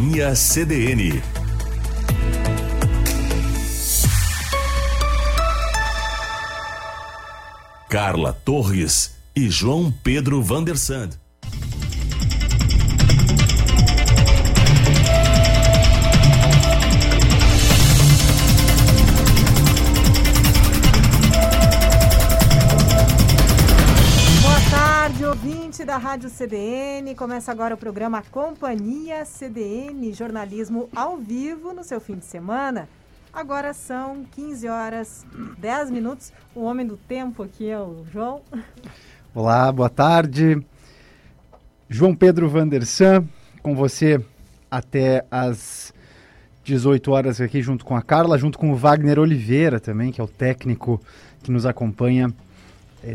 Companhia CDN. Carla Torres e João Pedro Vandersand. CDN. Começa agora o programa Companhia CDN, jornalismo ao vivo no seu fim de semana. Agora são 15 horas 10 minutos. O homem do tempo aqui é o João. Olá, boa tarde. João Pedro Vandersan, com você até as 18 horas aqui junto com a Carla, junto com o Wagner Oliveira também, que é o técnico que nos acompanha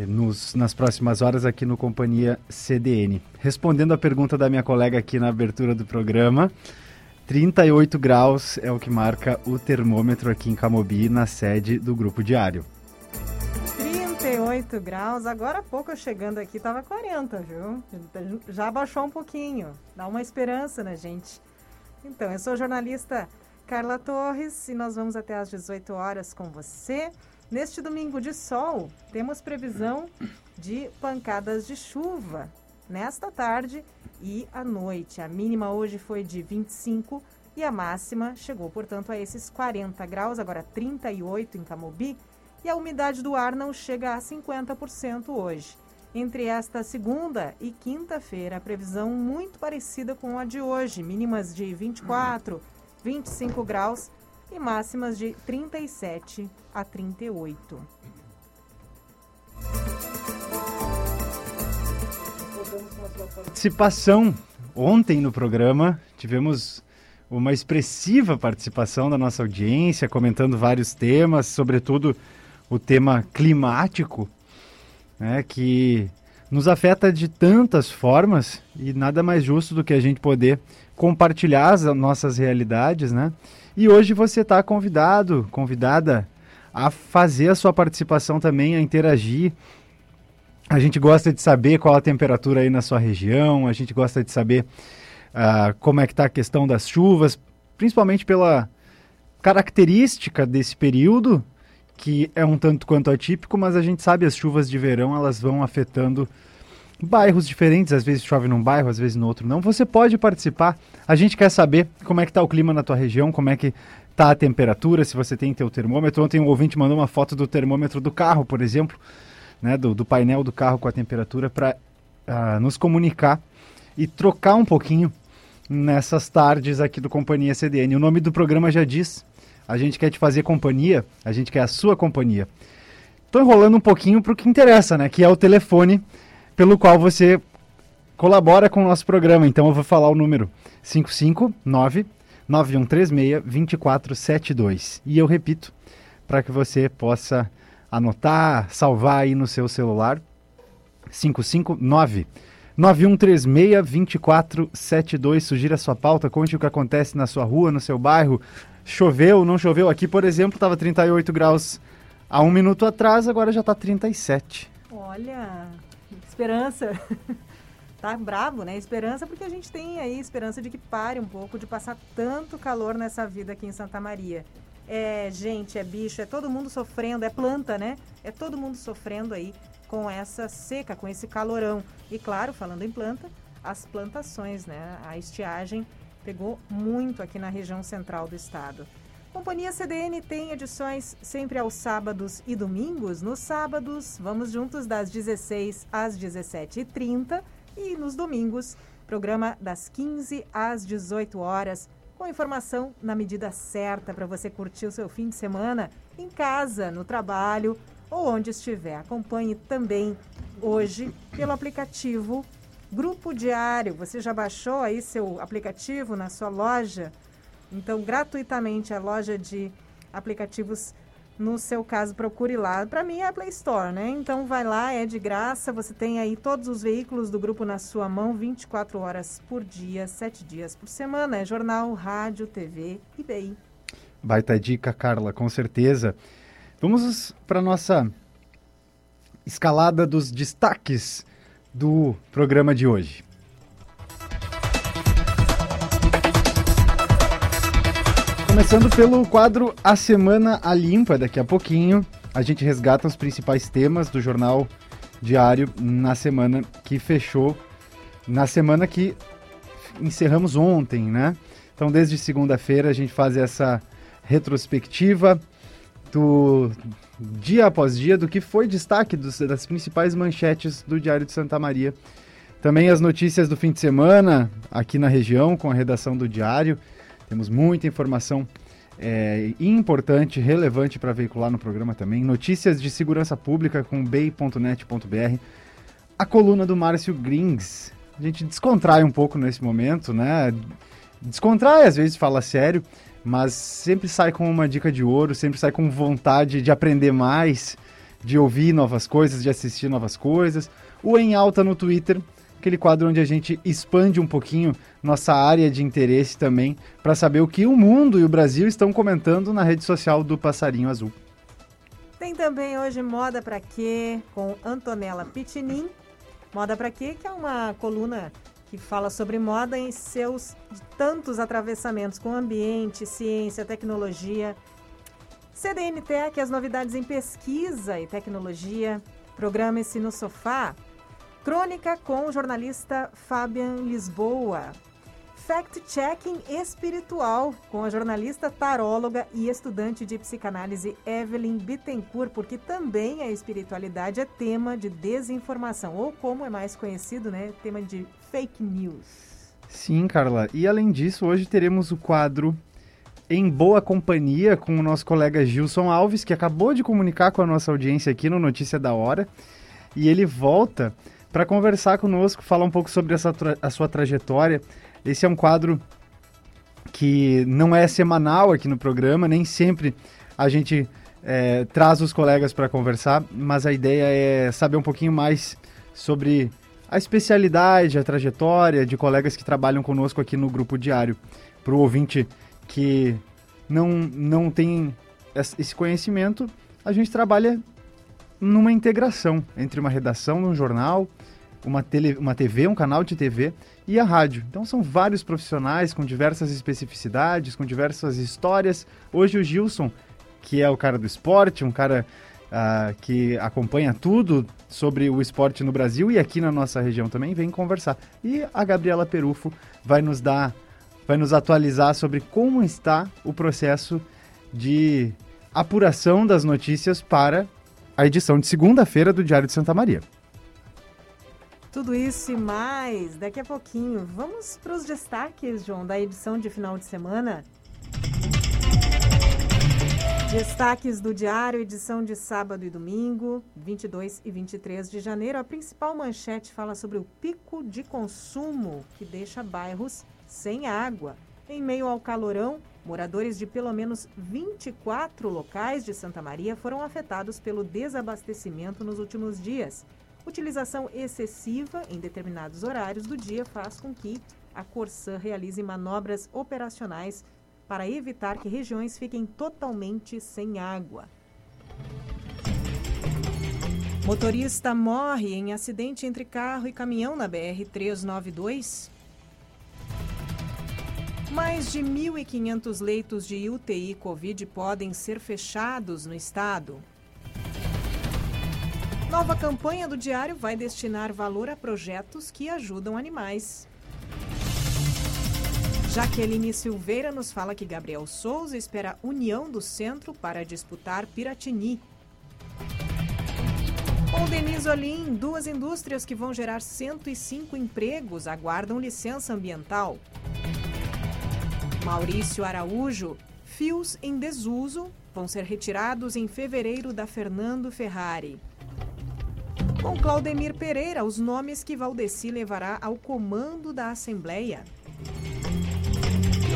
nos, nas próximas horas aqui no Companhia CDN. Respondendo a pergunta da minha colega aqui na abertura do programa, 38 graus é o que marca o termômetro aqui em Camobi, na sede do Grupo Diário. 38 graus, agora há pouco chegando aqui estava 40, viu? Já baixou um pouquinho, dá uma esperança na gente. Então, eu sou a jornalista Carla Torres e nós vamos até às 18 horas com você. Neste domingo de sol, temos previsão de pancadas de chuva nesta tarde e à noite. A mínima hoje foi de 25 e a máxima chegou, portanto, a esses 40 graus, agora 38 em Camobi, e a umidade do ar não chega a 50% hoje. Entre esta segunda e quinta-feira, a previsão muito parecida com a de hoje, mínimas de 24, 25 graus e máximas de 37 a 38. Participação ontem no programa, tivemos uma expressiva participação da nossa audiência, comentando vários temas, sobretudo o tema climático, né, que nos afeta de tantas formas e nada mais justo do que a gente poder compartilhar as nossas realidades, né? E hoje você está convidado, convidada a fazer a sua participação também, a interagir. A gente gosta de saber qual a temperatura aí na sua região, a gente gosta de saber uh, como é que está a questão das chuvas, principalmente pela característica desse período, que é um tanto quanto atípico, mas a gente sabe as chuvas de verão elas vão afetando bairros diferentes, às vezes chove num bairro, às vezes no outro não. Você pode participar. A gente quer saber como é que está o clima na tua região, como é que está a temperatura, se você tem teu termômetro. Ontem um ouvinte mandou uma foto do termômetro do carro, por exemplo, né, do, do painel do carro com a temperatura para uh, ah, nos comunicar e trocar um pouquinho nessas tardes aqui do Companhia CDN. O nome do programa já diz. A gente quer te fazer companhia, a gente quer a sua companhia. Estou enrolando um pouquinho para o que interessa, né? Que é o telefone pelo qual você colabora com o nosso programa. Então eu vou falar o número 559 9136 2472. E eu repito, para que você possa anotar, salvar aí no seu celular. 559 9136 2472. Sugira sua pauta, conte o que acontece na sua rua, no seu bairro. Choveu, não choveu? Aqui, por exemplo, estava 38 graus há um minuto atrás, agora já está 37. Olha, esperança. tá bravo, né? Esperança porque a gente tem aí esperança de que pare um pouco de passar tanto calor nessa vida aqui em Santa Maria. É gente, é bicho, é todo mundo sofrendo, é planta, né? É todo mundo sofrendo aí com essa seca, com esse calorão. E claro, falando em planta, as plantações, né? A estiagem pegou muito aqui na região central do estado. Companhia CDN tem edições sempre aos sábados e domingos. Nos sábados, vamos juntos das 16 às 17h30 e nos domingos, programa das 15 às 18 horas, com informação na medida certa para você curtir o seu fim de semana em casa, no trabalho ou onde estiver. Acompanhe também hoje pelo aplicativo Grupo Diário. Você já baixou aí seu aplicativo na sua loja? Então, gratuitamente, a loja de aplicativos, no seu caso, procure lá. Para mim é a Play Store, né? Então, vai lá, é de graça. Você tem aí todos os veículos do grupo na sua mão, 24 horas por dia, 7 dias por semana. É jornal, rádio, TV e BI. Baita dica, Carla, com certeza. Vamos para nossa escalada dos destaques do programa de hoje. Começando pelo quadro A Semana a Limpa, daqui a pouquinho a gente resgata os principais temas do jornal diário na semana que fechou, na semana que encerramos ontem, né? Então, desde segunda-feira a gente faz essa retrospectiva do dia após dia do que foi destaque dos, das principais manchetes do Diário de Santa Maria. Também as notícias do fim de semana aqui na região com a redação do Diário. Temos muita informação é, importante, relevante para veicular no programa também. Notícias de segurança pública com bay.net.br. A coluna do Márcio Grings. A gente descontrai um pouco nesse momento, né? Descontrai, às vezes fala sério, mas sempre sai com uma dica de ouro, sempre sai com vontade de aprender mais, de ouvir novas coisas, de assistir novas coisas. O Em Alta no Twitter, aquele quadro onde a gente expande um pouquinho nossa área de interesse também para saber o que o mundo e o Brasil estão comentando na rede social do Passarinho Azul. Tem também hoje Moda Pra Quê com Antonella Pitinin. Moda Pra Quê, que é uma coluna que fala sobre moda em seus tantos atravessamentos com ambiente, ciência, tecnologia. CDN Tech, as novidades em pesquisa e tecnologia. Programa-se no sofá. Crônica com o jornalista Fabian Lisboa. Fact-checking espiritual com a jornalista, taróloga e estudante de psicanálise Evelyn Bittencourt, porque também a espiritualidade é tema de desinformação, ou como é mais conhecido, né, tema de fake news. Sim, Carla. E além disso, hoje teremos o quadro Em Boa Companhia com o nosso colega Gilson Alves, que acabou de comunicar com a nossa audiência aqui no Notícia da Hora. E ele volta para conversar conosco, falar um pouco sobre essa a sua trajetória esse é um quadro que não é semanal aqui no programa, nem sempre a gente é, traz os colegas para conversar, mas a ideia é saber um pouquinho mais sobre a especialidade, a trajetória de colegas que trabalham conosco aqui no Grupo Diário. Para o ouvinte que não, não tem esse conhecimento, a gente trabalha numa integração entre uma redação num jornal, uma, tele, uma TV, um canal de TV e a rádio. Então são vários profissionais com diversas especificidades, com diversas histórias. Hoje o Gilson, que é o cara do esporte, um cara uh, que acompanha tudo sobre o esporte no Brasil e aqui na nossa região também, vem conversar. E a Gabriela Perufo vai nos dar, vai nos atualizar sobre como está o processo de apuração das notícias para a edição de segunda-feira do Diário de Santa Maria. Tudo isso e mais daqui a pouquinho. Vamos para os destaques, João, da edição de final de semana. Destaques do Diário, edição de sábado e domingo, 22 e 23 de janeiro. A principal manchete fala sobre o pico de consumo que deixa bairros sem água. Em meio ao calorão, moradores de pelo menos 24 locais de Santa Maria foram afetados pelo desabastecimento nos últimos dias. Utilização excessiva em determinados horários do dia faz com que a Corsã realize manobras operacionais para evitar que regiões fiquem totalmente sem água. Motorista morre em acidente entre carro e caminhão na BR-392. Mais de 1.500 leitos de UTI Covid podem ser fechados no estado. Nova campanha do Diário vai destinar valor a projetos que ajudam animais. Jaqueline Silveira nos fala que Gabriel Souza espera união do centro para disputar Piratini. Com Denise Olim, duas indústrias que vão gerar 105 empregos aguardam licença ambiental. Maurício Araújo, fios em desuso vão ser retirados em fevereiro da Fernando Ferrari. Com Claudemir Pereira, os nomes que Valdeci levará ao comando da Assembleia.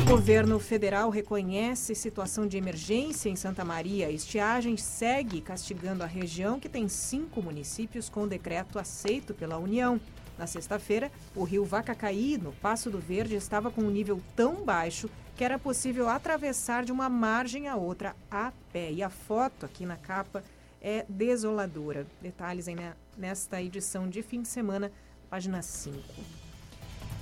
O governo federal reconhece situação de emergência em Santa Maria. Estiagem segue castigando a região, que tem cinco municípios com decreto aceito pela União. Na sexta-feira, o rio Vacacaí, no Passo do Verde, estava com um nível tão baixo que era possível atravessar de uma margem a outra a pé. E a foto aqui na capa é desoladora. Detalhes aí nesta edição de fim de semana, página 5.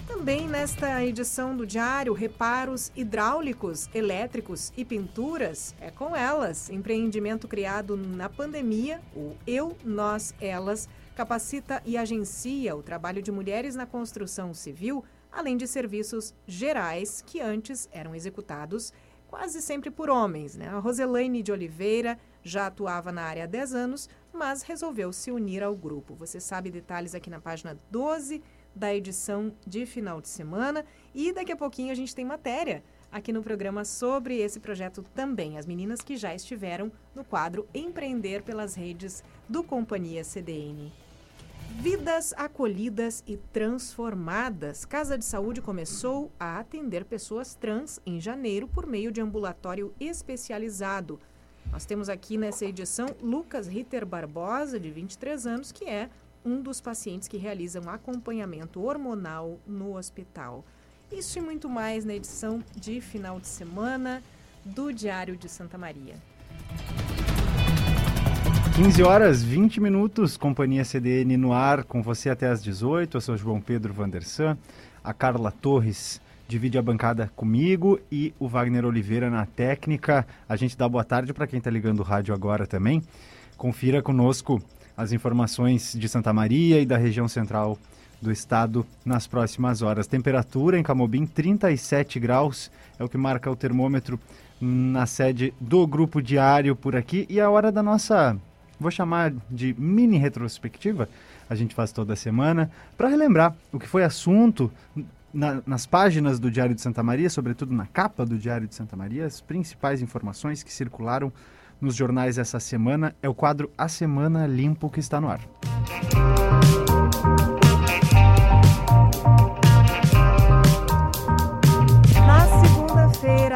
Também nesta edição do Diário, reparos hidráulicos, elétricos e pinturas é com elas. Empreendimento criado na pandemia, o Eu, Nós, Elas, capacita e agencia o trabalho de mulheres na construção civil, além de serviços gerais que antes eram executados quase sempre por homens. Né? A Roselaine de Oliveira já atuava na área há 10 anos, mas resolveu se unir ao grupo. Você sabe detalhes aqui na página 12 da edição de final de semana. E daqui a pouquinho a gente tem matéria aqui no programa sobre esse projeto também. As meninas que já estiveram no quadro Empreender pelas redes do Companhia CDN. Vidas acolhidas e transformadas. Casa de Saúde começou a atender pessoas trans em janeiro por meio de ambulatório especializado. Nós temos aqui nessa edição Lucas Ritter Barbosa, de 23 anos, que é um dos pacientes que realizam acompanhamento hormonal no hospital. Isso e muito mais na edição de final de semana do Diário de Santa Maria. 15 horas 20 minutos, Companhia CDN no ar, com você até às 18. Eu sou João Pedro Vandersan. A Carla Torres divide a bancada comigo e o Wagner Oliveira na técnica. A gente dá boa tarde para quem está ligando o rádio agora também. Confira conosco as informações de Santa Maria e da região central do estado nas próximas horas. Temperatura em Camobim 37 graus é o que marca o termômetro na sede do grupo diário por aqui e a hora da nossa, vou chamar de mini retrospectiva, a gente faz toda semana para relembrar o que foi assunto na, nas páginas do Diário de Santa Maria, sobretudo na capa do Diário de Santa Maria, as principais informações que circularam nos jornais essa semana é o quadro A Semana Limpo que está no ar.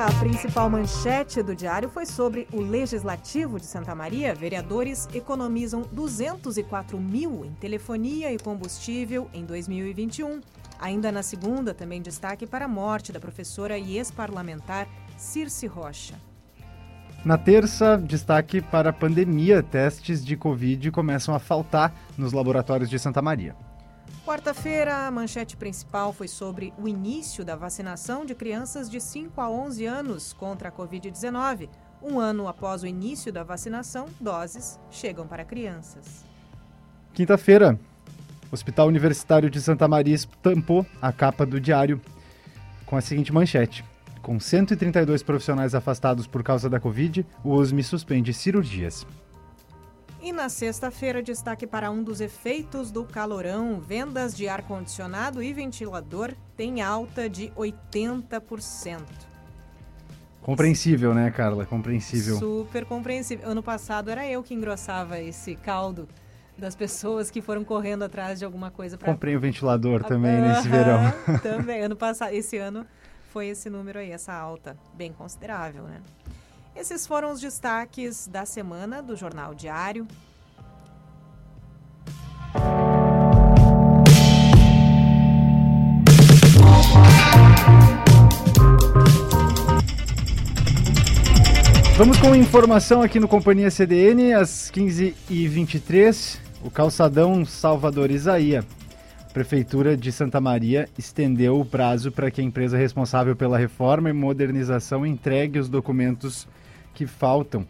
A principal manchete do diário foi sobre o Legislativo de Santa Maria. Vereadores economizam 204 mil em telefonia e combustível em 2021. Ainda na segunda, também destaque para a morte da professora e ex-parlamentar Circe Rocha. Na terça, destaque para a pandemia. Testes de Covid começam a faltar nos laboratórios de Santa Maria. Quarta-feira, a manchete principal foi sobre o início da vacinação de crianças de 5 a 11 anos contra a Covid-19. Um ano após o início da vacinação, doses chegam para crianças. Quinta-feira, o Hospital Universitário de Santa Maria estampou a capa do diário com a seguinte manchete: com 132 profissionais afastados por causa da Covid, o USME suspende cirurgias. E na sexta-feira, destaque para um dos efeitos do calorão: vendas de ar-condicionado e ventilador têm alta de 80%. Compreensível, né, Carla? Compreensível. Super compreensível. Ano passado era eu que engrossava esse caldo das pessoas que foram correndo atrás de alguma coisa para. Comprei o ventilador também nesse verão. também. Ano passado, esse ano foi esse número aí, essa alta, bem considerável, né? Esses foram os destaques da semana do Jornal Diário. Vamos com informação aqui no Companhia CDN, às 15h23, o calçadão Salvador Isaías Prefeitura de Santa Maria estendeu o prazo para que a empresa responsável pela reforma e modernização entregue os documentos que faltam.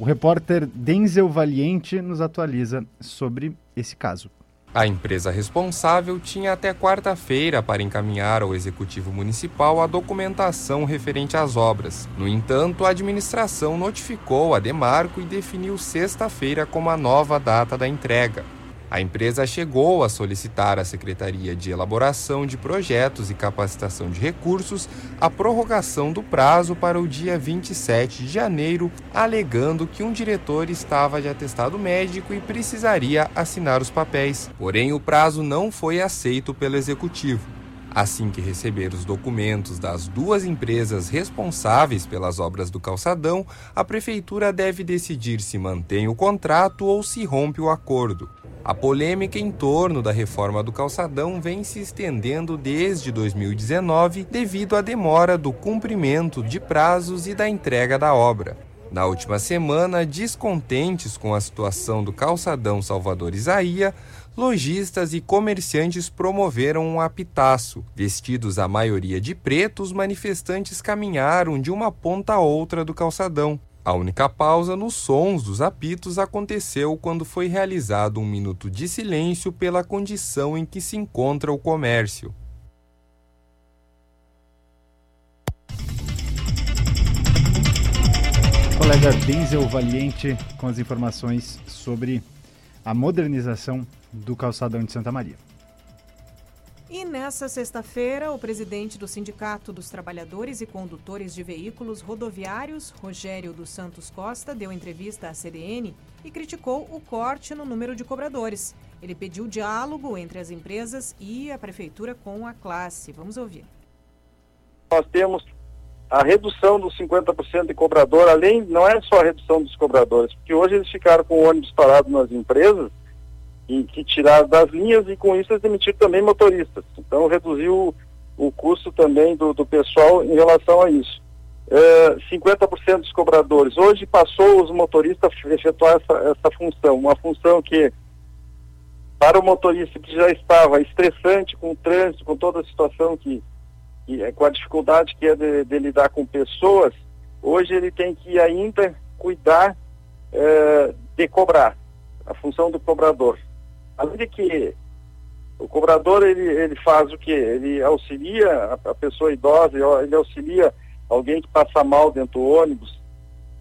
O repórter Denzel Valiente nos atualiza sobre esse caso. A empresa responsável tinha até quarta-feira para encaminhar ao Executivo Municipal a documentação referente às obras. No entanto, a administração notificou a Demarco e definiu sexta-feira como a nova data da entrega. A empresa chegou a solicitar à Secretaria de Elaboração de Projetos e Capacitação de Recursos a prorrogação do prazo para o dia 27 de janeiro, alegando que um diretor estava de atestado médico e precisaria assinar os papéis. Porém, o prazo não foi aceito pelo executivo. Assim que receber os documentos das duas empresas responsáveis pelas obras do calçadão, a prefeitura deve decidir se mantém o contrato ou se rompe o acordo. A polêmica em torno da reforma do calçadão vem se estendendo desde 2019 devido à demora do cumprimento de prazos e da entrega da obra. Na última semana, descontentes com a situação do calçadão Salvador Isaías, lojistas e comerciantes promoveram um apitaço. Vestidos a maioria de preto, os manifestantes caminharam de uma ponta a outra do calçadão. A única pausa nos sons dos apitos aconteceu quando foi realizado um minuto de silêncio pela condição em que se encontra o comércio. Colega Denzel Valiente com as informações sobre a modernização do calçadão de Santa Maria. E nessa sexta-feira, o presidente do Sindicato dos Trabalhadores e Condutores de Veículos Rodoviários, Rogério dos Santos Costa, deu entrevista à CDN e criticou o corte no número de cobradores. Ele pediu diálogo entre as empresas e a prefeitura com a classe. Vamos ouvir. Nós temos a redução dos 50% de cobrador, além, não é só a redução dos cobradores, porque hoje eles ficaram com o ônibus parado nas empresas e que tiraram das linhas e com isso eles demitiram também motoristas. Então reduziu o, o custo também do, do, pessoal em relação a isso. É, 50% dos cobradores. Hoje passou os motoristas a efetuar essa, essa função, uma função que para o motorista que já estava estressante com o trânsito, com toda a situação que é, com a dificuldade que é de, de, lidar com pessoas, hoje ele tem que ainda cuidar é, de cobrar, a função do cobrador. Além de que o cobrador ele, ele faz o que? Ele auxilia a, a, pessoa idosa, ele auxilia alguém que passa mal dentro do ônibus,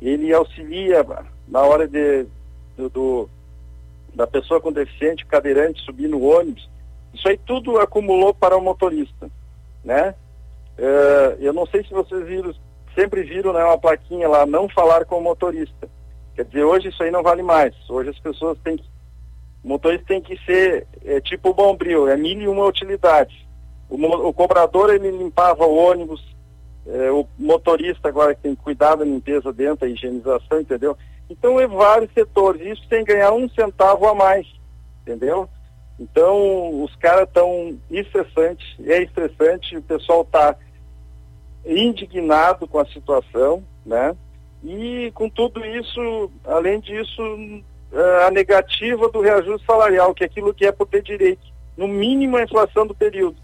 ele auxilia na hora de, do, do da pessoa com deficiente, cadeirante subir no ônibus. Isso aí tudo acumulou para o motorista, né? É, eu não sei se vocês viram, sempre viram né, uma plaquinha lá, não falar com o motorista. Quer dizer, hoje isso aí não vale mais. Hoje as pessoas têm que. O motorista tem que ser é, tipo bombril, é mil e uma utilidade. O, o cobrador ele limpava o ônibus, é, o motorista agora tem que cuidar da limpeza dentro, a higienização, entendeu? Então é vários setores, isso sem ganhar um centavo a mais, entendeu? Então os caras estão estressantes, é estressante, o pessoal está indignado com a situação, né? E com tudo isso, além disso, a negativa do reajuste salarial, que é aquilo que é por ter direito, no mínimo a inflação do período.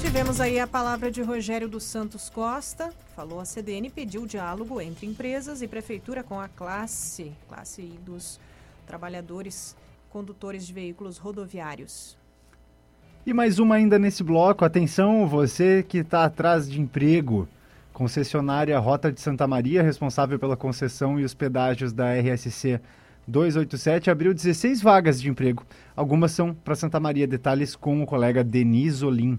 Tivemos aí a palavra de Rogério dos Santos Costa, falou a CDN, pediu diálogo entre empresas e prefeitura com a classe, classe dos trabalhadores condutores de veículos rodoviários. E mais uma ainda nesse bloco. Atenção, você que está atrás de emprego. Concessionária Rota de Santa Maria, responsável pela concessão e os pedágios da RSC 287, abriu 16 vagas de emprego. Algumas são para Santa Maria. Detalhes com o colega Denis Olim.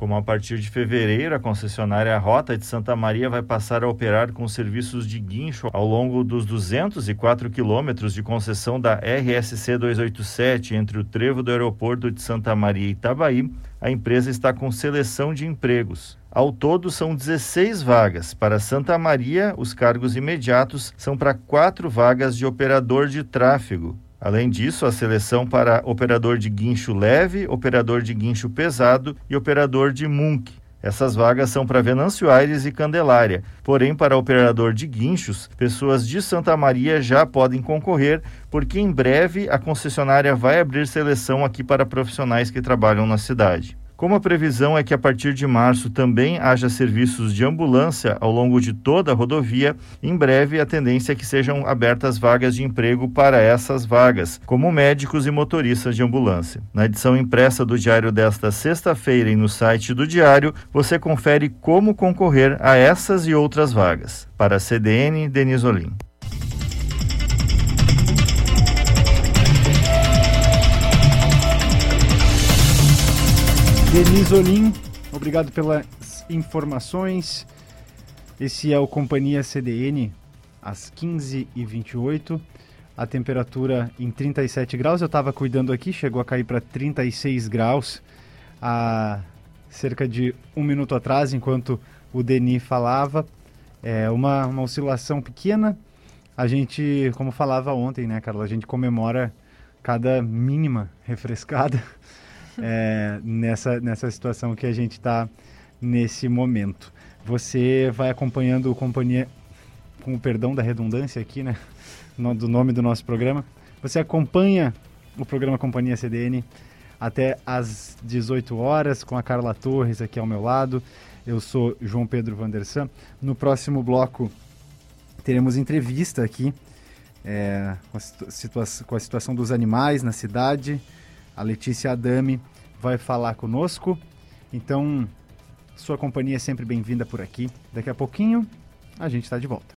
Como a partir de fevereiro, a concessionária Rota de Santa Maria vai passar a operar com serviços de guincho ao longo dos 204 quilômetros de concessão da RSC 287 entre o trevo do aeroporto de Santa Maria e Itabaí, a empresa está com seleção de empregos. Ao todo, são 16 vagas. Para Santa Maria, os cargos imediatos são para quatro vagas de operador de tráfego, Além disso, a seleção para operador de guincho leve, operador de guincho pesado e operador de MUNC. Essas vagas são para Venâncio Aires e Candelária. Porém, para operador de guinchos, pessoas de Santa Maria já podem concorrer, porque em breve a concessionária vai abrir seleção aqui para profissionais que trabalham na cidade. Como a previsão é que a partir de março também haja serviços de ambulância ao longo de toda a rodovia, em breve a tendência é que sejam abertas vagas de emprego para essas vagas, como médicos e motoristas de ambulância. Na edição impressa do Diário desta sexta-feira e no site do Diário, você confere como concorrer a essas e outras vagas. Para a CDN, Denis Olim. Denise Olim, obrigado pelas informações. Esse é o Companhia CDN, às 15h28. A temperatura em 37 graus. Eu estava cuidando aqui, chegou a cair para 36 graus há cerca de um minuto atrás, enquanto o Denis falava. É uma, uma oscilação pequena. A gente, como falava ontem, né, Carla? A gente comemora cada mínima refrescada é, nessa, nessa situação que a gente está nesse momento. você vai acompanhando companhia, com o perdão da redundância aqui, né? No, do nome do nosso programa. Você acompanha o programa Companhia CDN até às 18 horas com a Carla Torres aqui ao meu lado. Eu sou João Pedro Vandersan. No próximo bloco teremos entrevista aqui é, com, a com a situação dos animais na cidade. A Letícia Adami vai falar conosco. Então, sua companhia é sempre bem-vinda por aqui. Daqui a pouquinho a gente está de volta.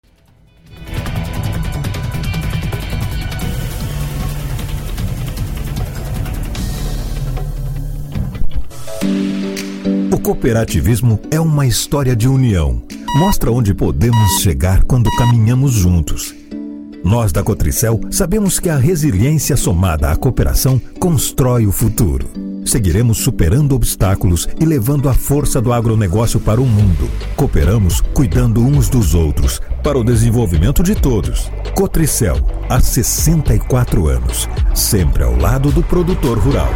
O cooperativismo é uma história de união. Mostra onde podemos chegar quando caminhamos juntos. Nós da Cotricel sabemos que a resiliência somada à cooperação constrói o futuro. Seguiremos superando obstáculos e levando a força do agronegócio para o mundo. Cooperamos cuidando uns dos outros, para o desenvolvimento de todos. Cotricel, há 64 anos, sempre ao lado do produtor rural.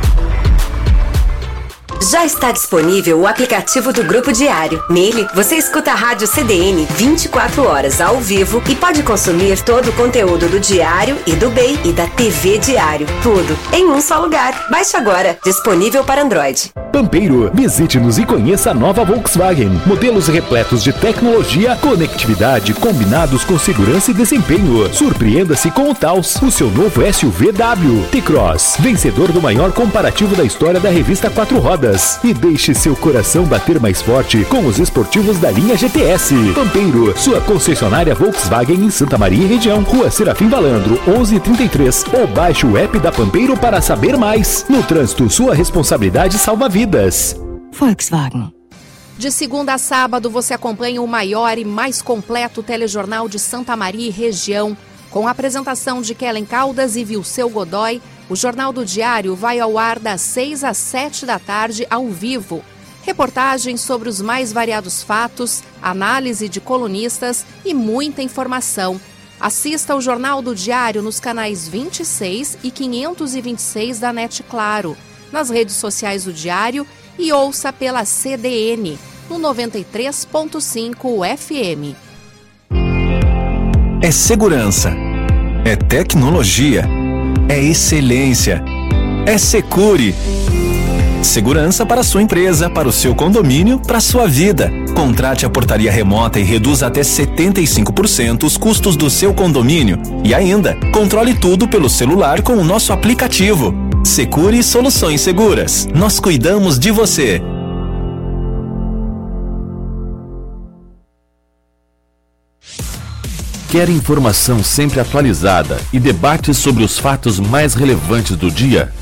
Já está disponível o aplicativo do Grupo Diário. Nele, você escuta a rádio CDN 24 horas ao vivo e pode consumir todo o conteúdo do Diário e do BEI e da TV Diário. Tudo em um só lugar. Baixe agora. Disponível para Android. Pampeiro, visite-nos e conheça a nova Volkswagen. Modelos repletos de tecnologia, conectividade, combinados com segurança e desempenho. Surpreenda-se com o Taos, o seu novo SUV W. T-Cross, vencedor do maior comparativo da história da revista Quatro Rodas. E deixe seu coração bater mais forte com os esportivos da linha GTS. Pampeiro, sua concessionária Volkswagen em Santa Maria e região. Rua Serafim Balandro, 1133. Ou baixe o app da Pampeiro para saber mais. No trânsito, sua responsabilidade salva vidas vidas. Volkswagen. De segunda a sábado, você acompanha o maior e mais completo telejornal de Santa Maria e região. Com a apresentação de Kellen Caldas e Vilceu Godoy, o Jornal do Diário vai ao ar das 6 às 7 da tarde, ao vivo. Reportagens sobre os mais variados fatos, análise de colunistas e muita informação. Assista ao Jornal do Diário nos canais 26 e 526 da NET Claro nas redes sociais do Diário e ouça pela CDN no 93.5 FM. É segurança, é tecnologia, é excelência, é Secure. Segurança para sua empresa, para o seu condomínio, para a sua vida. Contrate a portaria remota e reduza até 75% os custos do seu condomínio. E ainda, controle tudo pelo celular com o nosso aplicativo. Secure Soluções Seguras. Nós cuidamos de você. Quer informação sempre atualizada e debates sobre os fatos mais relevantes do dia?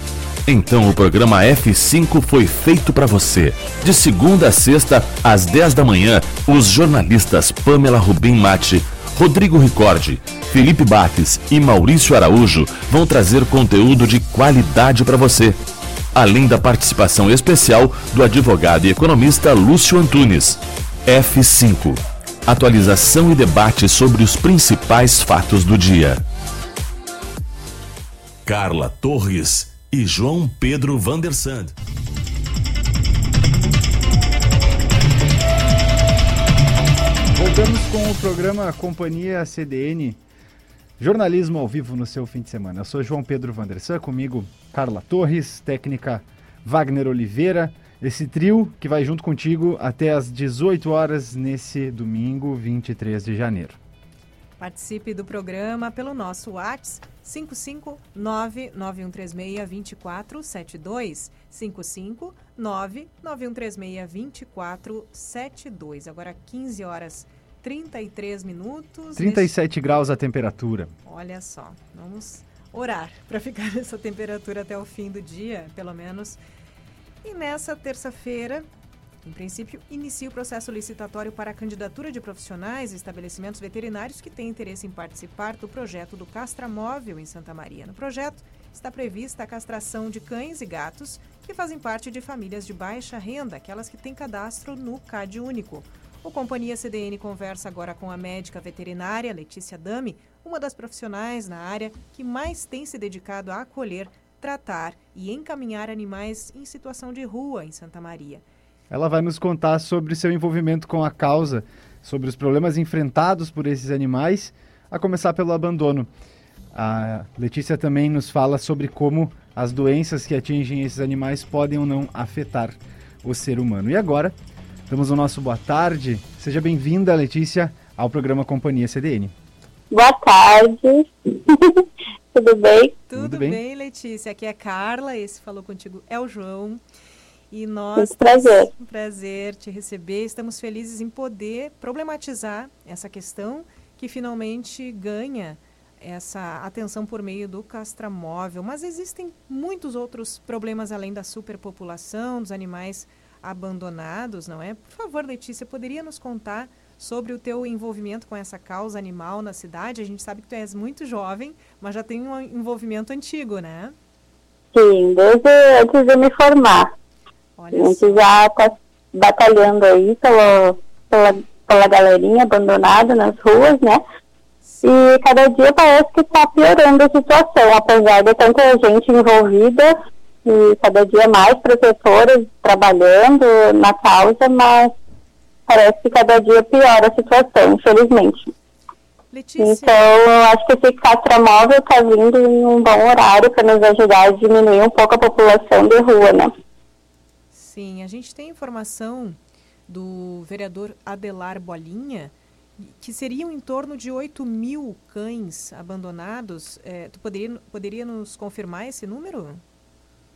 Então o programa F5 foi feito para você. De segunda a sexta, às 10 da manhã, os jornalistas Pamela Rubim Mate Rodrigo Ricordi, Felipe Bates e Maurício Araújo vão trazer conteúdo de qualidade para você. Além da participação especial do advogado e economista Lúcio Antunes. F5. Atualização e debate sobre os principais fatos do dia. Carla Torres e João Pedro Vandersand. Voltamos com o programa Companhia CDN, jornalismo ao vivo no seu fim de semana. Eu sou João Pedro Vandersan, comigo Carla Torres, técnica Wagner Oliveira, esse trio que vai junto contigo até às 18 horas nesse domingo, 23 de janeiro. Participe do programa pelo nosso WhatsApp 55991362472 55991362472. Agora 15 horas 33 minutos. 37 neste... graus a temperatura. Olha só, vamos orar para ficar nessa temperatura até o fim do dia, pelo menos. E nessa terça-feira, em princípio, inicia o processo licitatório para a candidatura de profissionais e estabelecimentos veterinários que têm interesse em participar do projeto do Castramóvel em Santa Maria. No projeto está prevista a castração de cães e gatos que fazem parte de famílias de baixa renda, aquelas que têm cadastro no CAD único. O Companhia CDN conversa agora com a médica veterinária Letícia Dami, uma das profissionais na área que mais tem se dedicado a acolher, tratar e encaminhar animais em situação de rua em Santa Maria. Ela vai nos contar sobre seu envolvimento com a causa, sobre os problemas enfrentados por esses animais, a começar pelo abandono. A Letícia também nos fala sobre como as doenças que atingem esses animais podem ou não afetar o ser humano. E agora, damos o nosso boa tarde. Seja bem-vinda, Letícia, ao programa Companhia CDN. Boa tarde. Tudo bem? Tudo, Tudo bem? bem? Letícia. Aqui é Carla, esse falou contigo é o João. E nós. Um prazer. Um prazer te receber. Estamos felizes em poder problematizar essa questão que finalmente ganha essa atenção por meio do castramóvel. Mas existem muitos outros problemas além da superpopulação, dos animais abandonados, não é? Por favor, Letícia, poderia nos contar sobre o teu envolvimento com essa causa animal na cidade? A gente sabe que tu és muito jovem, mas já tem um envolvimento antigo, né? Sim, desde antes de me formar. Olha a gente só. já está batalhando aí pela, pela, pela galerinha abandonada nas ruas, né? E cada dia parece que está piorando a situação, apesar de tanta gente envolvida e cada dia mais protetoras trabalhando na causa, mas parece que cada dia piora a situação, infelizmente. Letícia. Então, eu acho que esse castramóvel está vindo em um bom horário para nos ajudar a diminuir um pouco a população de rua, né? Sim, a gente tem informação do vereador Adelar Bolinha que seriam em torno de 8 mil cães abandonados. É, tu poderia, poderia nos confirmar esse número?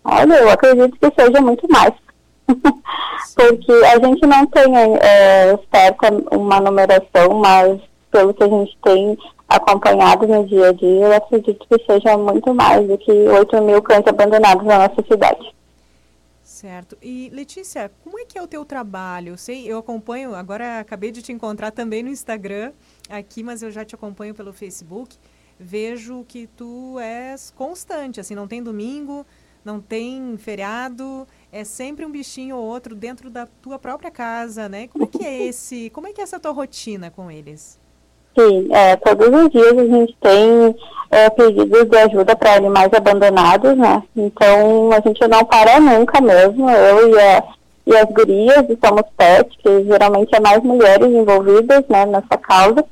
Olha, eu acredito que seja muito mais. Porque a gente não tem é, certa uma numeração, mas pelo que a gente tem acompanhado no dia a dia, eu acredito que seja muito mais do que 8 mil cães abandonados na nossa cidade. Certo. E Letícia, como é que é o teu trabalho? Eu sei, eu acompanho, agora acabei de te encontrar também no Instagram aqui, mas eu já te acompanho pelo Facebook. Vejo que tu és constante, assim, não tem domingo, não tem feriado, é sempre um bichinho ou outro dentro da tua própria casa, né? Como é que é esse, como é que é essa tua rotina com eles? Sim, é, todos os dias a gente tem é, pedidos de ajuda para animais abandonados, né? Então a gente não para nunca mesmo, eu e, a, e as gurias, e somos que geralmente é mais mulheres envolvidas né, nessa causa.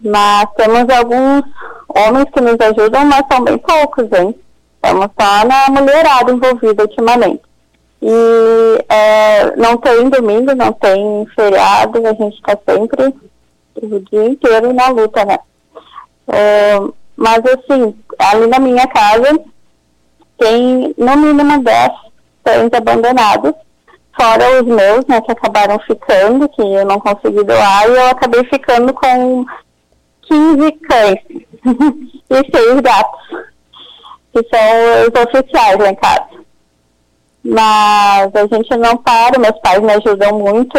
Mas temos alguns homens que nos ajudam, mas são bem poucos, hein? Estamos só na mulherada envolvida ultimamente. E é, não tem domingo, não tem feriado, a gente está sempre o dia inteiro na luta, né? É, mas assim, ali na minha casa tem no mínimo 10 cães abandonados, fora os meus, né, que acabaram ficando, que eu não consegui doar, e eu acabei ficando com 15 cães e 6 gatos, que são os oficiais lá em casa. Mas a gente não para, meus pais me ajudam muito,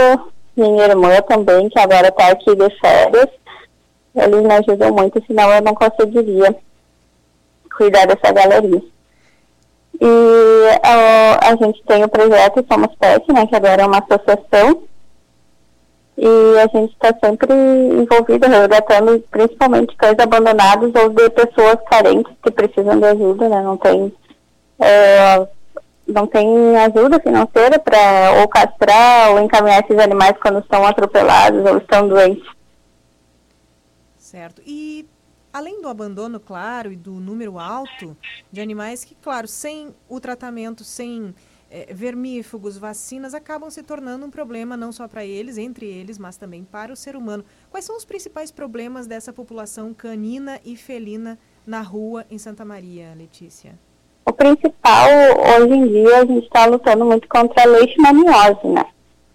minha irmã também, que agora está aqui de férias. Eles me ajudam muito, senão eu não conseguiria cuidar dessa galeria. E a gente tem o projeto Somos Pet, né, que agora é uma associação. E a gente está sempre envolvido, resgatando principalmente cães abandonados ou de pessoas carentes que precisam de ajuda, né? Não tem uh, não tem ajuda financeira para ou castrar ou encaminhar esses animais quando estão atropelados ou estão doentes. Certo. E além do abandono, claro, e do número alto de animais que, claro, sem o tratamento, sem é, vermífugos, vacinas, acabam se tornando um problema não só para eles, entre eles, mas também para o ser humano. Quais são os principais problemas dessa população canina e felina na rua em Santa Maria, Letícia? O principal, hoje em dia, a gente está lutando muito contra a leishmaniose, né?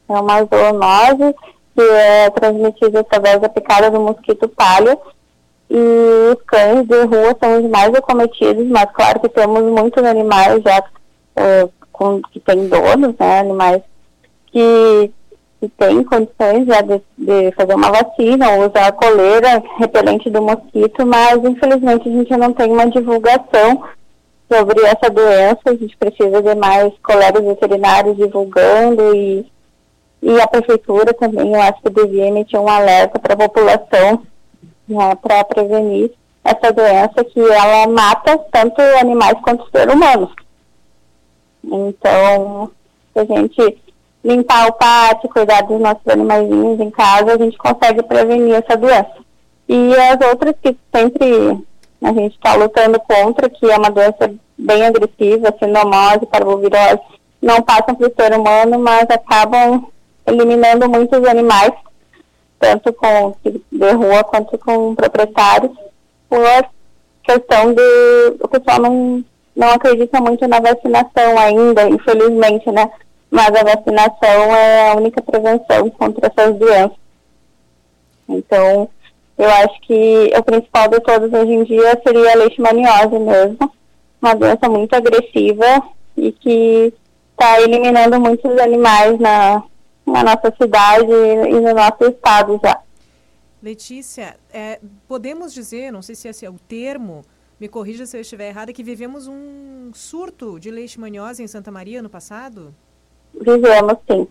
É uma zoonose que é transmitida através da picada do mosquito palha e os cães de rua são os mais acometidos, mas claro que temos muitos animais já uh, com, que têm donos, né? Animais que, que têm condições já de, de fazer uma vacina ou usar a coleira repelente do mosquito, mas infelizmente a gente não tem uma divulgação sobre essa doença. A gente precisa de mais colegas veterinários divulgando e, e a prefeitura também, eu acho que devia emitir um alerta para a população né, para prevenir essa doença que ela mata tanto animais quanto seres humanos. Então, a gente limpar o pátio, cuidar dos nossos animaizinhos em casa, a gente consegue prevenir essa doença. E as outras que sempre a gente está lutando contra, que é uma doença bem agressiva, sinomose, parvovirose, não passam para o ser humano, mas acabam eliminando muitos animais, tanto com de rua quanto com proprietários, por questão de o pessoal não, não acredita muito na vacinação ainda, infelizmente, né? Mas a vacinação é a única prevenção contra essas doenças. Então, eu acho que o principal de todos hoje em dia seria a leishmaniose mesmo, uma doença muito agressiva e que está eliminando muitos animais na, na nossa cidade e no nosso estado já. Letícia, é, podemos dizer, não sei se esse é o termo, me corrija se eu estiver errada, que vivemos um surto de leishmaniose em Santa Maria no passado? Vivemos, sim.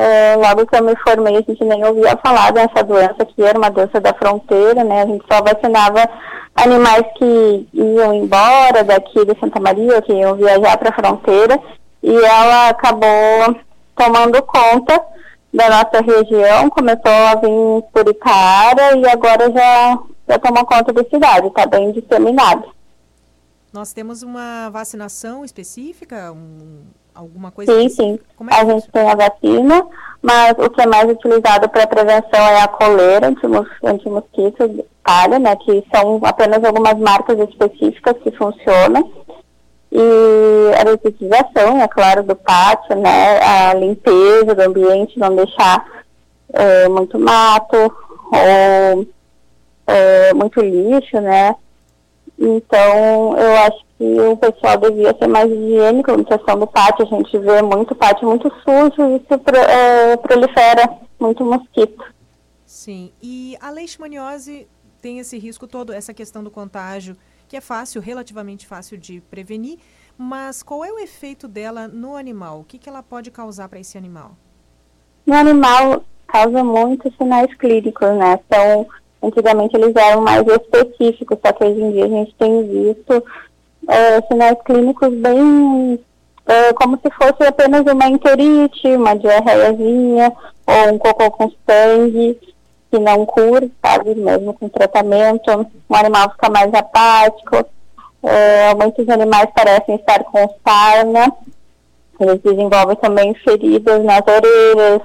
É, logo que eu me formei, a gente nem ouvia falar dessa doença, que era uma doença da fronteira, né? A gente só vacinava animais que iam embora daqui de Santa Maria, que iam viajar para a fronteira, e ela acabou tomando conta da nossa região, começou a vir por Itaara e agora já, já tomou conta da cidade, está bem disseminado. Nós temos uma vacinação específica, um, alguma coisa? Sim, sim. É a gente tem a vacina, mas o que é mais utilizado para prevenção é a coleira anti-mosquito, palha, né, que são apenas algumas marcas específicas que funcionam e a detetização, é claro, do pátio, né, a limpeza do ambiente, não deixar é, muito mato ou é, muito lixo, né, então eu acho que o pessoal devia ser mais higiênico na questão do pátio, a gente vê muito pátio muito sujo e isso pro, é, prolifera muito mosquito. Sim, e a leishmaniose tem esse risco todo, essa questão do contágio, que é fácil, relativamente fácil de prevenir, mas qual é o efeito dela no animal? O que, que ela pode causar para esse animal? No animal, causa muitos sinais clínicos, né? Então, antigamente eles eram mais específicos, só que hoje em dia a gente tem visto é, sinais clínicos bem é, como se fosse apenas uma enterite, uma diarreiazinha ou um cocô com sangue que não cura, sabe, mesmo com tratamento, o animal fica mais apático, é, muitos animais parecem estar com sarna, eles desenvolvem também feridas nas orelhas,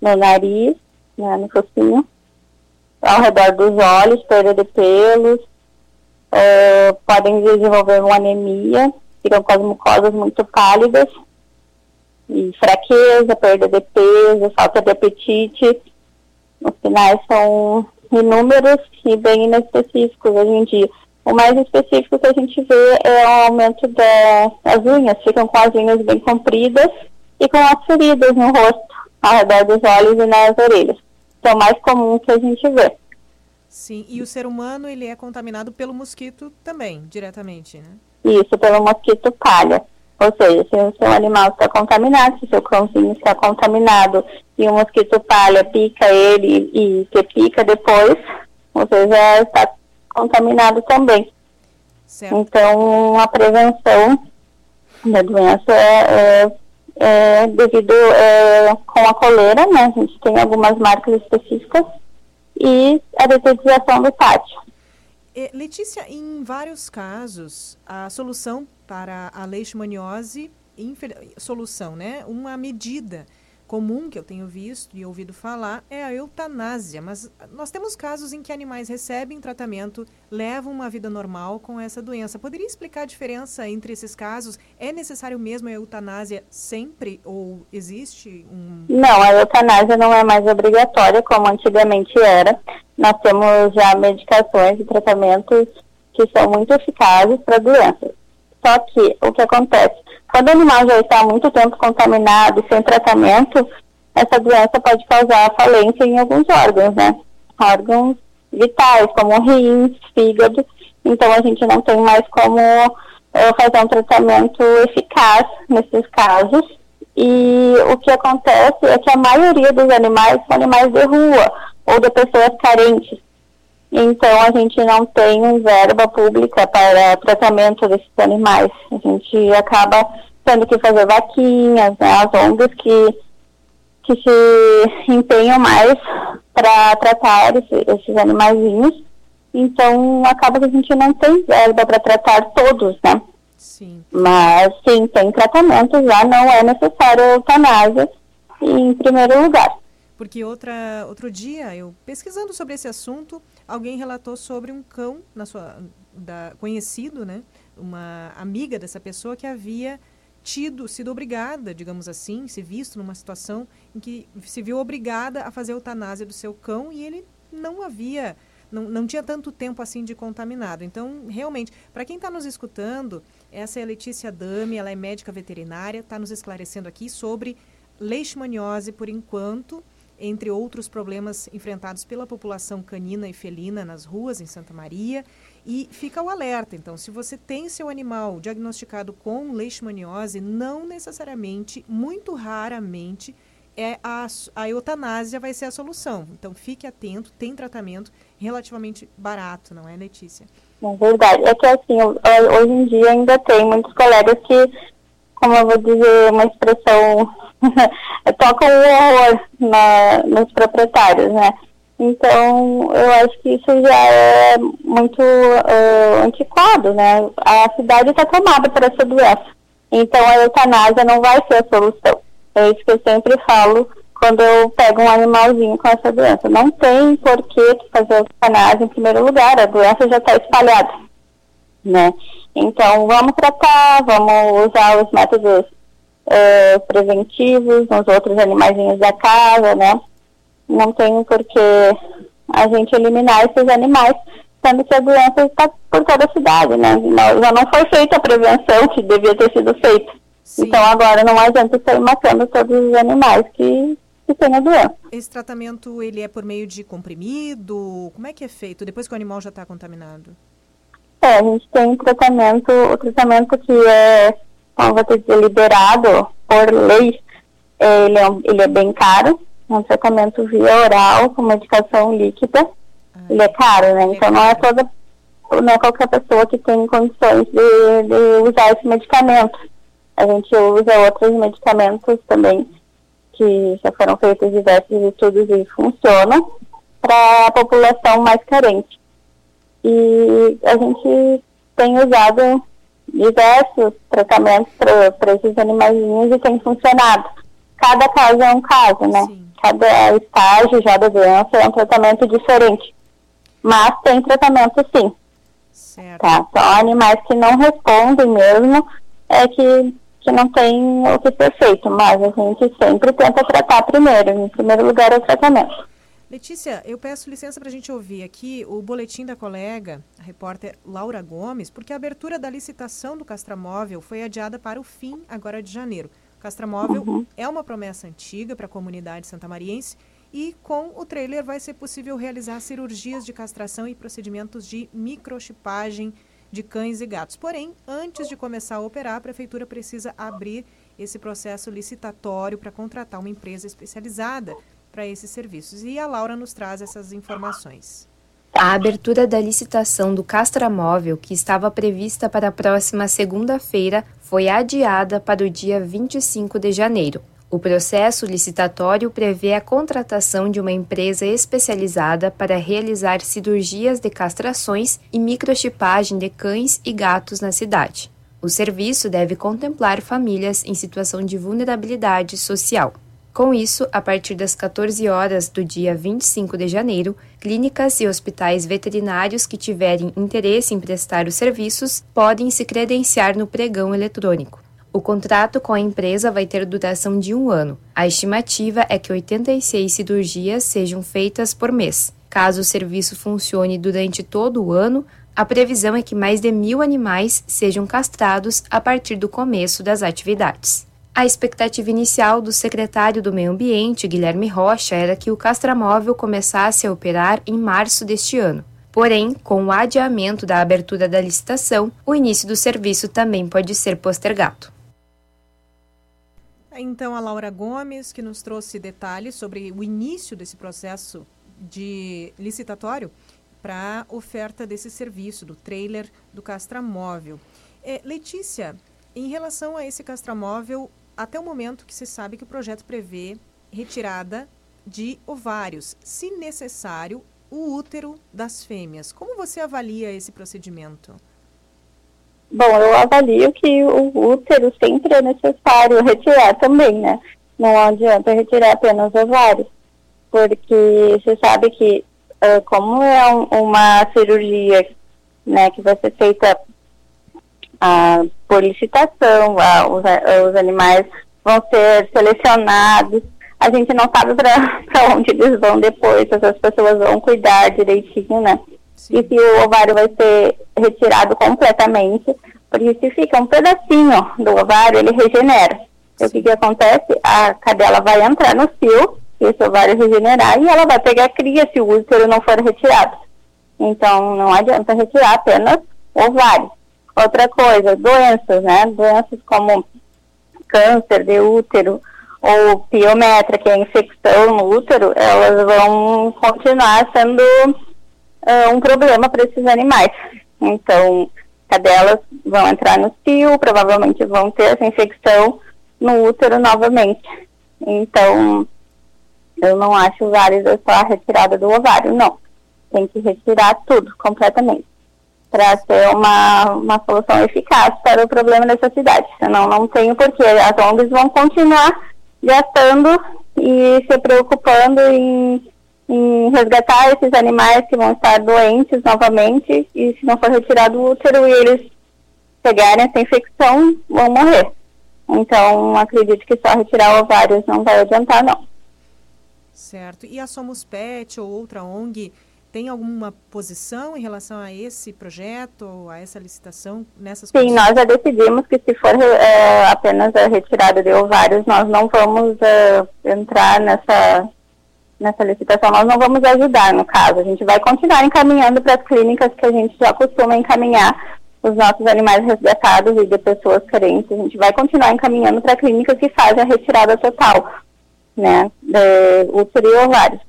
no nariz, né, no focinho, ao redor dos olhos, perda de pelos, é, podem desenvolver uma anemia, ficam com as mucosas muito pálidas, e fraqueza, perda de peso, falta de apetite, os sinais são inúmeros e bem inespecíficos hoje em dia. O mais específico que a gente vê é o aumento das unhas, ficam com as unhas bem compridas e com as feridas no rosto, ao redor dos olhos e nas orelhas. Que é o mais comum que a gente vê. Sim, e o ser humano ele é contaminado pelo mosquito também, diretamente, né? Isso, pelo mosquito palha. Ou seja, se o seu animal está contaminado, se o seu cãozinho está contaminado e o mosquito palha pica ele e que pica depois, você já está contaminado também. Certo. Então, a prevenção da doença é, é, é devido é, com a coleira, né? A gente tem algumas marcas específicas e a detetização do pátio. É, Letícia, em vários casos, a solução para a leishmaniose, solução, né? Uma medida comum que eu tenho visto e ouvido falar é a eutanásia, mas nós temos casos em que animais recebem tratamento, levam uma vida normal com essa doença. Poderia explicar a diferença entre esses casos? É necessário mesmo a eutanásia sempre ou existe um Não, a eutanásia não é mais obrigatória como antigamente era. Nós temos já medicações e tratamentos que são muito eficazes para doenças. Só que o que acontece? Quando o animal já está há muito tempo contaminado sem tratamento, essa doença pode causar falência em alguns órgãos, né? Órgãos vitais, como rins, fígado. Então a gente não tem mais como uh, fazer um tratamento eficaz nesses casos. E o que acontece é que a maioria dos animais são animais de rua ou de pessoas carentes. Então a gente não tem verba pública para tratamento desses animais. A gente acaba tendo que fazer vaquinhas, né? As ONGs que que se empenham mais para tratar esse, esses animaizinhos. Então, acaba que a gente não tem verba para tratar todos, né? Sim. Mas, sim, tem tratamento já, não é necessário eutanásia em primeiro lugar. Porque outra, outro dia, eu pesquisando sobre esse assunto, alguém relatou sobre um cão na sua, da, conhecido, né? Uma amiga dessa pessoa que havia tido, sido obrigada, digamos assim, se visto numa situação em que se viu obrigada a fazer a eutanásia do seu cão e ele não havia, não, não tinha tanto tempo assim de contaminado. Então, realmente, para quem está nos escutando, essa é a Letícia Dami, ela é médica veterinária, está nos esclarecendo aqui sobre leishmaniose por enquanto, entre outros problemas enfrentados pela população canina e felina nas ruas em Santa Maria. E fica o alerta, então, se você tem seu animal diagnosticado com leishmaniose, não necessariamente, muito raramente, é a, a eutanásia vai ser a solução. Então, fique atento, tem tratamento relativamente barato, não é, Letícia? É verdade. É que, assim, hoje em dia ainda tem muitos colegas que, como eu vou dizer, uma expressão, tocam o horror na, nos proprietários, né? Então, eu acho que isso já é muito uh, antiquado, né? A cidade está tomada por essa doença. Então, a eutanásia não vai ser a solução. É isso que eu sempre falo quando eu pego um animalzinho com essa doença. Não tem por que fazer eutanásia em primeiro lugar, a doença já está espalhada, né? Então, vamos tratar, vamos usar os métodos uh, preventivos nos outros animaizinhos da casa, né? não tem por que a gente eliminar esses animais, sendo que a doença está por toda a cidade, né? Já não foi feita a prevenção que devia ter sido feita. Sim. Então agora não adianta sair matando todos os animais que, que têm a doença. Esse tratamento ele é por meio de comprimido? Como é que é feito depois que o animal já está contaminado? É, a gente tem tratamento, o tratamento que é, como vou dizer, liberado por lei, é, ele, é, ele é bem caro, um tratamento via oral com medicação líquida, ah, ele é caro, né? Então não é toda, não é qualquer pessoa que tem condições de, de usar esse medicamento. A gente usa outros medicamentos também que já foram feitos diversos estudos e funcionam para a população mais carente. E a gente tem usado diversos tratamentos para esses animaizinhos e tem funcionado. Cada caso é um caso, né? Sim cada estágio já da doença é um tratamento diferente. Mas tem tratamento sim. Certo. Tá? Só animais que não respondem mesmo é que, que não tem o que ser feito. Mas a gente sempre tenta tratar primeiro. Em primeiro lugar é o tratamento. Letícia, eu peço licença para a gente ouvir aqui o boletim da colega, a repórter Laura Gomes, porque a abertura da licitação do Castramóvel foi adiada para o fim agora de janeiro. Castramóvel uhum. é uma promessa antiga para a comunidade santamariense e com o trailer vai ser possível realizar cirurgias de castração e procedimentos de microchipagem de cães e gatos. Porém, antes de começar a operar, a prefeitura precisa abrir esse processo licitatório para contratar uma empresa especializada para esses serviços. E a Laura nos traz essas informações. A abertura da licitação do Castramóvel, que estava prevista para a próxima segunda-feira, foi adiada para o dia 25 de janeiro. O processo licitatório prevê a contratação de uma empresa especializada para realizar cirurgias de castrações e microchipagem de cães e gatos na cidade. O serviço deve contemplar famílias em situação de vulnerabilidade social. Com isso, a partir das 14 horas do dia 25 de janeiro, clínicas e hospitais veterinários que tiverem interesse em prestar os serviços podem se credenciar no pregão eletrônico. O contrato com a empresa vai ter duração de um ano. A estimativa é que 86 cirurgias sejam feitas por mês. Caso o serviço funcione durante todo o ano, a previsão é que mais de mil animais sejam castrados a partir do começo das atividades. A expectativa inicial do secretário do Meio Ambiente, Guilherme Rocha, era que o castramóvel começasse a operar em março deste ano. Porém, com o adiamento da abertura da licitação, o início do serviço também pode ser postergado. Então, a Laura Gomes, que nos trouxe detalhes sobre o início desse processo de licitatório para oferta desse serviço, do trailer do castramóvel. É, Letícia, em relação a esse castramóvel, até o momento que se sabe que o projeto prevê retirada de ovários, se necessário, o útero das fêmeas. Como você avalia esse procedimento? Bom, eu avalio que o útero sempre é necessário retirar também, né? Não adianta retirar apenas ovários, porque você sabe que uh, como é um, uma cirurgia, né, que vai ser feita uh, por licitação, os, os animais vão ser selecionados, a gente não sabe para onde eles vão depois, se as pessoas vão cuidar direitinho, né? Sim. E se o ovário vai ser retirado completamente, porque se fica um pedacinho do ovário, ele regenera. Sim. O que, que acontece? A cadela vai entrar no cio, esse ovário regenerar, e ela vai pegar cria se o útero não for retirado. Então, não adianta retirar apenas o ovário. Outra coisa, doenças, né? Doenças como câncer de útero, ou piometra, que é a infecção no útero, elas vão continuar sendo uh, um problema para esses animais. Então, cadelas vão entrar no cio, provavelmente vão ter essa infecção no útero novamente. Então, eu não acho válida só a retirada do ovário, não. Tem que retirar tudo, completamente, para ser uma, uma solução eficaz para o problema dessa cidade. Senão, não tem porquê. As ONGs vão continuar gastando e se preocupando em, em resgatar esses animais que vão estar doentes novamente e se não for retirado o útero e eles pegarem essa infecção, vão morrer. Então, acredito que só retirar ovários não vai adiantar, não. Certo. E a Somos Pet ou outra ONG tem alguma posição em relação a esse projeto, a essa licitação nessas Sim, condições? nós já decidimos que se for é, apenas a retirada de ovários, nós não vamos é, entrar nessa, nessa licitação, nós não vamos ajudar no caso. A gente vai continuar encaminhando para as clínicas que a gente já costuma encaminhar os nossos animais resgatados e de pessoas carentes. A gente vai continuar encaminhando para clínicas que fazem a retirada total, né, de útero e ovários.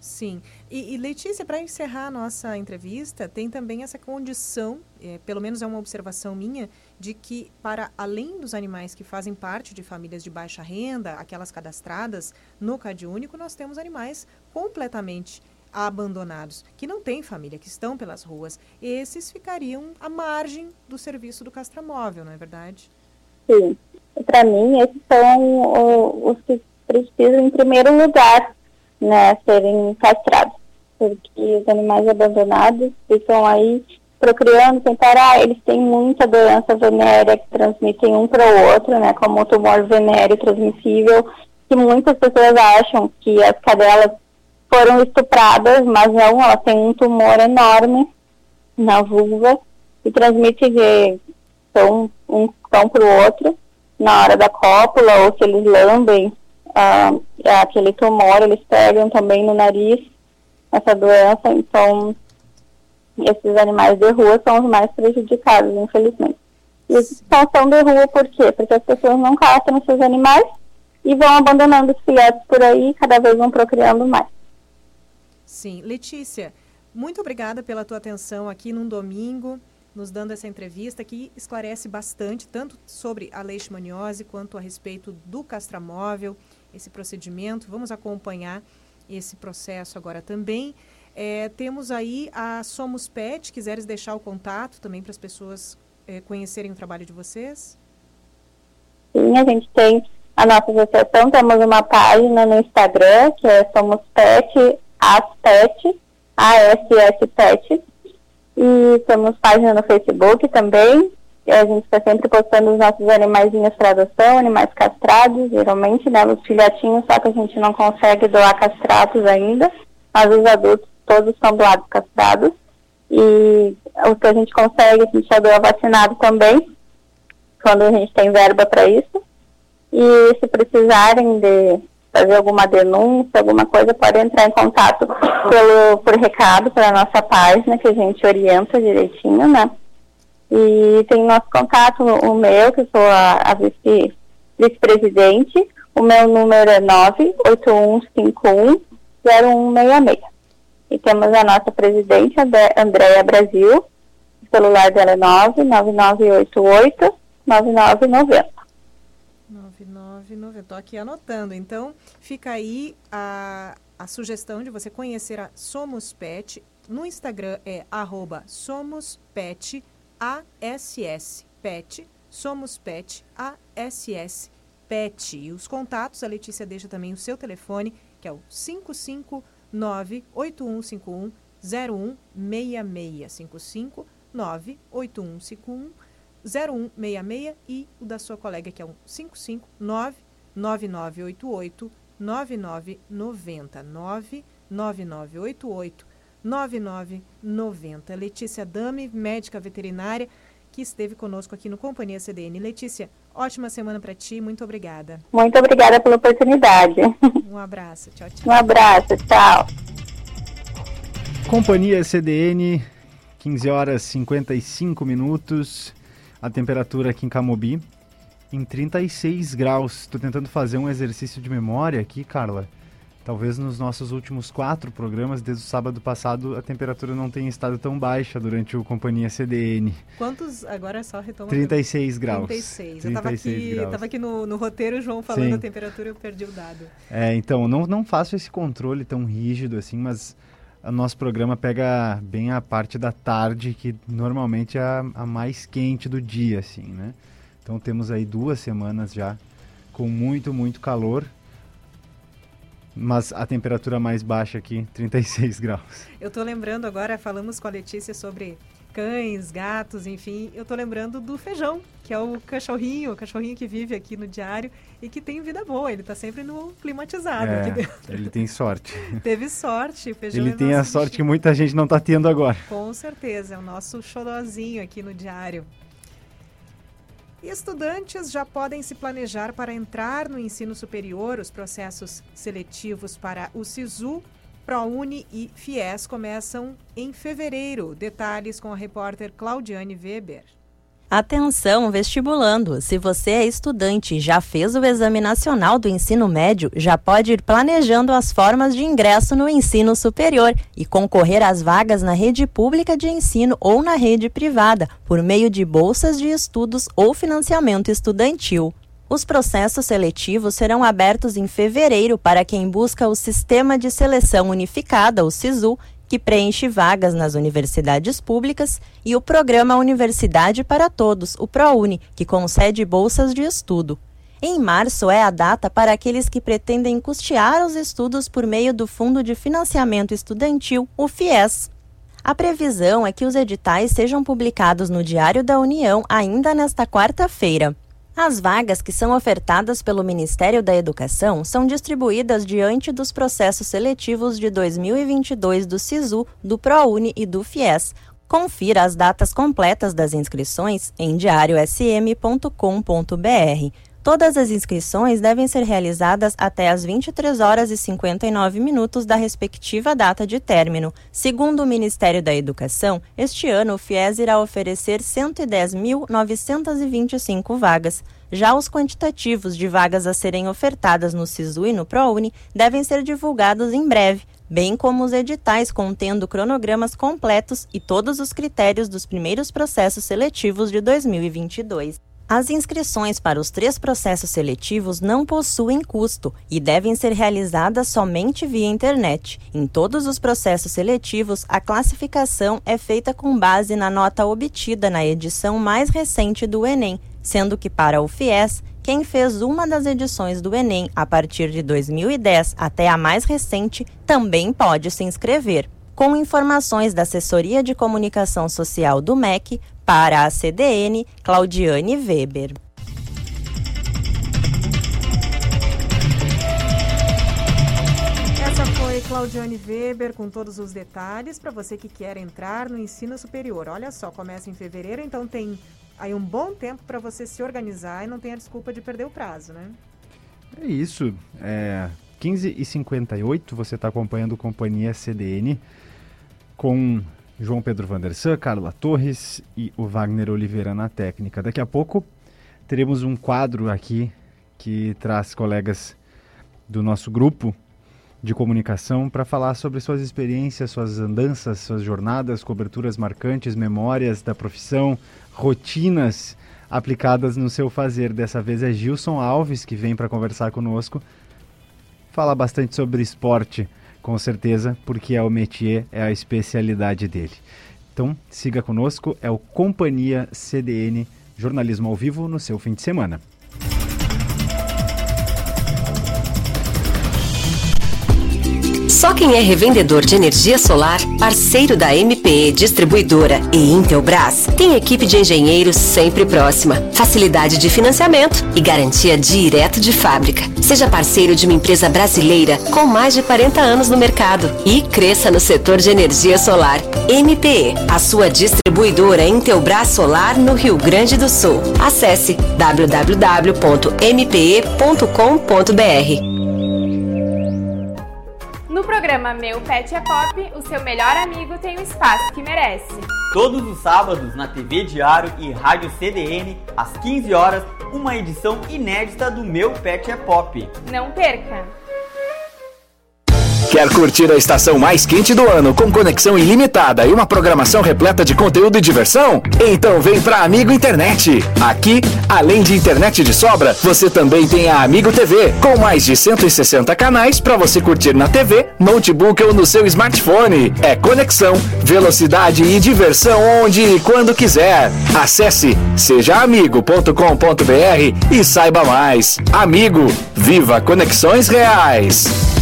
Sim. E, e Letícia, para encerrar a nossa entrevista, tem também essa condição, é, pelo menos é uma observação minha, de que para além dos animais que fazem parte de famílias de baixa renda, aquelas cadastradas no Cade Único, nós temos animais completamente abandonados, que não têm família, que estão pelas ruas. Esses ficariam à margem do serviço do castramóvel, não é verdade? Sim. Para mim, esses são os que precisam, em primeiro lugar, né, serem castrados porque os animais abandonados ficam aí procriando sem parar. Eles têm muita doença venérea que transmitem um para o outro, né, como o tumor venéreo transmissível, que muitas pessoas acham que as cadelas foram estupradas, mas não, elas têm um tumor enorme na vulva e transmite de então, um cão para o outro na hora da cópula, ou se eles lambem ah, aquele tumor, eles pegam também no nariz essa doença, então esses animais de rua são os mais prejudicados, infelizmente. E eles são de rua por quê? Porque as pessoas não castram seus animais e vão abandonando os filhotes por aí, cada vez vão procriando mais. Sim. Letícia, muito obrigada pela tua atenção aqui num domingo, nos dando essa entrevista que esclarece bastante, tanto sobre a leishmaniose quanto a respeito do castramóvel, esse procedimento. Vamos acompanhar esse processo agora também. É, temos aí a Somos Pet, quiseres deixar o contato também para as pessoas é, conhecerem o trabalho de vocês? Sim, a gente tem a nossa associação, temos uma página no Instagram, que é Somos Pet, ASPET, ASS Pet, e temos página no Facebook também, a gente está sempre postando os nossos animaizinhos para adoção, animais castrados, geralmente, né? Os filhotinhos, só que a gente não consegue doar castrados ainda, mas os adultos todos são doados castrados. E o que a gente consegue, a gente já doa vacinado também, quando a gente tem verba para isso. E se precisarem de fazer alguma denúncia, alguma coisa, podem entrar em contato pelo, por recado pela nossa página, que a gente orienta direitinho, né? E tem nosso contato, o meu, que sou a, a vice, vice-presidente. O meu número é 981510166. E temos a nossa presidente, Andréia Brasil. O celular dela é 99988 9990. 9990. 990. Estou aqui anotando. Então, fica aí a, a sugestão de você conhecer a Somos Pet. No Instagram é arroba SomosPetASS. Pet. Somos Pet ASS. Pet. E os contatos, a Letícia deixa também o seu telefone, que é o 559 8151 0166 559 8151 0166 e o da sua colega que é um 559 9988 9990 99988 9990. Letícia Dami, médica veterinária, que esteve conosco aqui no Companhia CDN. Letícia, ótima semana para ti, muito obrigada. Muito obrigada pela oportunidade. Um abraço, tchau, tchau. Um abraço, tchau. Companhia CDN, 15 horas 55 minutos. A temperatura aqui em Camobi em 36 graus. Estou tentando fazer um exercício de memória aqui, Carla. Talvez nos nossos últimos quatro programas, desde o sábado passado, a temperatura não tenha estado tão baixa durante o Companhia CDN. Quantos? Agora é só retoma. 36 graus. 36. 36 eu estava aqui, tava aqui no, no roteiro, João falando Sim. a temperatura, eu perdi o dado. É, então, não, não faço esse controle tão rígido assim, mas o nosso programa pega bem a parte da tarde, que normalmente é a, a mais quente do dia, assim, né? Então temos aí duas semanas já com muito, muito calor mas a temperatura mais baixa aqui, 36 graus. Eu estou lembrando agora, falamos com a Letícia sobre cães, gatos, enfim, eu estou lembrando do feijão, que é o cachorrinho, o cachorrinho que vive aqui no diário e que tem vida boa, ele está sempre no climatizado é, aqui dentro. Ele tem sorte. Teve sorte, o feijão Ele é tem a sorte que muita gente não está tendo agora. Com certeza, é o nosso xodózinho aqui no diário. Estudantes já podem se planejar para entrar no ensino superior. Os processos seletivos para o SISU, ProUni e FIES começam em fevereiro. Detalhes com a repórter Claudiane Weber. Atenção, vestibulando! Se você é estudante e já fez o Exame Nacional do Ensino Médio, já pode ir planejando as formas de ingresso no ensino superior e concorrer às vagas na rede pública de ensino ou na rede privada, por meio de bolsas de estudos ou financiamento estudantil. Os processos seletivos serão abertos em fevereiro para quem busca o Sistema de Seleção Unificada, o SISU, que preenche vagas nas universidades públicas, e o programa Universidade para Todos, o ProUni, que concede bolsas de estudo. Em março é a data para aqueles que pretendem custear os estudos por meio do Fundo de Financiamento Estudantil, o FIES. A previsão é que os editais sejam publicados no Diário da União ainda nesta quarta-feira. As vagas que são ofertadas pelo Ministério da Educação são distribuídas diante dos processos seletivos de 2022 do SISU, do ProUni e do FIES. Confira as datas completas das inscrições em diariosm.com.br. Todas as inscrições devem ser realizadas até às 23 horas e 59 minutos da respectiva data de término. Segundo o Ministério da Educação, este ano o FIES irá oferecer 110.925 vagas. Já os quantitativos de vagas a serem ofertadas no SISU e no ProUni devem ser divulgados em breve, bem como os editais contendo cronogramas completos e todos os critérios dos primeiros processos seletivos de 2022. As inscrições para os três processos seletivos não possuem custo e devem ser realizadas somente via internet. Em todos os processos seletivos, a classificação é feita com base na nota obtida na edição mais recente do Enem, sendo que para o FIES, quem fez uma das edições do Enem a partir de 2010 até a mais recente também pode se inscrever. Com informações da Assessoria de Comunicação Social do MEC, para a CDN, Claudiane Weber. Essa foi Claudiane Weber com todos os detalhes para você que quer entrar no ensino superior. Olha só, começa em fevereiro, então tem aí um bom tempo para você se organizar e não tem a desculpa de perder o prazo, né? É isso. É 15h58, você está acompanhando Companhia CDN com João Pedro Vandersan, Carla Torres e o Wagner Oliveira na técnica. Daqui a pouco teremos um quadro aqui que traz colegas do nosso grupo de comunicação para falar sobre suas experiências, suas andanças, suas jornadas, coberturas marcantes, memórias da profissão, rotinas aplicadas no seu fazer. Dessa vez é Gilson Alves que vem para conversar conosco. Fala bastante sobre esporte, com certeza, porque é o métier, é a especialidade dele. Então, siga conosco, é o Companhia CDN, jornalismo ao vivo no seu fim de semana. Só quem é revendedor de energia solar, parceiro da MPE Distribuidora e Intelbras, tem equipe de engenheiros sempre próxima, facilidade de financiamento e garantia direto de fábrica. Seja parceiro de uma empresa brasileira com mais de 40 anos no mercado e cresça no setor de energia solar. MPE, a sua distribuidora Intelbras Solar no Rio Grande do Sul. Acesse www.mpe.com.br. No programa Meu Pet é Pop, o seu melhor amigo tem o espaço que merece. Todos os sábados na TV Diário e Rádio CDN, às 15 horas, uma edição inédita do Meu Pet é Pop. Não perca! Quer curtir a estação mais quente do ano com conexão ilimitada e uma programação repleta de conteúdo e diversão? Então vem pra Amigo Internet. Aqui, além de internet de sobra, você também tem a Amigo TV, com mais de 160 canais para você curtir na TV, notebook ou no seu smartphone. É conexão, velocidade e diversão onde e quando quiser. Acesse sejaamigo.com.br e saiba mais. Amigo, viva conexões reais.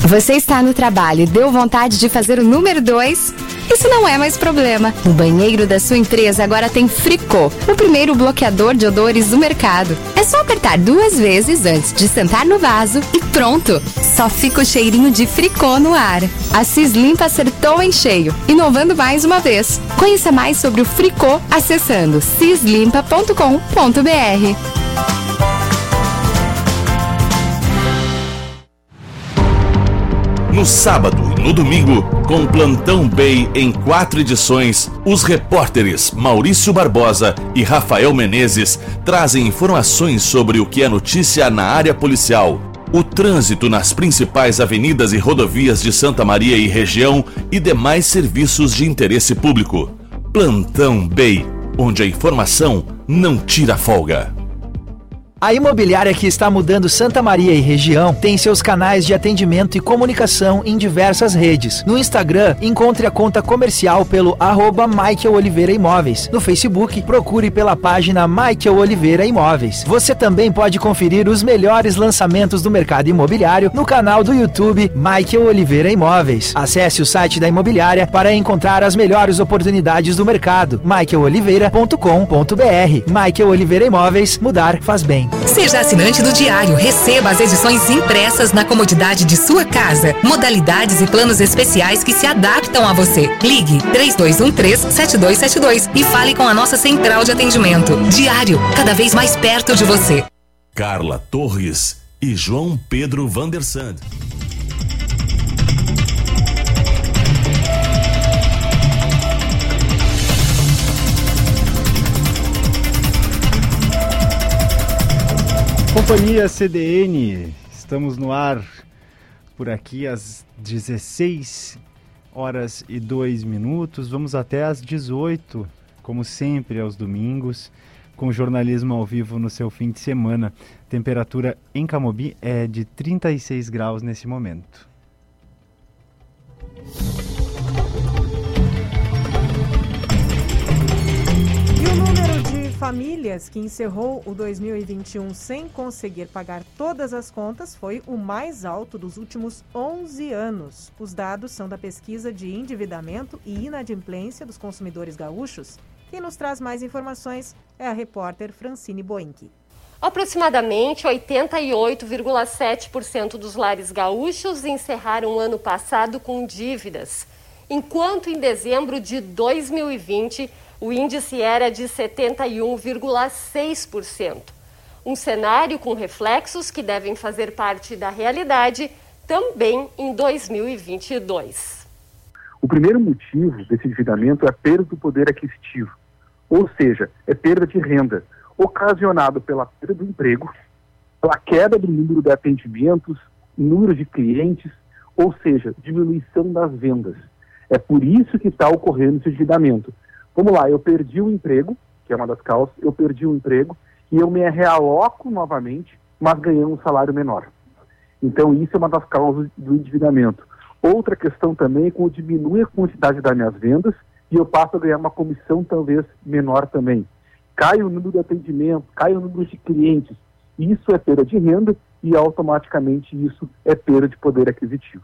Você está no trabalho e deu vontade de fazer o número 2? Isso não é mais problema. O banheiro da sua empresa agora tem Fricô, o primeiro bloqueador de odores do mercado. É só apertar duas vezes antes de sentar no vaso e pronto! Só fica o cheirinho de Fricô no ar. A Cislimpa acertou em cheio, inovando mais uma vez. Conheça mais sobre o Fricô acessando cislimpa.com.br. No sábado e no domingo, com Plantão Bay em quatro edições, os repórteres Maurício Barbosa e Rafael Menezes trazem informações sobre o que é notícia na área policial, o trânsito nas principais avenidas e rodovias de Santa Maria e região e demais serviços de interesse público. Plantão Bay, onde a informação não tira folga. A imobiliária que está mudando Santa Maria e região tem seus canais de atendimento e comunicação em diversas redes. No Instagram, encontre a conta comercial pelo arroba Michael Oliveira Imóveis. No Facebook, procure pela página Michael Oliveira Imóveis. Você também pode conferir os melhores lançamentos do mercado imobiliário no canal do YouTube Michael Oliveira Imóveis. Acesse o site da imobiliária para encontrar as melhores oportunidades do mercado. michaeloliveira.com.br Michael Oliveira Imóveis, mudar faz bem. Seja assinante do Diário, receba as edições impressas na comodidade de sua casa. Modalidades e planos especiais que se adaptam a você. Ligue 3213-7272 e fale com a nossa central de atendimento. Diário, cada vez mais perto de você. Carla Torres e João Pedro Vandersand. Companhia CDN, estamos no ar por aqui às 16 horas e 2 minutos. Vamos até às 18, como sempre, aos domingos, com jornalismo ao vivo no seu fim de semana. Temperatura em Camobi é de 36 graus nesse momento. Famílias que encerrou o 2021 sem conseguir pagar todas as contas foi o mais alto dos últimos 11 anos. Os dados são da pesquisa de endividamento e inadimplência dos consumidores gaúchos. Quem nos traz mais informações é a repórter Francine Boink. Aproximadamente 88,7% dos lares gaúchos encerraram o ano passado com dívidas, enquanto em dezembro de 2020 o índice era de 71,6%. Um cenário com reflexos que devem fazer parte da realidade também em 2022. O primeiro motivo desse endividamento é a perda do poder aquisitivo, ou seja, é perda de renda, ocasionado pela perda do emprego, pela queda do número de atendimentos, número de clientes, ou seja, diminuição das vendas. É por isso que está ocorrendo esse endividamento, Vamos lá, eu perdi o emprego, que é uma das causas, eu perdi o emprego e eu me realoco novamente, mas ganhando um salário menor. Então, isso é uma das causas do endividamento. Outra questão também é quando diminui a quantidade das minhas vendas e eu passo a ganhar uma comissão talvez menor também. Cai o número de atendimento, cai o número de clientes. Isso é perda de renda e automaticamente isso é perda de poder aquisitivo.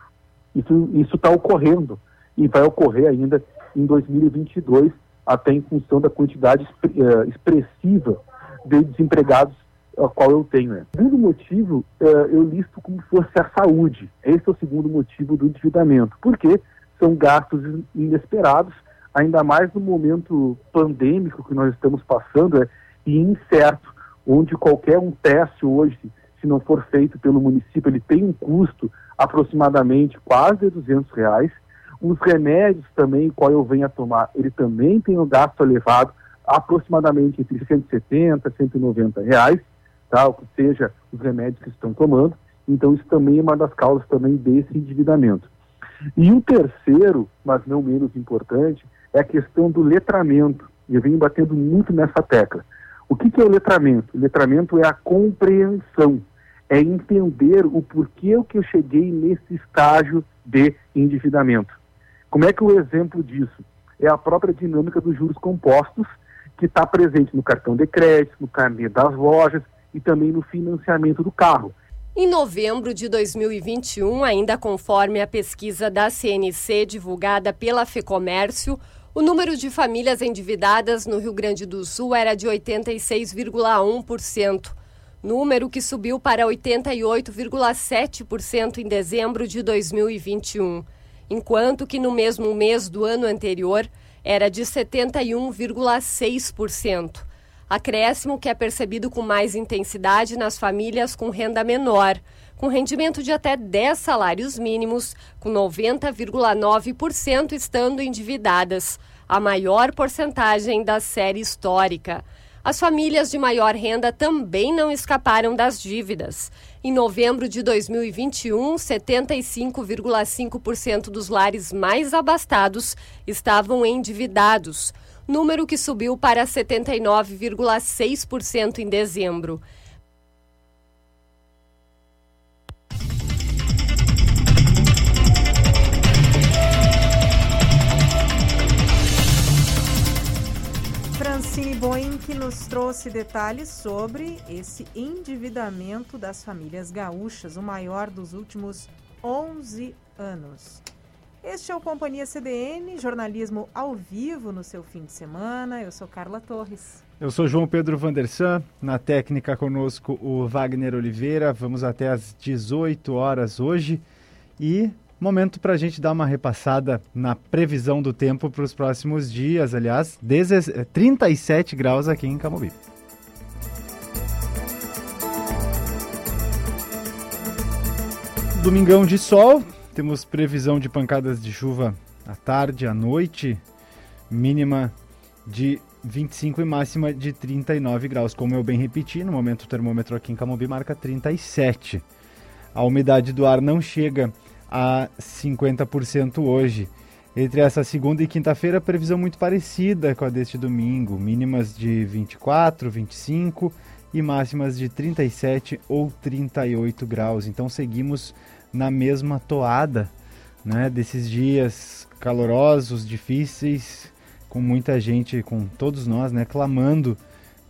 Isso está ocorrendo e vai ocorrer ainda em 2022, até em função da quantidade uh, expressiva de desempregados a qual eu tenho. Né? Segundo motivo, uh, eu listo como se fosse a saúde. Esse é o segundo motivo do endividamento. Porque são gastos inesperados, ainda mais no momento pandêmico que nós estamos passando é, e incerto, onde qualquer um teste hoje, se não for feito pelo município, ele tem um custo aproximadamente quase 200 reais. Os remédios também, qual eu venho a tomar, ele também tem um gasto elevado, aproximadamente entre 170 e 190 reais, tá? o que seja os remédios que estão tomando. Então, isso também é uma das causas também desse endividamento. E o terceiro, mas não menos importante, é a questão do letramento. Eu venho batendo muito nessa tecla. O que, que é o letramento? O letramento é a compreensão, é entender o porquê que eu cheguei nesse estágio de endividamento. Como é que o exemplo disso? É a própria dinâmica dos juros compostos, que está presente no cartão de crédito, no carnê das lojas e também no financiamento do carro. Em novembro de 2021, ainda conforme a pesquisa da CNC divulgada pela FEComércio, o número de famílias endividadas no Rio Grande do Sul era de 86,1%, número que subiu para 88,7% em dezembro de 2021 enquanto que no mesmo mês do ano anterior era de 71,6%. Acréscimo que é percebido com mais intensidade nas famílias com renda menor, com rendimento de até 10 salários mínimos, com 90,9% estando endividadas, a maior porcentagem da série histórica. As famílias de maior renda também não escaparam das dívidas. Em novembro de 2021, 75,5% dos lares mais abastados estavam endividados, número que subiu para 79,6% em dezembro. Francine Boim que nos trouxe detalhes sobre esse endividamento das famílias gaúchas, o maior dos últimos 11 anos. Este é o Companhia CDN, jornalismo ao vivo no seu fim de semana. Eu sou Carla Torres. Eu sou João Pedro Vandersan, na técnica conosco o Wagner Oliveira. Vamos até às 18 horas hoje e Momento para a gente dar uma repassada na previsão do tempo para os próximos dias. Aliás, 37 graus aqui em Camobi. Domingão de sol, temos previsão de pancadas de chuva à tarde, à noite, mínima de 25 e máxima de 39 graus. Como eu bem repeti, no momento o termômetro aqui em Camobi marca 37. A umidade do ar não chega a 50% hoje. Entre essa segunda e quinta-feira, previsão muito parecida com a deste domingo, mínimas de 24, 25 e máximas de 37 ou 38 graus. Então seguimos na mesma toada, né, desses dias calorosos, difíceis, com muita gente, com todos nós, né, clamando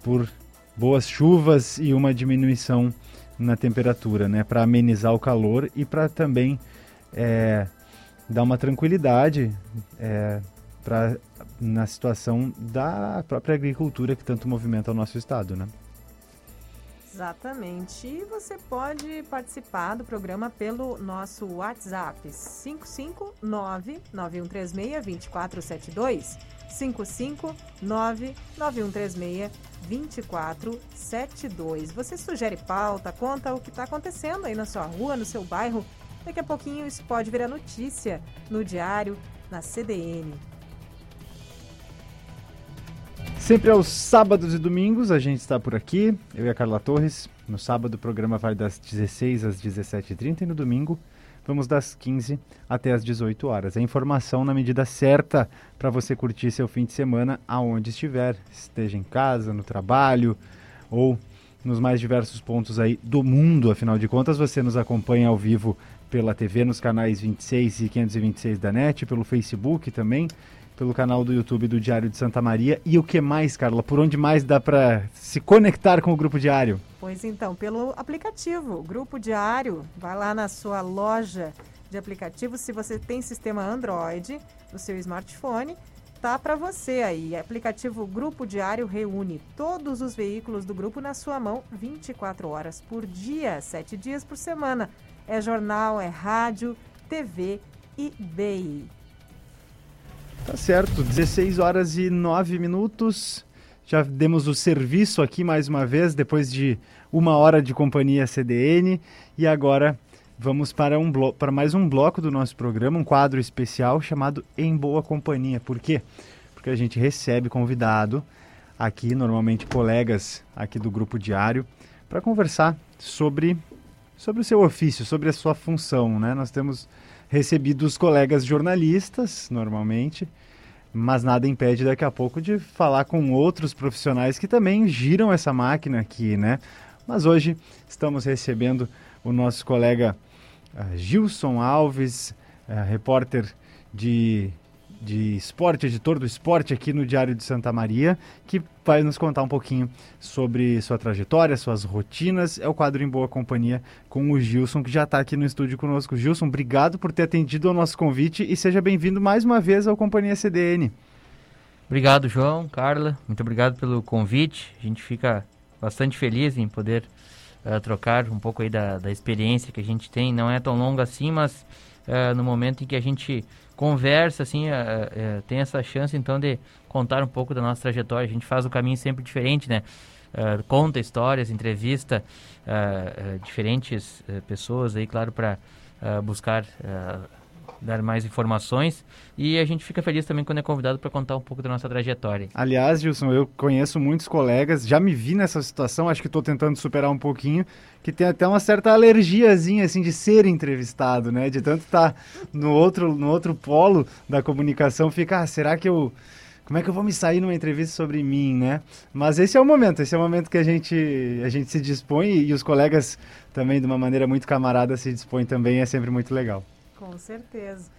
por boas chuvas e uma diminuição na temperatura, né, para amenizar o calor e para também é, dar uma tranquilidade é, pra, na situação da própria agricultura que tanto movimenta o nosso estado, né? Exatamente. E você pode participar do programa pelo nosso WhatsApp 559-9136-2472. 559-9136-2472. Você sugere pauta, conta o que está acontecendo aí na sua rua, no seu bairro Daqui a pouquinho isso pode virar notícia no diário, na CDN. Sempre aos sábados e domingos a gente está por aqui, eu e a Carla Torres. No sábado o programa vai das 16 às 17h30 e no domingo Vamos das 15 até as 18 horas. A informação na medida certa para você curtir seu fim de semana aonde estiver, esteja em casa, no trabalho ou nos mais diversos pontos aí do mundo. Afinal de contas, você nos acompanha ao vivo pela TV nos canais 26 e 526 da NET, pelo Facebook também, pelo canal do YouTube do Diário de Santa Maria. E o que mais, Carla? Por onde mais dá para se conectar com o Grupo Diário? Pois então, pelo aplicativo Grupo Diário, vai lá na sua loja de aplicativos, se você tem sistema Android no seu smartphone, tá para você aí. Aplicativo Grupo Diário reúne todos os veículos do grupo na sua mão 24 horas por dia, 7 dias por semana. É jornal, é rádio, TV e BI. Tá certo, 16 horas e 9 minutos. Já demos o serviço aqui mais uma vez, depois de uma hora de companhia CDN. E agora vamos para, um para mais um bloco do nosso programa, um quadro especial chamado Em Boa Companhia. Por quê? Porque a gente recebe convidado aqui, normalmente colegas aqui do Grupo Diário, para conversar sobre, sobre o seu ofício, sobre a sua função. Né? Nós temos recebido os colegas jornalistas, normalmente, mas nada impede daqui a pouco de falar com outros profissionais que também giram essa máquina aqui, né? Mas hoje estamos recebendo o nosso colega uh, Gilson Alves, uh, repórter de, de esporte, editor do esporte aqui no Diário de Santa Maria, que vai nos contar um pouquinho sobre sua trajetória, suas rotinas. É o quadro Em Boa Companhia com o Gilson, que já está aqui no estúdio conosco. Gilson, obrigado por ter atendido ao nosso convite e seja bem-vindo mais uma vez ao Companhia CDN. Obrigado, João, Carla. Muito obrigado pelo convite. A gente fica bastante feliz em poder uh, trocar um pouco aí da, da experiência que a gente tem. Não é tão longa assim, mas uh, no momento em que a gente conversa, assim, uh, tem essa chance então de contar um pouco da nossa trajetória. A gente faz o caminho sempre diferente, né? conta histórias, entrevista diferentes pessoas aí, claro, para buscar dar mais informações e a gente fica feliz também quando é convidado para contar um pouco da nossa trajetória. Aliás, Gilson, eu conheço muitos colegas, já me vi nessa situação, acho que estou tentando superar um pouquinho, que tem até uma certa alergiazinha assim de ser entrevistado, né? De tanto estar tá no outro no outro polo da comunicação, fica, ah, será que eu como é que eu vou me sair numa entrevista sobre mim, né? Mas esse é o momento, esse é o momento que a gente, a gente se dispõe e os colegas também, de uma maneira muito camarada, se dispõem também, é sempre muito legal. Com certeza.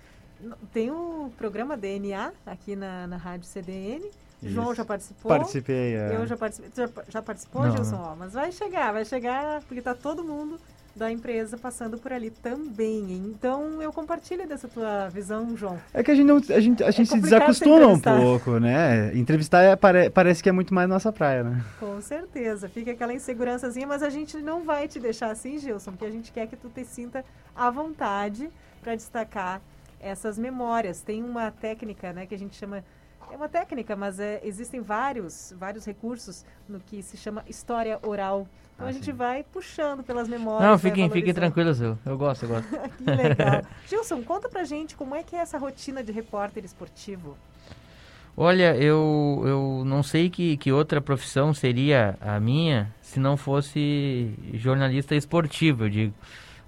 Tem o programa DNA aqui na, na Rádio CDN. Isso. João já participou. Participei. É. Eu já participei. Já, já participou, não, Gilson? Não. mas vai chegar, vai chegar, porque está todo mundo da empresa passando por ali também. Então eu compartilho dessa tua visão, João. É que a gente, não, a gente, a é gente se desacostuma um pouco, né? Entrevistar é, pare, parece que é muito mais nossa praia, né? Com certeza. Fica aquela insegurançazinha, mas a gente não vai te deixar assim, Gilson, porque a gente quer que tu te sinta à vontade para destacar essas memórias. Tem uma técnica, né, que a gente chama é uma técnica, mas é, existem vários, vários recursos no que se chama história oral. Então ah, a gente sim. vai puxando pelas memórias. Não, fiquem, fiquem tranquilos, eu, eu gosto, eu gosto. que legal. Gilson, conta pra gente como é que é essa rotina de repórter esportivo. Olha, eu, eu não sei que, que outra profissão seria a minha se não fosse jornalista esportivo, eu digo.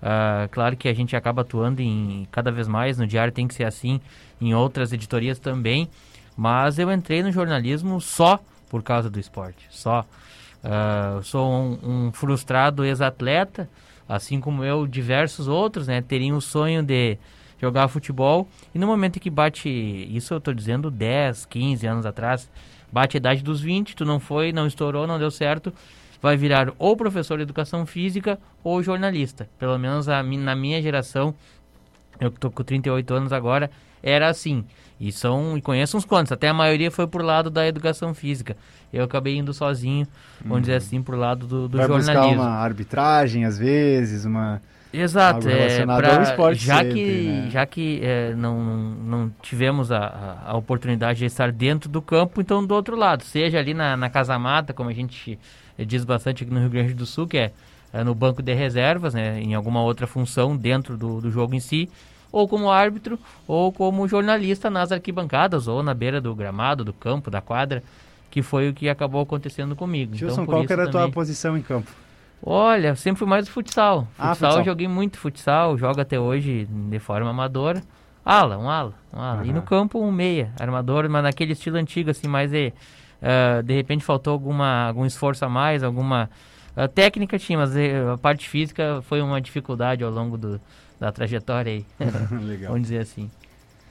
Uh, claro que a gente acaba atuando em cada vez mais, no diário tem que ser assim, em outras editorias também, mas eu entrei no jornalismo só por causa do esporte, só. Uh, sou um, um frustrado ex-atleta, assim como eu, diversos outros, né, teriam o sonho de jogar futebol e no momento que bate, isso eu estou dizendo 10, 15 anos atrás, bate a idade dos 20, tu não foi, não estourou, não deu certo, vai virar ou professor de educação física ou jornalista. Pelo menos a, na minha geração, eu estou com 38 anos agora, era assim. E são e conheço uns quantos, até a maioria foi por lado da educação física. Eu acabei indo sozinho, vamos dizer uhum. assim, por lado do, do Vai jornalismo. Buscar uma arbitragem às vezes, uma Exato, é, pra, já, sempre, que, né? já que é, não, não tivemos a, a, oportunidade de estar dentro do campo, então do outro lado, seja ali na, na Casa Mata, como a gente diz bastante aqui no Rio Grande do Sul, que é, é no banco de reservas, né, em alguma outra função dentro do, do jogo em si, ou como árbitro, ou como jornalista nas arquibancadas, ou na beira do gramado, do campo, da quadra, que foi o que acabou acontecendo comigo. Gilson, então, qual era a tua posição em campo? Olha, sempre fui mais do futsal. Ah, Futsal, futsal. eu joguei muito futsal, jogo até hoje de forma amadora. Ala, um ala, um ala. E no campo um meia, armador, mas naquele estilo antigo, assim, mais de, ah, de repente faltou alguma, algum esforço a mais, alguma a técnica tinha, mas eh, a parte física foi uma dificuldade ao longo do, da trajetória aí. Legal. Vamos dizer assim.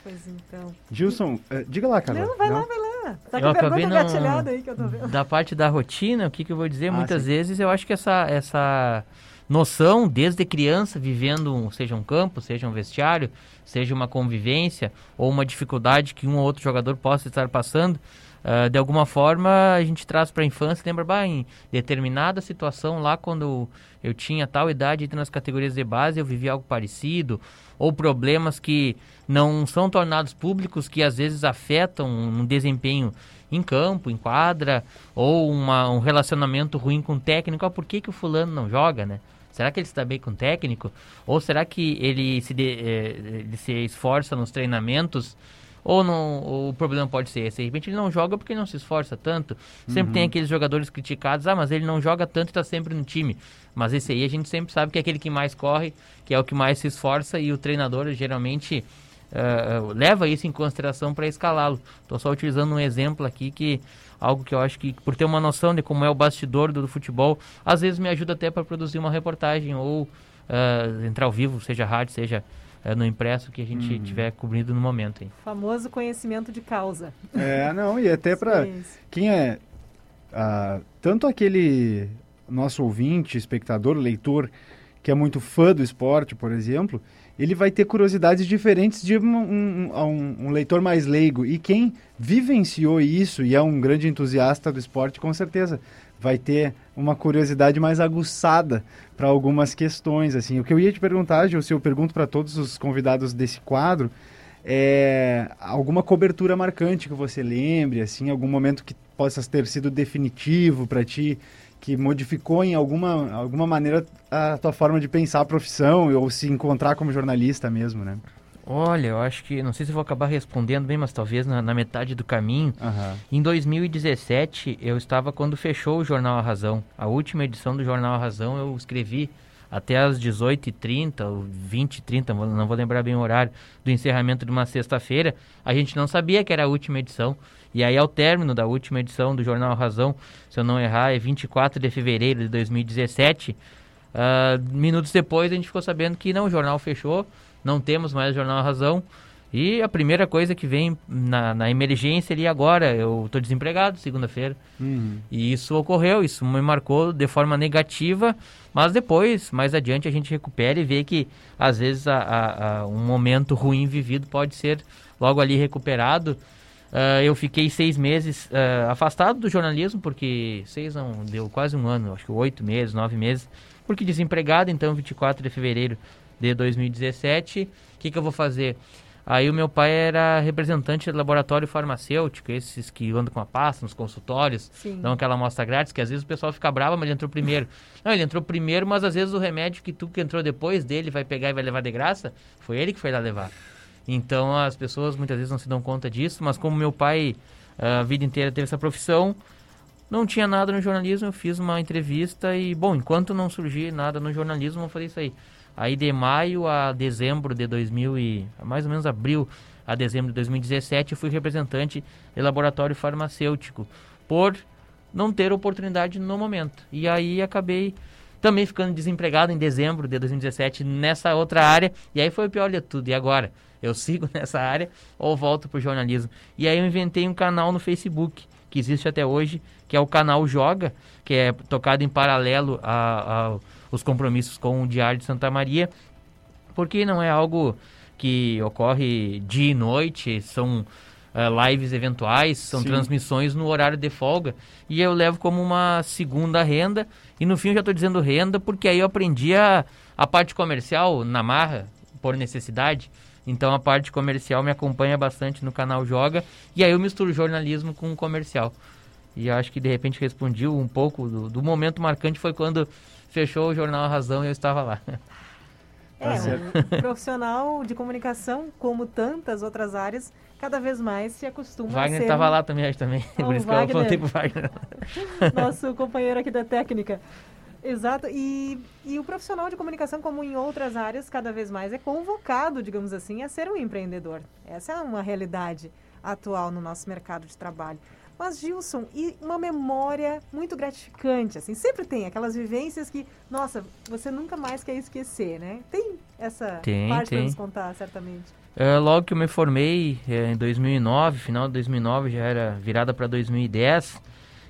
Pois então. Gilson, eh, diga lá, Carla. Não, vai lá, vai lá. Tá Eu acabei não- aí que eu tô vendo. Da parte da rotina, o que, que eu vou dizer? Ah, Muitas sim. vezes eu acho que essa, essa noção, desde criança, vivendo, um- seja um campo, seja um vestiário, seja uma convivência ou uma dificuldade que um ou outro jogador possa estar passando, ah, de alguma forma a gente traz para a infância, lembra, bah, em determinada situação lá quando eu tinha tal idade, entre nas categorias de base, eu vivi algo parecido, ou problemas que não são tornados públicos, que às vezes afetam um desempenho em campo, em quadra, ou uma, um relacionamento ruim com o técnico. Ah, por que, que o fulano não joga, né? Será que ele está bem com o técnico? Ou será que ele se, de- eh, ele se esforça nos treinamentos? Ou não, ou o problema pode ser esse. De repente ele não joga porque não se esforça tanto. Sempre Uhum. tem aqueles jogadores criticados, ah, mas ele não joga tanto e está sempre no time. Mas esse aí a gente sempre sabe que é aquele que mais corre, que é o que mais se esforça e o treinador geralmente ah, leva isso em consideração para escalá-lo. Estou só utilizando um exemplo aqui que algo que eu acho que por ter uma noção de como é o bastidor do, do futebol, às vezes me ajuda até para produzir uma reportagem ou ah, entrar ao vivo, seja rádio, seja ah, no impresso que a gente Uhum. tiver cobrindo no momento. Hein. Famoso conhecimento de causa. É, não, e até para quem é ah, tanto aquele nosso ouvinte, espectador, leitor que é muito fã do esporte, por exemplo, ele vai ter curiosidades diferentes de um, um- um- um leitor mais leigo. E quem vivenciou isso e é um grande entusiasta do esporte, com certeza vai ter uma curiosidade mais aguçada para algumas questões. assim. O que eu ia te perguntar, Gil, se eu pergunto para todos os convidados desse quadro, é alguma cobertura marcante que você lembre, assim, algum momento que possa ter sido definitivo para ti, que modificou em alguma, alguma maneira a tua forma de pensar a profissão ou se encontrar como jornalista mesmo, né? Olha, eu acho que, não sei se eu vou acabar respondendo bem, mas talvez na, na metade do caminho. Em 2017, eu estava quando fechou o Jornal A Razão. A última edição do Jornal A Razão eu escrevi até às 18h30, ou 20h30, vou- não vou lembrar bem o horário, do encerramento de uma sexta-feira. A gente não sabia que era a última edição. E aí, ao término da última edição do Jornal A Razão, se eu não errar, é 24 de fevereiro de 2017, ah, minutos depois a gente ficou sabendo que não, o jornal fechou, não temos mais o Jornal Razão. E a primeira coisa que vem na, na emergência ali agora, eu estou desempregado segunda-feira. E isso ocorreu, isso me marcou de forma negativa, mas depois, mais adiante, a gente recupera e vê que às vezes a- a- a- um momento ruim vivido pode ser logo ali recuperado. Ah, eu fiquei seis meses ah, afastado do jornalismo, porque seis não, deu quase um ano, acho que oito meses, nove meses, porque desempregado, então 24 de fevereiro de 2017, o que, que eu vou fazer? Aí o meu pai era representante do laboratório farmacêutico, esses que andam com a pasta nos consultórios, Sim. dão aquela amostra grátis, que às vezes o pessoal fica bravo, mas ele entrou primeiro. Não, ele entrou primeiro, mas às vezes o remédio que tu que entrou depois dele vai pegar e vai levar de graça, foi ele que foi lá levar. Então as pessoas muitas vezes não se dão conta disso, mas como meu pai ah, a vida inteira teve essa profissão, não tinha nada no jornalismo, eu fiz uma entrevista e, bom, enquanto não surgir nada no jornalismo, vou fazer isso aí. Aí de maio a dezembro de 2000 e mais ou menos abril a dezembro de 2017, eu fui representante de laboratório farmacêutico por não ter oportunidade no momento. E aí acabei também ficando desempregado em dezembro de 2017 nessa outra área. E aí foi o pior de tudo. E agora? Eu sigo nessa área ou volto para o jornalismo? E aí eu inventei um canal no Facebook, que existe até hoje, que é o canal Joga, que é tocado em paralelo a- a- os compromissos com o Diário de Santa Maria, porque não é algo que ocorre dia e noite, são eh, lives eventuais, são Sim. transmissões no horário de folga, e eu levo como uma segunda renda, e no fim eu já estou dizendo renda, porque aí eu aprendi a, a parte comercial na marra, por necessidade, então a parte comercial me acompanha bastante no canal Joga, e aí eu misturo jornalismo com comercial. E acho que de repente respondi um pouco do, do momento marcante foi quando fechou o jornal A Razão e eu estava lá. É, um profissional de comunicação, como tantas outras áreas, cada vez mais se acostuma Wagner a ser estava um- lá também, acho também. Ah, Por o isso que eu Wagner. apontei pro Wagner. nosso companheiro aqui da técnica. Exato, e, e o profissional de comunicação, como em outras áreas, cada vez mais é convocado, digamos assim, a ser um empreendedor. Essa é uma realidade atual no nosso mercado de trabalho. Mas, Gilson, e uma memória muito gratificante, assim, sempre tem aquelas vivências que, nossa, você nunca mais quer esquecer, né? Tem essa tem, parte para nos contar, certamente. É, logo que eu me formei, é, em 2009, final de 2009, já era virada para 2010,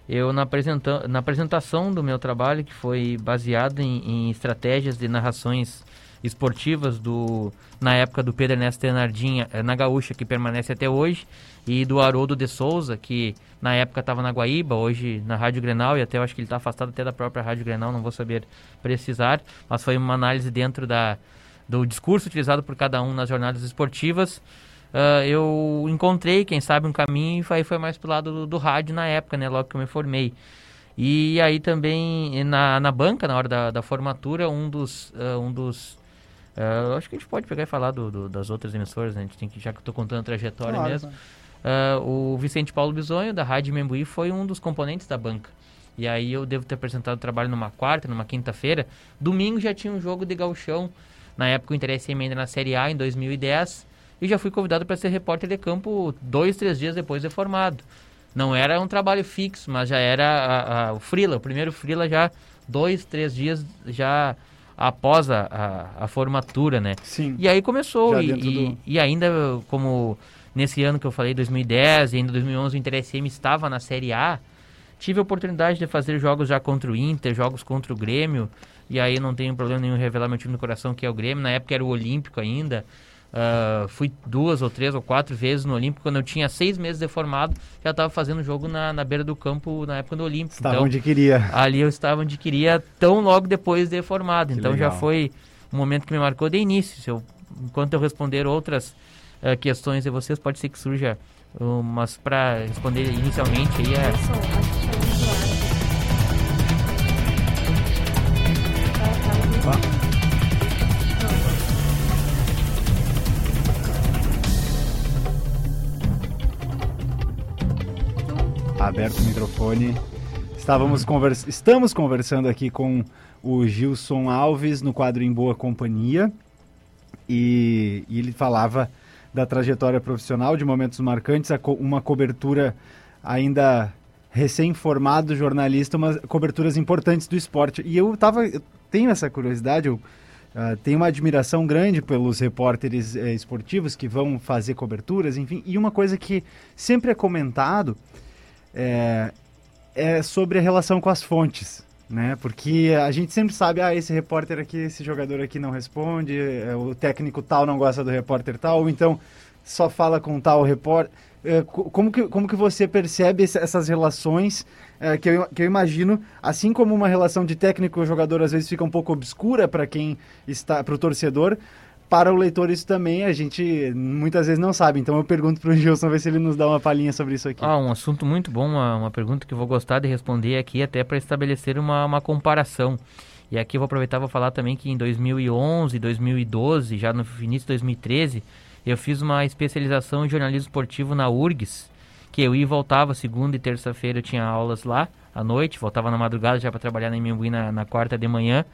eu na, apresenta na apresentação do meu trabalho, que foi baseado em, em estratégias de narrações esportivas do na época do Pedro Ernesto Tenardinha eh, na Gaúcha, que permanece até hoje, e do Haroldo de Souza, que na época estava na Guaíba, hoje na Rádio Grenal, e até eu acho que ele está afastado até da própria Rádio Grenal, não vou saber precisar, mas foi uma análise dentro da, do discurso utilizado por cada um nas jornadas esportivas. Uh, eu encontrei, quem sabe, um caminho e aí foi mais pro lado do, do rádio na época, né, logo que eu me formei. E aí também na, na banca, na hora da, da formatura, um dos, uh, um dos Uh, acho que a gente pode pegar e falar do, do, das outras emissoras, né? A gente tem que, já que estou contando a trajetória claro, mesmo. Uh, o Vicente Paulo Bisonho, da Rádio Membuí, foi um dos componentes da banca. E aí eu devo ter apresentado o trabalho numa quarta, numa quinta-feira. Domingo já tinha um jogo de gauchão. Na época o interesse ainda na Série A, em 2010. E já fui convidado para ser repórter de campo dois, três dias depois de formado. Não era um trabalho fixo, mas já era a, a, o Frila. O primeiro Frila já dois, três dias já após a, a, a, formatura, né? Sim. E aí começou, e, do... e, ainda como nesse ano que eu falei, 2010 e ainda 2011, o Inter SM estava na Série A, tive a oportunidade de fazer jogos já contra o Inter, jogos contra o Grêmio, e aí não tenho problema nenhum revelar meu time no coração, que é o Grêmio, na época era o Olímpico ainda, Uh, fui duas ou três ou quatro vezes no Olímpico. Quando eu tinha seis meses de formado, já estava fazendo jogo na, na beira do campo na época do Olímpico. Estava então, onde queria. Ali eu estava onde queria, tão logo depois de formado. Que então legal. já foi um momento que me marcou de início. Eu, enquanto eu responder outras uh, questões de vocês, pode ser que surja, uh, mas para responder inicialmente aí é. aberto o microfone. Estávamos convers... Estamos conversando aqui com o Gilson Alves no quadro Em Boa Companhia. E, e ele falava da trajetória profissional, de momentos marcantes, uma cobertura ainda recém-formado jornalista, umas coberturas importantes do esporte. E eu tava, eu tenho essa curiosidade, eu uh, tenho uma admiração grande pelos repórteres uh, esportivos que vão fazer coberturas, enfim. E uma coisa que sempre é comentado é, é sobre a relação com as fontes, né? Porque a gente sempre sabe, ah, esse repórter aqui, esse jogador aqui não responde, é, o técnico tal não gosta do repórter tal, ou então só fala com tal repórter. É, como, que, como que você percebe essas relações é, que, eu, que eu imagino, assim como uma relação de técnico e jogador às vezes fica um pouco obscura para quem está, para o torcedor, para o leitor isso também a gente muitas vezes não sabe. Então eu pergunto para o Gilson ver se ele nos dá uma palhinha sobre isso aqui. Ah, um assunto muito bom, uma, uma pergunta que eu vou gostar de responder aqui até para estabelecer uma, uma comparação. E aqui eu vou aproveitar vou falar também que em 2011, 2012, já no início de 2013, eu fiz uma especialização em jornalismo esportivo na URGS, que eu ia e voltava segunda e terça-feira eu tinha aulas lá à noite, voltava na madrugada já para trabalhar na Imbuí na, na quarta de manhã.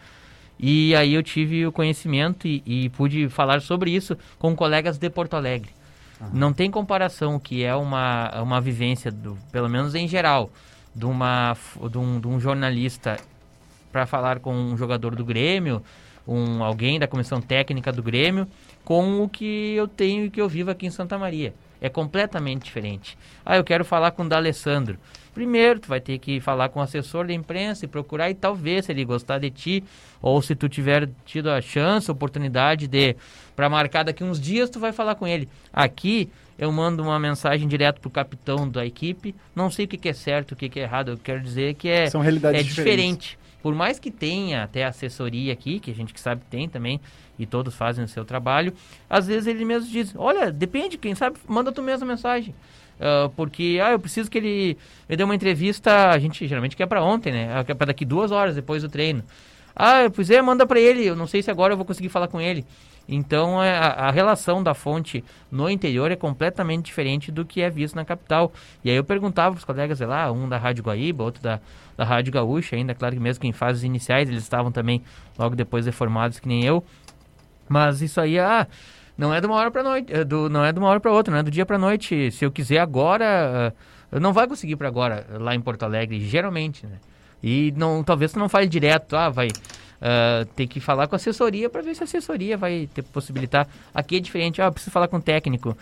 E aí eu tive o conhecimento e, e pude falar sobre isso com colegas de Porto Alegre. Uhum. Não tem comparação que é uma, uma vivência, do, pelo menos em geral, de, uma, de, um, de um jornalista para falar com um jogador do Grêmio, um, alguém da comissão técnica do Grêmio, com o que eu tenho e que eu vivo aqui em Santa Maria. É completamente diferente. Ah, eu quero falar com o D'Alessandro. Primeiro, tu vai ter que falar com o assessor da imprensa e procurar e talvez se ele gostar de ti ou se tu tiver tido a chance, a oportunidade de para marcar daqui uns dias, tu vai falar com ele. Aqui eu mando uma mensagem direto pro capitão da equipe. Não sei o que, que é certo, o que, que é errado. Eu quero dizer que é São realidades é diferente. Por mais que tenha até assessoria aqui, que a gente que sabe tem também, e todos fazem o seu trabalho, às vezes ele mesmo diz, olha, depende, quem sabe, manda tu mesmo mensagem. Uh, porque, ah, eu preciso que ele me dê uma entrevista, a gente geralmente quer para ontem, né? Ah, para daqui duas horas depois do treino. Ah, pois é, manda para ele, eu não sei se agora eu vou conseguir falar com ele. Então é, a, a, relação da fonte no interior é completamente diferente do que é visto na capital. E aí eu perguntava para os colegas, lá, um da Rádio Guaíba, outro da, da Rádio Gaúcha, ainda claro que mesmo que em fases iniciais eles estavam também logo depois reformados que nem eu. Mas isso aí, ah, não é de uma hora para noite, é do, não é de uma hora para outra, não é do dia para noite. Se eu quiser agora, uh, não vai conseguir para agora lá em Porto Alegre, geralmente, né? E não, talvez tu não fale direto, ah, vai uh, ter que falar com a assessoria para ver se a assessoria vai ter possibilitar. Aqui é diferente, ah, preciso falar com o técnico.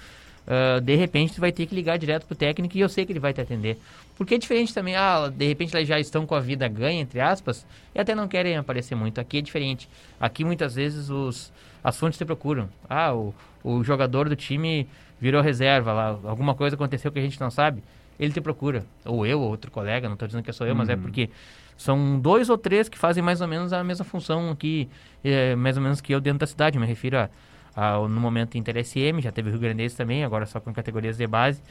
Uh, de repente tu vai ter que ligar direto pro técnico e eu sei que ele vai te atender. Porque é diferente também, ah, de repente eles já estão com a vida ganha, entre aspas, e até não querem aparecer muito. Aqui é diferente. Aqui muitas vezes os, as fontes te procuram. Ah, o, o jogador do time virou reserva lá, alguma coisa aconteceu que a gente não sabe, ele te procura. Ou eu, ou outro colega, não estou dizendo que sou eu, uhum. mas é uhum. porque são dois ou três que fazem mais ou menos a mesma função aqui, é, mais ou menos que eu dentro da cidade. Me refiro a, a no momento Inter SM, já teve o Rio Grande também, agora só com categorias de base.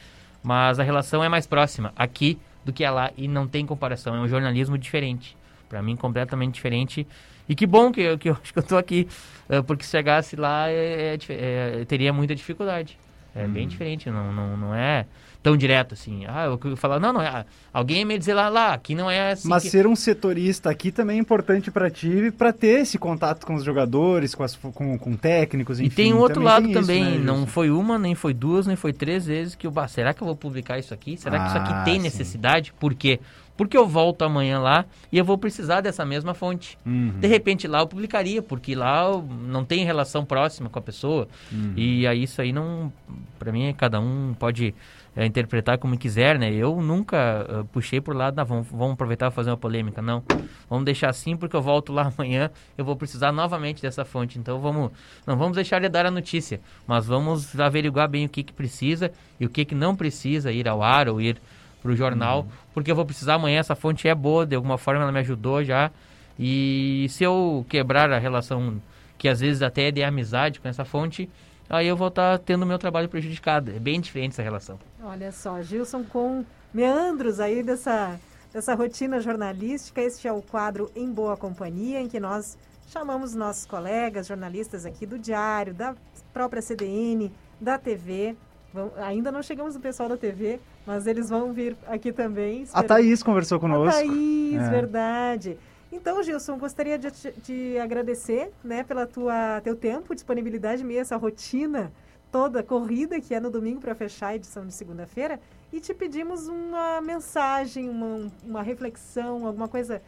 Mas a relação é mais próxima aqui do que é lá e não tem comparação. É um jornalismo diferente. Para mim, completamente diferente. E que bom que, que eu acho que eu estou aqui, uh, porque se chegasse lá, é, é, é, teria muita dificuldade. É bem uhum. diferente, não, não, não é tão direto assim. Ah, eu falar, não, não, é, alguém me dizer lá, lá, aqui não é assim. Mas que... ser um setorista aqui também é importante para ti, para ter esse contato com os jogadores, com, as, com, com técnicos, enfim. E tem um outro também lado também, isso, né, não foi uma, nem foi duas, nem foi três vezes que eu, bah, será que eu vou publicar isso aqui? Será ah, que isso aqui ah, tem sim. necessidade? Por quê? Porque eu volto amanhã lá e eu vou precisar dessa mesma fonte. Uhum. De repente lá eu publicaria, porque lá não tem relação próxima com a pessoa. Uhum. E aí isso aí não, para mim, cada um pode é, interpretar como quiser, né? Eu nunca uh, puxei por lado, não, vamos, vamos aproveitar e fazer uma polêmica, não. Vamos deixar assim porque eu volto lá amanhã, eu vou precisar novamente dessa fonte. Então vamos, não vamos deixar de dar a notícia, mas vamos averiguar bem o que, que precisa e o que, que não precisa ir ao ar ou ir para o jornal, uhum. porque eu vou precisar amanhã, essa fonte é boa, de alguma forma ela me ajudou já. E se eu quebrar a relação, que às vezes até é de amizade com essa fonte, aí eu vou estar tá tendo meu trabalho prejudicado. É bem diferente essa relação. Olha só, Gilson, com meandros aí dessa, dessa rotina jornalística, este é o quadro Em Boa Companhia, em que nós chamamos nossos colegas jornalistas aqui do Diário, da própria CDN, da TV. Vão, ainda não chegamos no pessoal da TV, mas eles vão vir aqui também. A Thaís conversou conosco. A Thaís, é. verdade. Então, Gilson, gostaria de te agradecer né, pela tua teu tempo, disponibilidade meio essa rotina toda corrida que é no domingo para fechar a edição de segunda-feira e te pedimos uma mensagem, uma, uma reflexão, alguma coisa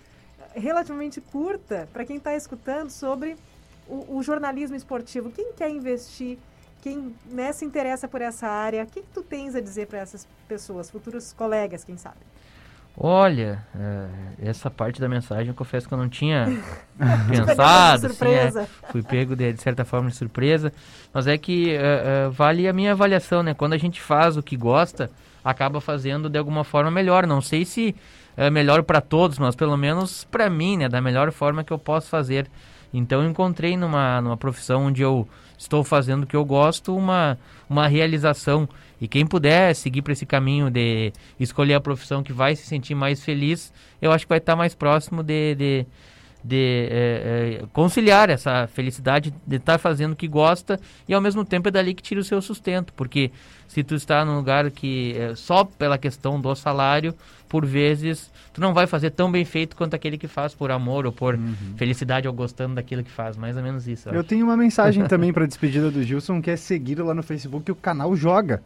relativamente curta para quem está escutando sobre o, o, jornalismo esportivo. Quem quer investir, quem né, se interessa por essa área, o que, que tu tens a dizer para essas pessoas, futuros colegas, quem sabe? Olha, é, essa parte da mensagem eu confesso que eu não tinha pensado. Assim, é, fui pego de, de, certa forma de surpresa. Mas é que é, é, vale a minha avaliação, né? Quando a gente faz o que gosta, acaba fazendo de alguma forma melhor. Não sei se é melhor para todos, mas pelo menos para mim, né? Da melhor forma que eu posso fazer. Então eu encontrei numa, numa profissão onde eu estou fazendo o que eu gosto, uma, uma realização. E quem puder seguir para esse caminho de escolher a profissão que vai se sentir mais feliz, eu acho que vai estar mais próximo de, de, de é, é, conciliar essa felicidade de estar fazendo o que gosta e ao mesmo tempo é dali que tira o seu sustento. Porque se tu está num lugar que é, só pela questão do salário, por vezes tu não vai fazer tão bem feito quanto aquele que faz por amor ou por uhum. felicidade ou gostando daquilo que faz, mais ou menos isso. Eu, eu tenho uma mensagem também para despedida do Gilson, que é seguir lá no Facebook o canal Joga.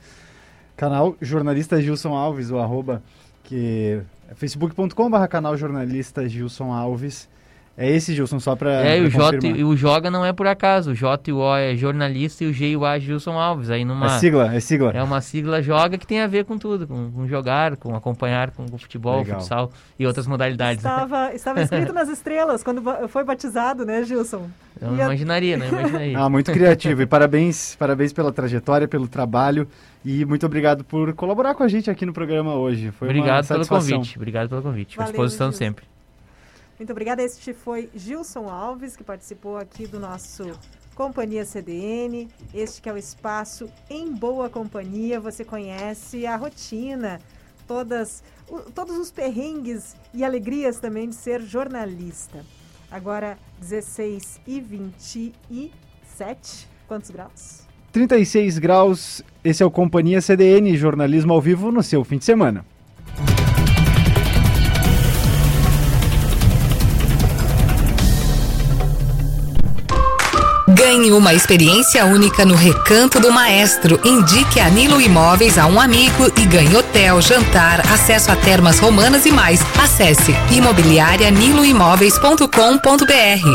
Canal Jornalista Gilson Alves, o arroba, que é facebook.com.br canal Jornalista Gilson Alves. É esse, Gilson, só para. É, o J e o Joga não é por acaso. O J e o O é jornalista e o G e o A é Gilson Alves. Aí numa, é sigla, é sigla. É uma sigla Joga que tem a ver com tudo, com, com jogar, com acompanhar, com, com futebol, Legal. futsal e outras modalidades. Né? Estava, estava escrito nas estrelas quando foi batizado, né, Gilson? Eu não imaginaria, não imaginaria. ah, muito criativo. E parabéns, parabéns pela trajetória, pelo trabalho. E muito obrigado por colaborar com a gente aqui no programa hoje. Foi obrigado pelo convite. Obrigado pelo convite. Valeu, à disposição Gilson. sempre. Muito obrigada. Este foi Gilson Alves, que participou aqui do nosso Companhia CDN. Este que é o espaço Em Boa Companhia. Você conhece a rotina, todas, todos os perrengues e alegrias também de ser jornalista. Agora, 16 e 27. 37. Quantos graus? 36 graus. Esse é o Companhia CDN, jornalismo ao vivo no seu fim de semana. Ganhe uma experiência única no Recanto do Maestro. Indique a Nilo Imóveis a um amigo e ganhe hotel, jantar, acesso a termas romanas e mais. Acesse imobiliarianiloimóveis.com.br.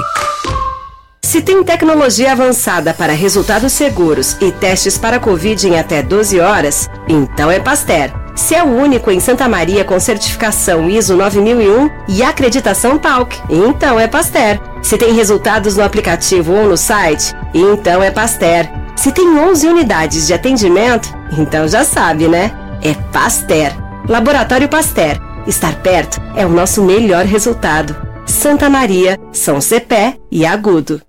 Se tem tecnologia avançada para resultados seguros e testes para Covid em até 12 horas, então é Pasteur. Se é o único em Santa Maria com certificação ISO 9001 e acreditação PALC, então é Pasteur. Se tem resultados no aplicativo ou no site, então é Pasteur. Se tem 11 unidades de atendimento, então já sabe, né? É Pasteur. Laboratório Pasteur. Estar perto é o nosso melhor resultado. Santa Maria, São Cepé e Agudo.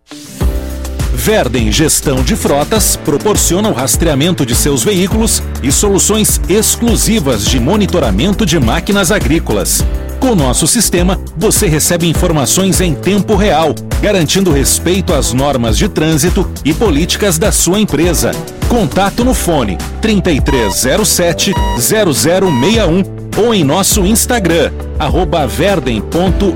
Verden Gestão de Frotas proporciona o rastreamento de seus veículos e soluções exclusivas de monitoramento de máquinas agrícolas. Com nosso sistema, você recebe informações em tempo real, garantindo respeito às normas de trânsito e políticas da sua empresa. Contato no fone 3307 0061 ou em nosso Instagram, verden.agr.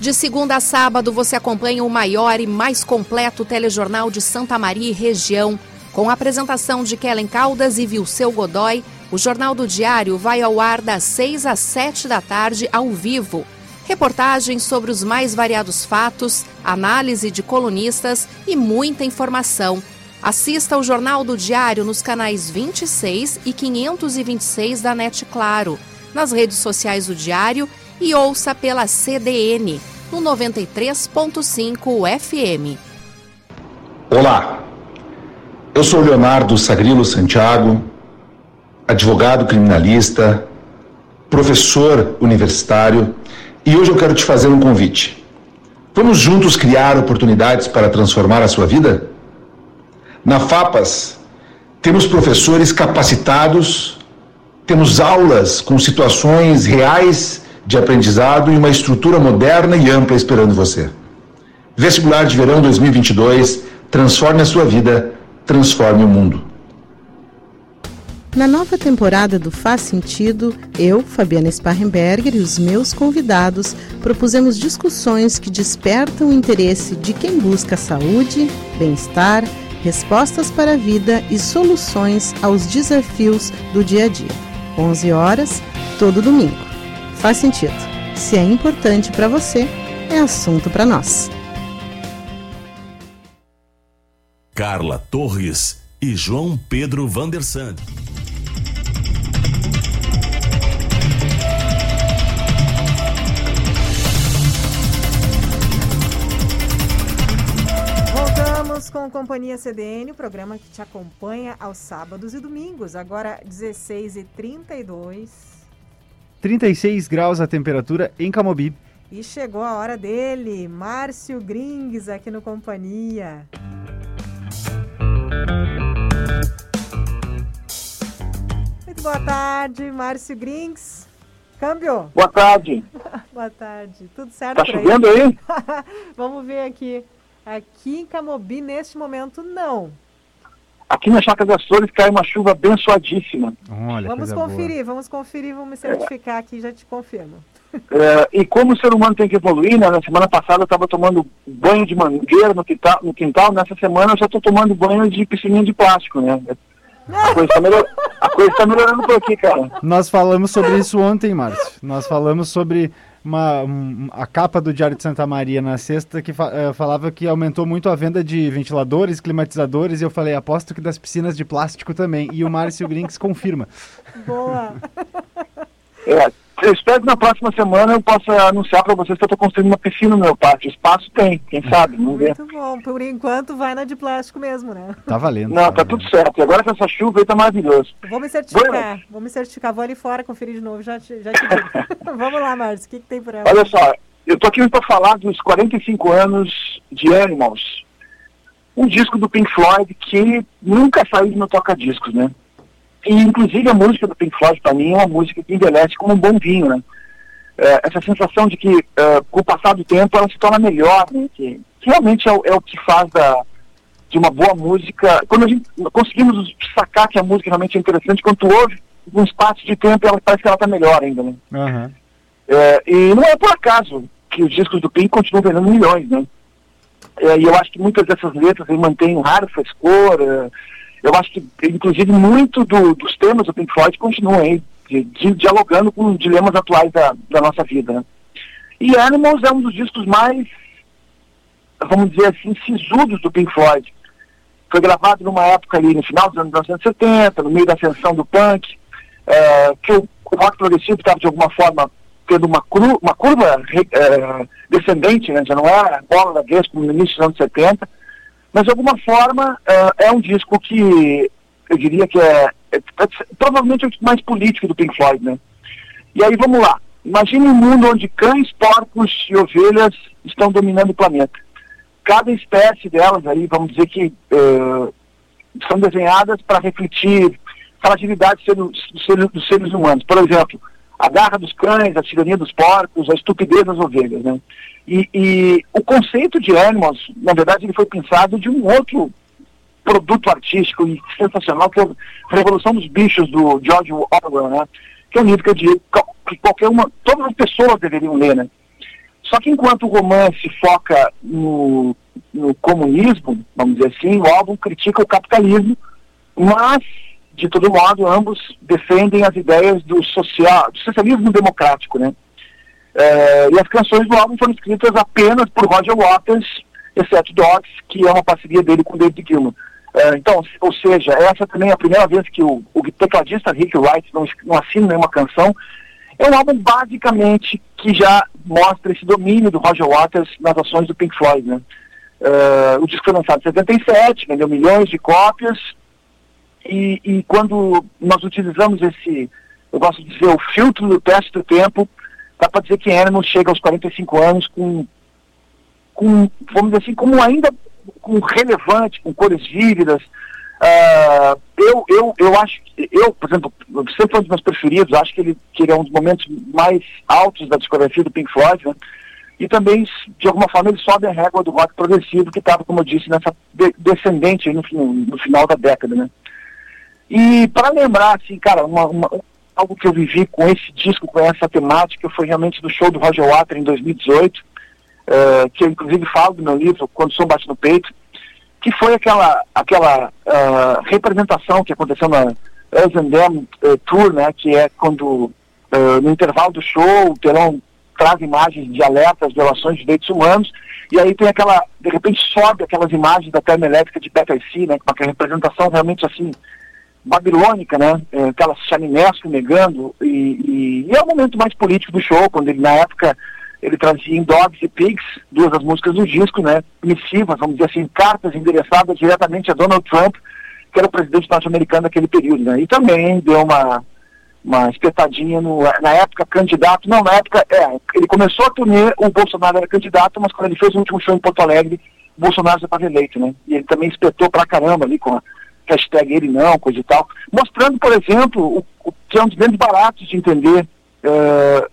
De segunda a sábado, você acompanha o maior e mais completo telejornal de Santa Maria e região. Com a apresentação de Kellen Caldas e Vilceu Godoy, o Jornal do Diário vai ao ar das 6 às 7 da tarde, ao vivo. Reportagens sobre os mais variados fatos, análise de colunistas e muita informação. Assista ao Jornal do Diário nos canais 26 e 526 da NET Claro, nas redes sociais do Diário e ouça pela CDN no 93.5 FM. Olá, eu sou Leonardo Sagrilo Santiago, advogado criminalista, professor universitário e hoje eu quero te fazer um convite. Vamos juntos criar oportunidades para transformar a sua vida? Na FAPAS, temos professores capacitados, temos aulas com situações reais de aprendizado e uma estrutura moderna e ampla esperando você. Vestibular de Verão 2022 transforme a sua vida, transforme o mundo. Na nova temporada do Faz Sentido, eu, Fabiana Sparrenberger e os meus convidados propusemos discussões que despertam o interesse de quem busca saúde, bem-estar, respostas para a vida e soluções aos desafios do dia a dia. 11 horas, todo domingo. Faz sentido. Se é importante para você, é assunto para nós. Carla Torres e João Pedro Vandersand. Voltamos com Companhia CDN, o programa que te acompanha aos sábados e domingos, agora 16 e 32 36 graus a temperatura em Camobi. E chegou a hora dele, Márcio Grings, aqui no Companhia. Muito boa tarde, Márcio Grings. Câmbio? Boa tarde. boa tarde. Tudo certo Tá chovendo aí? aí? Vamos ver aqui. Aqui em Camobi, neste momento, não. Aqui na Chácara das Flores cai uma chuva abençoadíssima. Olha, vamos conferir, boa. vamos conferir, vamos certificar aqui, já te confirmo. É, e como o ser humano tem que evoluir, né? na semana passada eu estava tomando banho de mangueira no quintal, no quintal, nessa semana eu já estou tomando banho de piscininha de plástico, né? A coisa está melhor... tá melhorando por aqui, cara. Nós falamos sobre isso ontem, Márcio. Nós falamos sobre uma, um, a capa do Diário de Santa Maria na sexta que fa uh, falava que aumentou muito a venda de ventiladores, climatizadores, e eu falei, aposto que das piscinas de plástico também. E o Márcio Grinks confirma. Boa! É, eu espero que na próxima semana eu possa anunciar para vocês que eu estou construindo uma piscina no meu pátio. Espaço tem, quem sabe, vamos ver. Muito bom, por enquanto vai na de plástico mesmo, né? Tá valendo. Não, tá, tá tudo certo. E agora com essa chuva aí tá maravilhoso. Vou me certificar, vou me certificar. Vou ali fora conferir de novo, já te, já te digo. vamos lá, Márcio, o que, que tem por ela? Olha só, eu tô aqui para falar dos 45 anos de Animals. Um disco do Pink Floyd que nunca saiu do meu toca-discos, né? E, inclusive, a música do Pink Floyd, para mim, é uma música que envelhece como um bom vinho, né? é, essa sensação de que é, com o passar do tempo ela se torna melhor, né? que, que realmente é, o- é o que faz da, de uma boa música. Quando a gente conseguimos sacar que a música realmente é interessante, quando tu ouve um espaço de tempo, ela parece que ela está melhor ainda, né? É, e não é por acaso que os discos do Pink continuam vendendo milhões, né? É, e eu acho que muitas dessas letras mantêm um raro frescor. Eu acho que, inclusive, muito do- dos temas do Pink Floyd continuam aí, de- de- dialogando com dilemas atuais da, da nossa vida, né? E Animals é um dos discos mais, vamos dizer assim, sisudos do Pink Floyd. Foi gravado numa época ali no final dos anos 1970, no meio da ascensão do punk, é, que o, o rock progressivo estava de alguma forma tendo uma, cru, uma curva é, descendente, né? já não é a bola da vez como no início dos anos 70, mas de alguma forma é, é um disco que eu diria que é, é- é provavelmente o mais político do Pink Floyd, né? E aí vamos lá. Imagine um mundo onde cães, porcos e ovelhas estão dominando o planeta. Cada espécie delas aí, vamos dizer que eh, são desenhadas para refletir fragilidade dos seres- dos seres humanos. Por exemplo, a garra dos cães, a tirania dos porcos, a estupidez das ovelhas, né? E, e o conceito de Animals, na verdade, ele foi pensado de um outro produto artístico e sensacional, que é a Revolução dos Bichos, do George Orwell, né? Que é um livro que eu diria que qualquer uma, todas as pessoas deveriam ler, né? Só que enquanto o romance foca no, no comunismo, vamos dizer assim, o álbum critica o capitalismo, mas, de todo modo, ambos defendem as ideias do, social, do socialismo democrático, né? Eh, e as canções do álbum foram escritas apenas por Roger Waters, exceto Dogs, que é uma parceria dele com David Gilmour. Eh, então, ou seja, essa também é a primeira vez que o, o tecladista Rick Wright não, não assina nenhuma canção. É um álbum basicamente que já mostra esse domínio do Roger Waters nas ações do Pink Floyd, né? Eh, o disco foi lançado em 77, vendeu milhões de cópias, e, e quando nós utilizamos esse, eu gosto de dizer, o filtro do teste do tempo, dá para dizer que Animal chega aos 45 anos com, com, vamos dizer assim, como ainda com relevante, com cores vívidas. Ah, eu, eu, eu acho que, eu, por exemplo, sempre foi um dos meus preferidos, acho que ele, que ele é um dos momentos mais altos da discografia do Pink Floyd, né? E também, de alguma forma, ele sobe a régua do rock progressivo, que estava, como eu disse, nessa de- descendente no, no final da década, né? E para lembrar, assim, cara, uma, uma- algo que eu vivi com esse disco, com essa temática, foi realmente do show do Roger Waters em 2018, eh, que eu inclusive falo do meu livro, Quando o Som Bate no Peito, que foi aquela, aquela ah, representação que aconteceu na Us and eh, Tour, né, que é quando eh, no intervalo do show o telão traz imagens de alertas, violações de direitos humanos, e aí tem aquela, de repente sobe aquelas imagens da termoelétrica de Battersea, né, com aquela representação realmente assim, babilônica, né? É, aquelas chaminés fumegando e, e, e é o momento mais político do show, quando ele na época ele trazia em Dogs e Pigs, duas das músicas do disco, né? Missivas, vamos dizer assim, cartas endereçadas diretamente a Donald Trump, que era o presidente norte-americano naquele período, né? E também deu uma uma espetadinha no, na época candidato, não, na época, é, ele começou a turnê, o Bolsonaro era candidato, mas quando ele fez o último show em Porto Alegre, o Bolsonaro já estava eleito, né? E ele também espetou pra caramba ali com a hashtag ele não, coisa e tal, mostrando, por exemplo, o, o que é um dos grandes baratos de entender eh,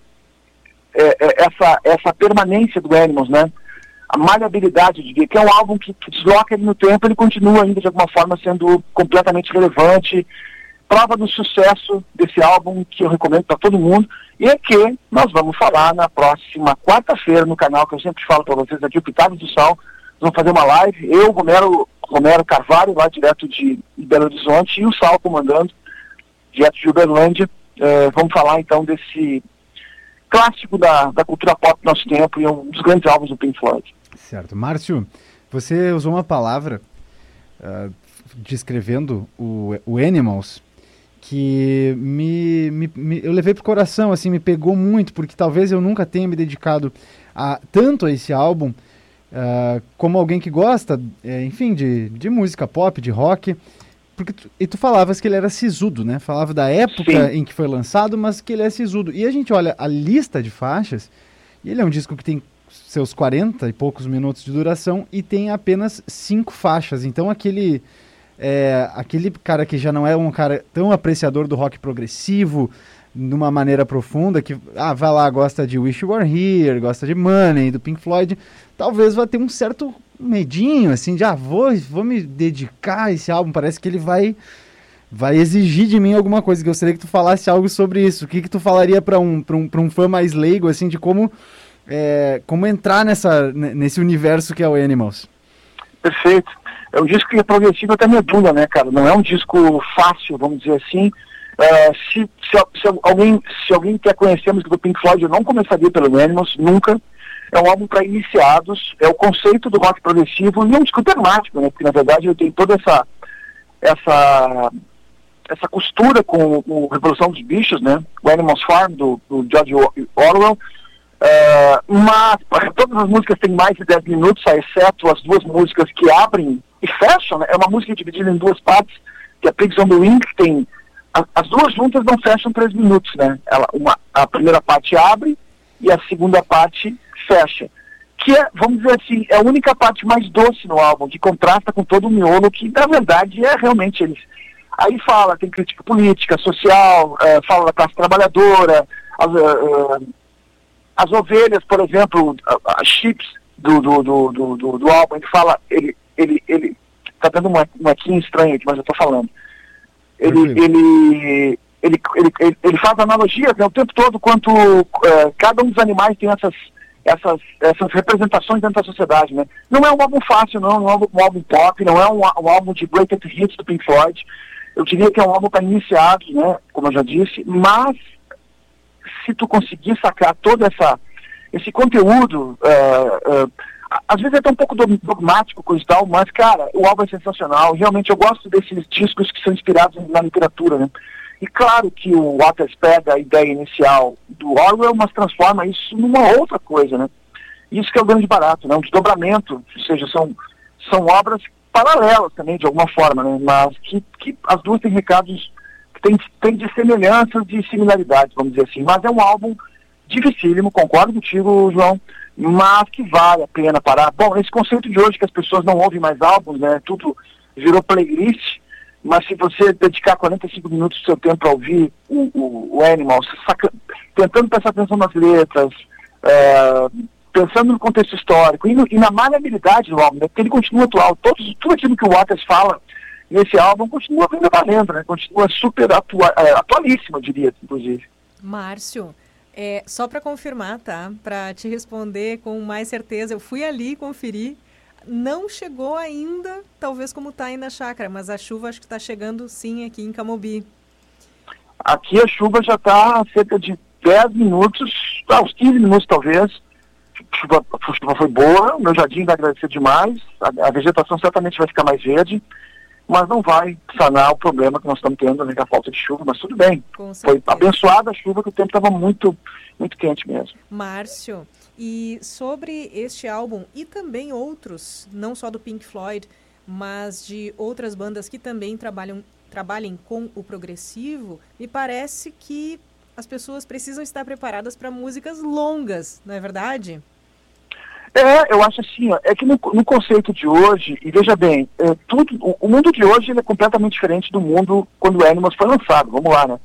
é, é, essa, essa permanência do Animals, né? A maleabilidade de que é um álbum que, que desloca ele no tempo, ele continua ainda de alguma forma sendo completamente relevante, prova do sucesso desse álbum que eu recomendo para todo mundo e é que nós vamos falar na próxima quarta-feira no canal que eu sempre falo para vocês aqui, o Pitados do Sal, vamos fazer uma live, eu, Romero, Romero Carvalho, lá direto de, Belo Horizonte, e o Sal comandando, direto de Uberlândia. Eh, vamos falar então desse clássico da, da cultura pop do nosso tempo e um dos grandes álbuns do Pink Floyd. Certo. Márcio, você usou uma palavra ah, descrevendo o, o Animals que me, me- me- eu levei pro coração, assim, me pegou muito, porque talvez eu nunca tenha me dedicado a, tanto a esse álbum ah, como alguém que gosta, eh, enfim, de, de música pop, de rock. Porque tu, e tu falavas que ele era sisudo, né? Falava da época Sim. em que foi lançado, mas que ele é sisudo. E a gente olha a lista de faixas, e ele é um disco que tem seus 40 e poucos minutos de duração e tem apenas cinco faixas. Então aquele é, aquele cara que já não é um cara tão apreciador do rock progressivo, numa maneira profunda, que ah, vai lá, gosta de Wish You Were Here, gosta de Money, do Pink Floyd, talvez vá ter um certo medinho, assim, de ah, vou, vou me dedicar a esse álbum, parece que ele vai vai exigir de mim alguma coisa. Gostaria que tu falasse algo sobre isso. O que, que tu falaria para um, um, um fã mais leigo, assim, de como, é, como entrar nessa, nesse universo que é o Animals? Perfeito. É um disco que é progressivo até medula, né, cara? Não é um disco fácil, vamos dizer assim. Uh, se, se, se, alguém, se alguém quer conhecer a música do Pink Floyd, eu não começaria pelo Animals, nunca. É um álbum para iniciados, é o conceito do rock progressivo e é um disco temático, né? Porque na verdade eu tenho toda essa essa essa costura com o Revolução dos Bichos, né? O Animals Farm, do, do George Orwell. Uh, mas todas as músicas têm mais de 10 minutos, exceto as duas músicas que abrem e fecham. Né? É uma música dividida em duas partes, que é Pigs on the Wing, que tem. A, as duas juntas não fecham 3 minutos, né? Ela, uma, a primeira parte abre e a segunda parte fecha. Que é, vamos dizer assim, é a única parte mais doce no álbum, que contrasta com todo o miolo, que na verdade é realmente eles Aí fala, tem crítica política, social, é, fala da classe trabalhadora, as, uh, as ovelhas, por exemplo, as chips do, do, do, do, do, álbum, ele fala, ele, ele, ele, tá dando uma, uma estranha aqui, mas eu tô falando. Ele, ele, ele, ele, faz analogias né, o tempo todo quanto uh, cada um dos animais tem essas, essas, essas representações dentro da sociedade, né? Não é um álbum fácil, não, não é um álbum pop, não é um, um álbum de greatest hits do Pink Floyd, eu diria que é um álbum para iniciados, né, como eu já disse, mas se tu conseguir sacar todo essa, esse conteúdo, uh, uh, às vezes é até um pouco dogmático, e tal, mas, cara, o álbum é sensacional. Realmente eu gosto desses discos que são inspirados na literatura, né? E claro que o Waters pega a ideia inicial do Orwell, mas transforma isso numa outra coisa, né? Isso que é o grande barato, né? Um desdobramento, ou seja, são, são obras paralelas também, de alguma forma, né? mas que, que as duas têm recados que têm, têm de semelhanças e similaridades, vamos dizer assim. Mas é um álbum dificílimo, concordo contigo, João, mas que vale a pena parar. Bom, esse conceito de hoje que as pessoas não ouvem mais álbuns, né? Tudo virou playlist, mas se você dedicar 45 minutos do seu tempo para ouvir o, o, o Animal, saca, tentando prestar atenção nas letras, é, pensando no contexto histórico e, no, e na maleabilidade do álbum, né? porque ele continua atual. Todos, tudo aquilo que o Waters fala nesse álbum continua ainda valendo, né? continua super atua, é, atualíssimo, eu diria, inclusive. Márcio, é, só para confirmar, tá? Para te responder com mais certeza, eu fui ali conferir. Não chegou ainda, talvez como está aí na chácara, mas a chuva acho que está chegando sim aqui em Camobi. Aqui a chuva já está cerca de 10 minutos, ah, uns 15 minutos talvez, chuva, a chuva foi boa, o meu jardim vai agradecer demais, a, a, vegetação certamente vai ficar mais verde, mas não vai sanar o problema que nós estamos tendo, né, a falta de chuva, mas tudo bem. Foi abençoada a chuva que o tempo estava muito, muito quente mesmo. Márcio, e sobre este álbum e também outros, não só do Pink Floyd, mas de outras bandas que também trabalham trabalhem com o progressivo, me parece que as pessoas precisam estar preparadas para músicas longas, não é verdade? É, eu acho assim, ó, é que no, no, conceito de hoje, e veja bem, é, tudo, o, o, mundo de hoje é completamente diferente do mundo quando o Animals foi lançado, vamos lá, né?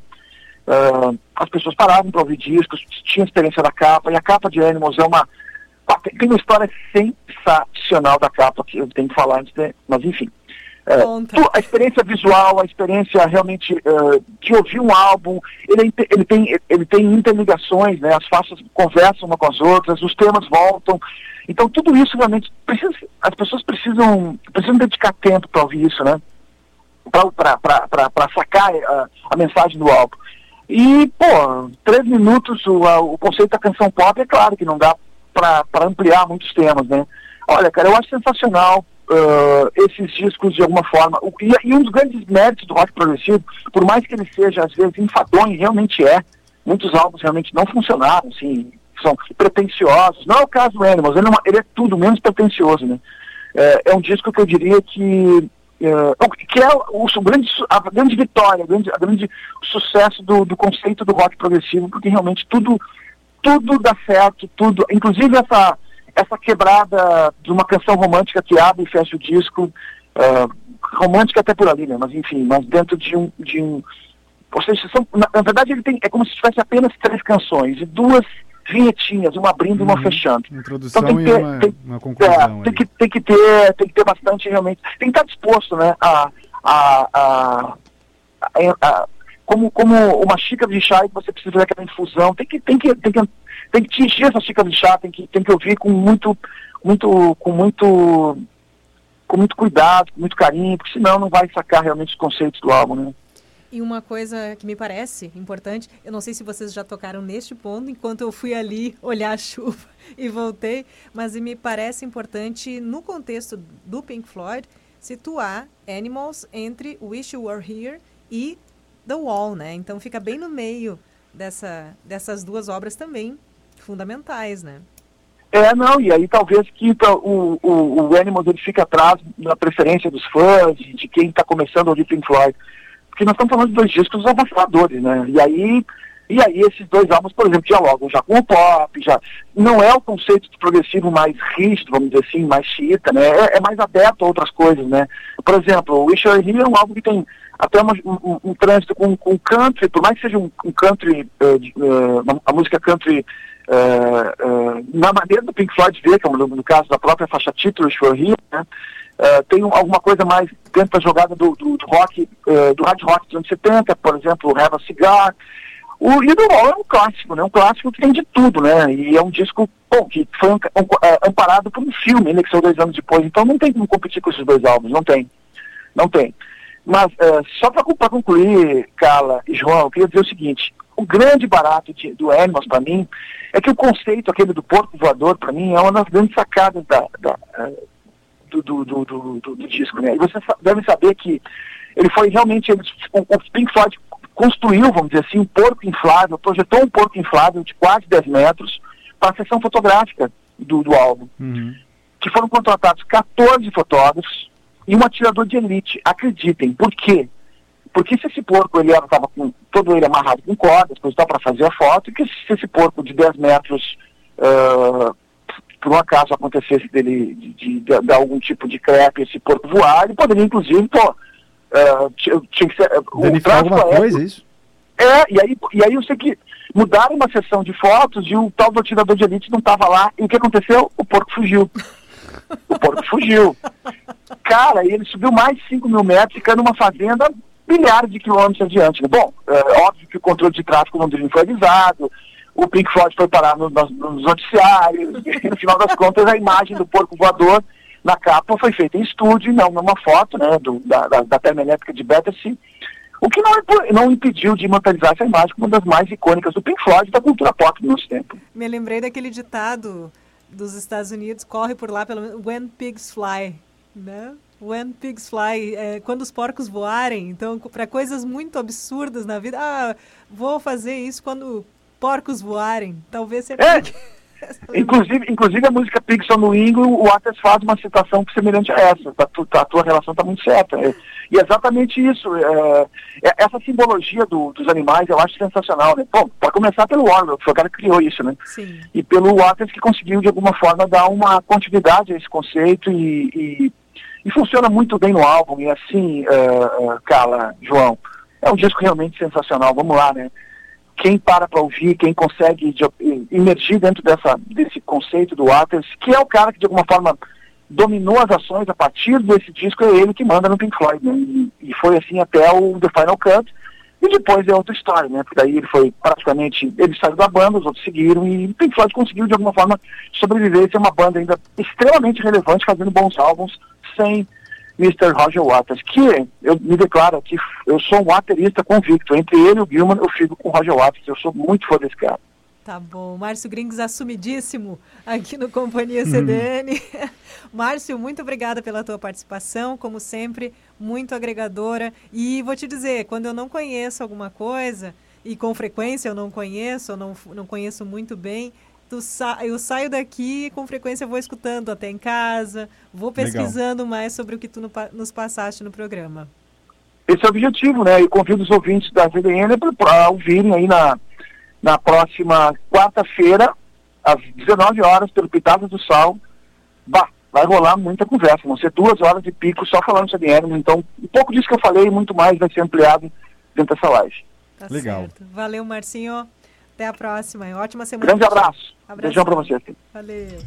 Uh, as pessoas paravam para ouvir discos, tinham experiência da capa, e a capa de Animals é uma. Tem uma história sensacional da capa que eu tenho que falar antes, de, mas enfim. É, a experiência visual, a experiência realmente uh, de ouvir um álbum, ele, ele, tem, ele tem interligações, né? as faixas conversam uma com as outras, os temas voltam. Então tudo isso realmente precisa, as pessoas precisam, precisam dedicar tempo para ouvir isso, né? Para sacar a, a, mensagem do álbum. E, pô, três minutos, o, a, o conceito da canção pop é claro que não dá para ampliar muitos temas, né? Olha, cara, eu acho sensacional uh, esses discos de alguma forma. O, e, e, um dos grandes méritos do rock progressivo, por mais que ele seja às vezes enfadonho, realmente é, muitos álbuns realmente não funcionaram, assim, são pretensiosos. Não é o caso do Animals, ele, é, uma, ele é tudo menos pretensioso, né? É, é, um disco que eu diria que uh, que é o, o, grande, a grande vitória, a grande, a grande sucesso do, do conceito do rock progressivo, porque realmente tudo tudo dá certo, tudo, inclusive essa essa quebrada de uma canção romântica que abre e fecha o disco, uh, romântica até por ali, né? Mas enfim, mas dentro de um, de um ou seja, são, na, na verdade ele tem, é como se tivesse apenas três canções e duas vinhetinhas, uma abrindo e uma Uhum. fechando. Introdução Então tem que ter- uma, tem- uma conclusão. É, tem, que, tem que ter, tem que ter bastante realmente. Tem que estar disposto, né? A, a, a, a- como, como uma xícara de chá e você precisa fazer aquela infusão, tem que, tem que, tem que, tem que te encher essa xícara de chá, tem que, tem que ouvir com muito, muito, com muito, com muito cuidado, com muito carinho, porque senão não vai sacar realmente os conceitos do álbum, né? E uma coisa que me parece importante, eu não sei se vocês já tocaram neste ponto, enquanto eu fui ali olhar a chuva e voltei, mas me parece importante, no contexto do Pink Floyd, situar Animals entre Wish You Were Here e The Wall, né? Então fica bem no meio dessa, dessas duas obras também fundamentais, né? É, não, e aí talvez que o, o, o Animals ele fica atrás da preferência dos fãs, de, de quem está começando a ouvir Pink Floyd. Porque nós estamos falando de dois discos avassaladores, né? E aí, e aí esses dois álbuns, por exemplo, dialogam já com o pop, já não é o conceito de progressivo mais rígido, vamos dizer assim, mais xiita, né? É, é mais aberto a outras coisas, né? Por exemplo, o Wish Here é um álbum que tem até uma- um, um- trânsito com, com country, por mais que seja um, um country, eh, uma- a música country eh, na maneira do Pink Floyd ver, como no, no caso da própria faixa título, Wish né? Eh, tem um- alguma coisa mais dentro da jogada do, do, do rock, eh, do hard rock dos anos 70, por exemplo, Have a Cigar. O do Wall é um clássico, né? Um clássico que tem de tudo, né? E é um disco, bom, que foi um- um- eh, amparado por um filme, né? Que saiu dois anos depois. Então não tem como competir com esses dois álbuns, não tem. Não tem. Mas eh, só para concluir, Carla e João, eu queria dizer o seguinte: o grande barato de- do Animals para mim é que o conceito aquele do porco voador para mim é uma das grandes sacadas da, da, do, do, do, do, do- disco, né? E vocês sa- devem saber que ele foi realmente eles, o, Pink Floyd construiu, vamos dizer assim, um porco inflável, projetou um porco inflável de quase 10 metros para a sessão fotográfica do, do álbum que foram contratados 14 fotógrafos e um atirador de elite. Acreditem, por quê? Porque se esse porco ele estava com todo ele amarrado com cordas, coisa para fazer a foto, e que se esse porco de 10 metros, ah, por um acaso acontecesse dele de, de- de- de algum tipo de crepe, esse porco voar, ele poderia inclusive, pô, ah, tinha, que ser. ah, o tráfico alguma coisa, é isso? é, e aí, e aí eu sei que mudaram uma sessão de fotos e o tal do atirador de elite não estava lá. E o que aconteceu? O porco fugiu. O porco fugiu. Cara, ele subiu mais de 5 mil metros, ficando numa fazenda milhares de quilômetros adiante. né? Bom, é óbvio que o controle de tráfego não foi avisado, o Pink Floyd foi parar no- nos, nos noticiários, e no final das contas a imagem do porco voador na capa foi feita em estúdio, não numa foto né, do, da, da, da termoelétrica de Battersea, o que não, não impediu de imortalizar essa imagem como uma das mais icônicas do Pink Floyd da cultura pop do nosso tempo. Me lembrei daquele ditado dos Estados Unidos, corre por lá, pelo when pigs fly, né? When pigs fly, é, quando os porcos voarem. Então, para coisas muito absurdas na vida, ah, vou fazer isso quando porcos voarem. Talvez você É. Inclusive, inclusive a música Pigs on the Wing, o Waters faz uma citação semelhante a essa. A, tu- a tua relação está muito certa. É, e é exatamente isso. é, é- essa simbologia do- dos animais eu acho sensacional. Né? Bom, para começar pelo Orwell, que foi o cara que criou isso, né? Sim. E pelo Waters que conseguiu, de alguma forma, dar uma continuidade a esse conceito e, e, e funciona muito bem no álbum. E assim, é, é, Carla, João, é um disco realmente sensacional. Vamos lá, né? Quem para para ouvir, quem consegue de- imergir dentro dessa, desse conceito do Waters, que é o cara que de alguma forma dominou as ações a partir desse disco, é ele que manda no Pink Floyd, né? E, e foi assim até o The Final Cut, e depois é outra história, né? Porque daí ele foi praticamente, ele saiu da banda, os outros seguiram, e o Pink Floyd conseguiu de alguma forma sobreviver e ser uma banda ainda extremamente relevante, fazendo bons álbuns, sem Mr. Roger Waters, que eu me declaro aqui, eu sou um waterista convicto. Entre ele e o Gilman, eu fico com o Roger Waters, eu sou muito fã desse cara. Tá bom. Márcio Gringos assumidíssimo aqui no Companhia CDN. Márcio, muito obrigada pela tua participação, como sempre, muito agregadora. E vou te dizer, quando eu não conheço alguma coisa, e com frequência eu não conheço, eu não, não conheço muito bem, tu sa eu saio daqui e com frequência vou escutando até em casa, vou Legal. pesquisando mais sobre o que tu no nos passaste no programa. Esse é o objetivo, né? E convido os ouvintes da VDN para ouvirem aí na, na próxima quarta-feira, às 19 horas, pelo Pitadas do Sal. Bah, vai rolar muita conversa. Vão ser duas horas de pico só falando sobre Animal. Então, um pouco disso que eu falei, muito mais vai ser ampliado dentro dessa live. Tá Legal. certo. Valeu, Marcinho. Até a próxima. Ótima semana. Grande abraço. Abraço. Beijão pra você. Valeu.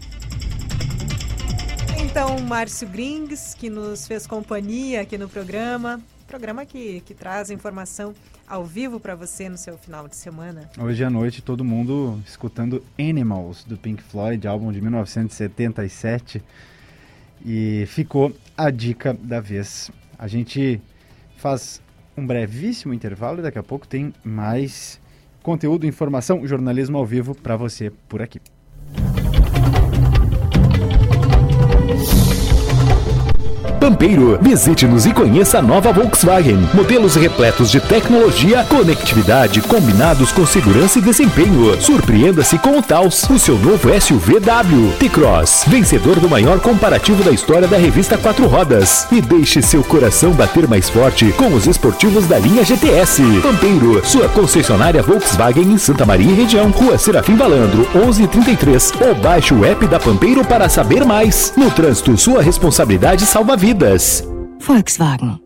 Então, Márcio Grings, que nos fez companhia aqui no programa. Programa que, que traz informação ao vivo para você no seu final de semana. Hoje à noite, todo mundo escutando Animals, do Pink Floyd, álbum de 1977. E ficou a dica da vez. A gente faz um brevíssimo intervalo e daqui a pouco tem mais conteúdo, informação, jornalismo ao vivo para você por aqui. Pampeiro, visite-nos e conheça a nova Volkswagen. Modelos repletos de tecnologia, conectividade, combinados com segurança e desempenho. Surpreenda-se com o Taos, o seu novo SUV W. T-Cross, vencedor do maior comparativo da história da revista Quatro Rodas. E deixe seu coração bater mais forte com os esportivos da linha GTS. Pampeiro, sua concessionária Volkswagen em Santa Maria e região. Rua Serafim Balandro, 1133. Ou baixe o app da Pampeiro para saber mais. No trânsito, sua responsabilidade salva vidas. Volkswagen.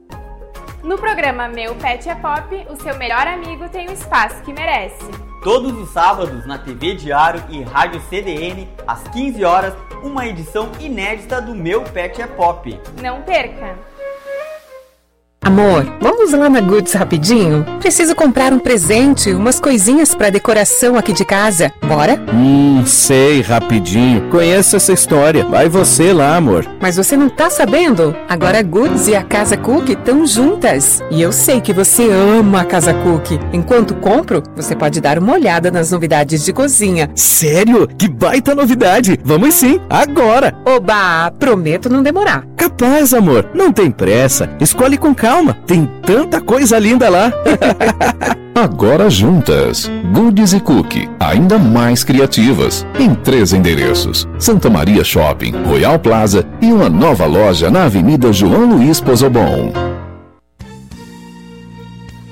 No programa Meu Pet é Pop, o seu melhor amigo tem o espaço que merece. Todos os sábados na TV Diário e Rádio CDN, às 15 horas, uma edição inédita do Meu Pet é Pop. Não perca! Amor, vamos lá na Goods rapidinho? Preciso comprar um presente, umas coisinhas para decoração aqui de casa. Bora? Hum, sei, rapidinho. Conheço essa história. Vai você lá, amor. Mas você não tá sabendo? Agora a Goods e a Casa Cook estão juntas. E eu sei que você ama a Casa Cook. Enquanto compro, você pode dar uma olhada nas novidades de cozinha. Sério? Que baita novidade! Vamos sim, agora! Oba, prometo não demorar. Capaz, amor. Não tem pressa. Escolhe com calma. Tem tanta coisa linda lá. Agora juntas, Goodies e Cookie, ainda mais criativas, em três endereços: Santa Maria Shopping, Royal Plaza e uma nova loja na Avenida João Luiz Pozobon.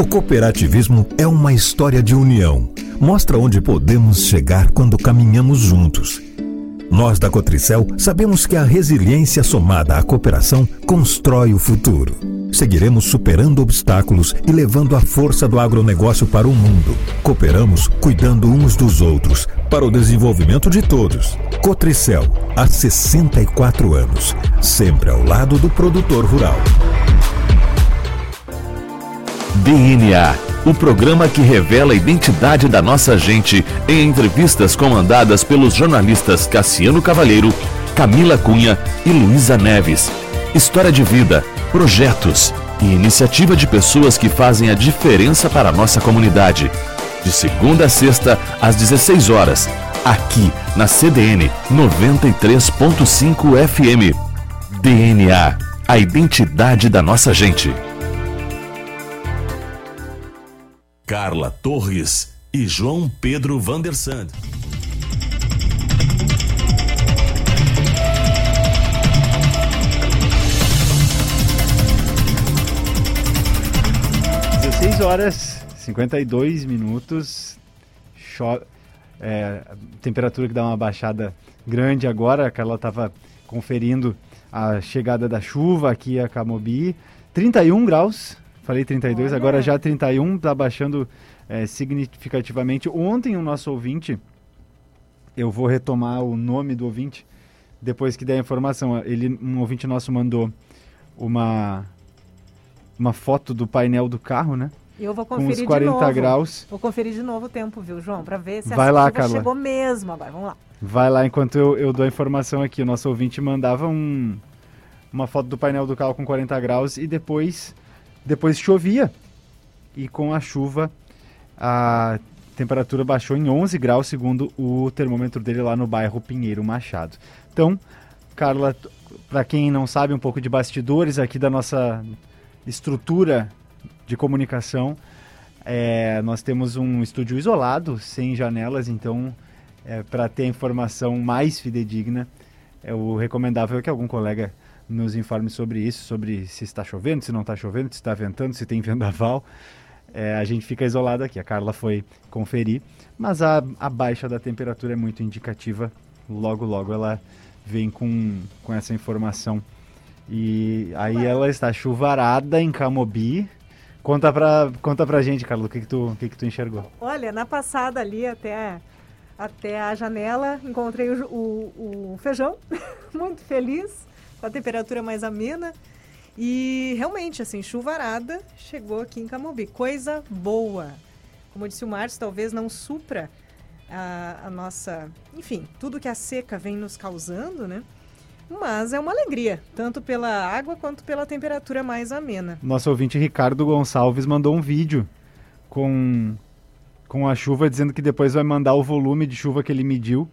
O cooperativismo é uma história de união. Mostra onde podemos chegar quando caminhamos juntos. Nós da Cotricel sabemos que a resiliência somada à cooperação constrói o futuro. Seguiremos superando obstáculos e levando a força do agronegócio para o mundo. Cooperamos cuidando uns dos outros, para o desenvolvimento de todos. Cotricel, há 64 anos, sempre ao lado do produtor rural. DNA, o programa que revela a identidade da nossa gente em entrevistas comandadas pelos jornalistas Cassiano Cavalheiro, Camila Cunha e Luísa Neves. História de vida, projetos e iniciativa de pessoas que fazem a diferença para a nossa comunidade. De segunda a sexta, às 16 horas, aqui na CDN 93.5 FM. DNA, a identidade da nossa gente. Carla Torres e João Pedro Vandersand. Horas 52 minutos. Cho é, temperatura que dá uma baixada grande agora. A Carla estava conferindo a chegada da chuva aqui a Camobi. 31 graus Falei 32, Olha. agora já 31, está baixando é, significativamente. Ontem o nosso ouvinte, eu vou retomar o nome do ouvinte depois que der a informação. Ele, um ouvinte nosso mandou uma, uma foto do painel do carro, né? Eu vou conferir com uns 40 de novo. graus. Vou conferir de novo o tempo, viu, João? Para ver se Vai a lá, Carla. chegou mesmo agora. Vamos lá. Vai lá enquanto eu, eu dou a informação aqui. O nosso ouvinte mandava um, uma foto do painel do carro com 40 graus e depois depois chovia e com a chuva a temperatura baixou em 11 graus, segundo o termômetro dele lá no bairro Pinheiro Machado. Então, Carla, para quem não sabe um pouco de bastidores aqui da nossa estrutura de comunicação, É, nós temos um estúdio isolado, sem janelas, então, é, para ter a informação mais fidedigna, é, o recomendável é que algum colega nos informe sobre isso, sobre se está chovendo, se não está chovendo, se está ventando, se tem vendaval. É, a gente fica isolado aqui. A Carla foi conferir, mas a, a baixa da temperatura é muito indicativa. Logo, logo ela vem com, com essa informação. E aí ela está chuvarada em Camobi. Conta pra, conta pra gente, Carla, o que, que, tu, que, que tu enxergou? Olha, na passada ali até, até a janela, encontrei o, o, o feijão, muito feliz, a temperatura mais amena. E realmente, assim, chuvarada chegou aqui em Camobi. Coisa boa. Como disse o Márcio, talvez não supra a, a nossa. Enfim, tudo que a seca vem nos causando, né? Mas é uma alegria, tanto pela água quanto pela temperatura mais amena. Nosso ouvinte Ricardo Gonçalves mandou um vídeo com, com a chuva, dizendo que depois vai mandar o volume de chuva que ele mediu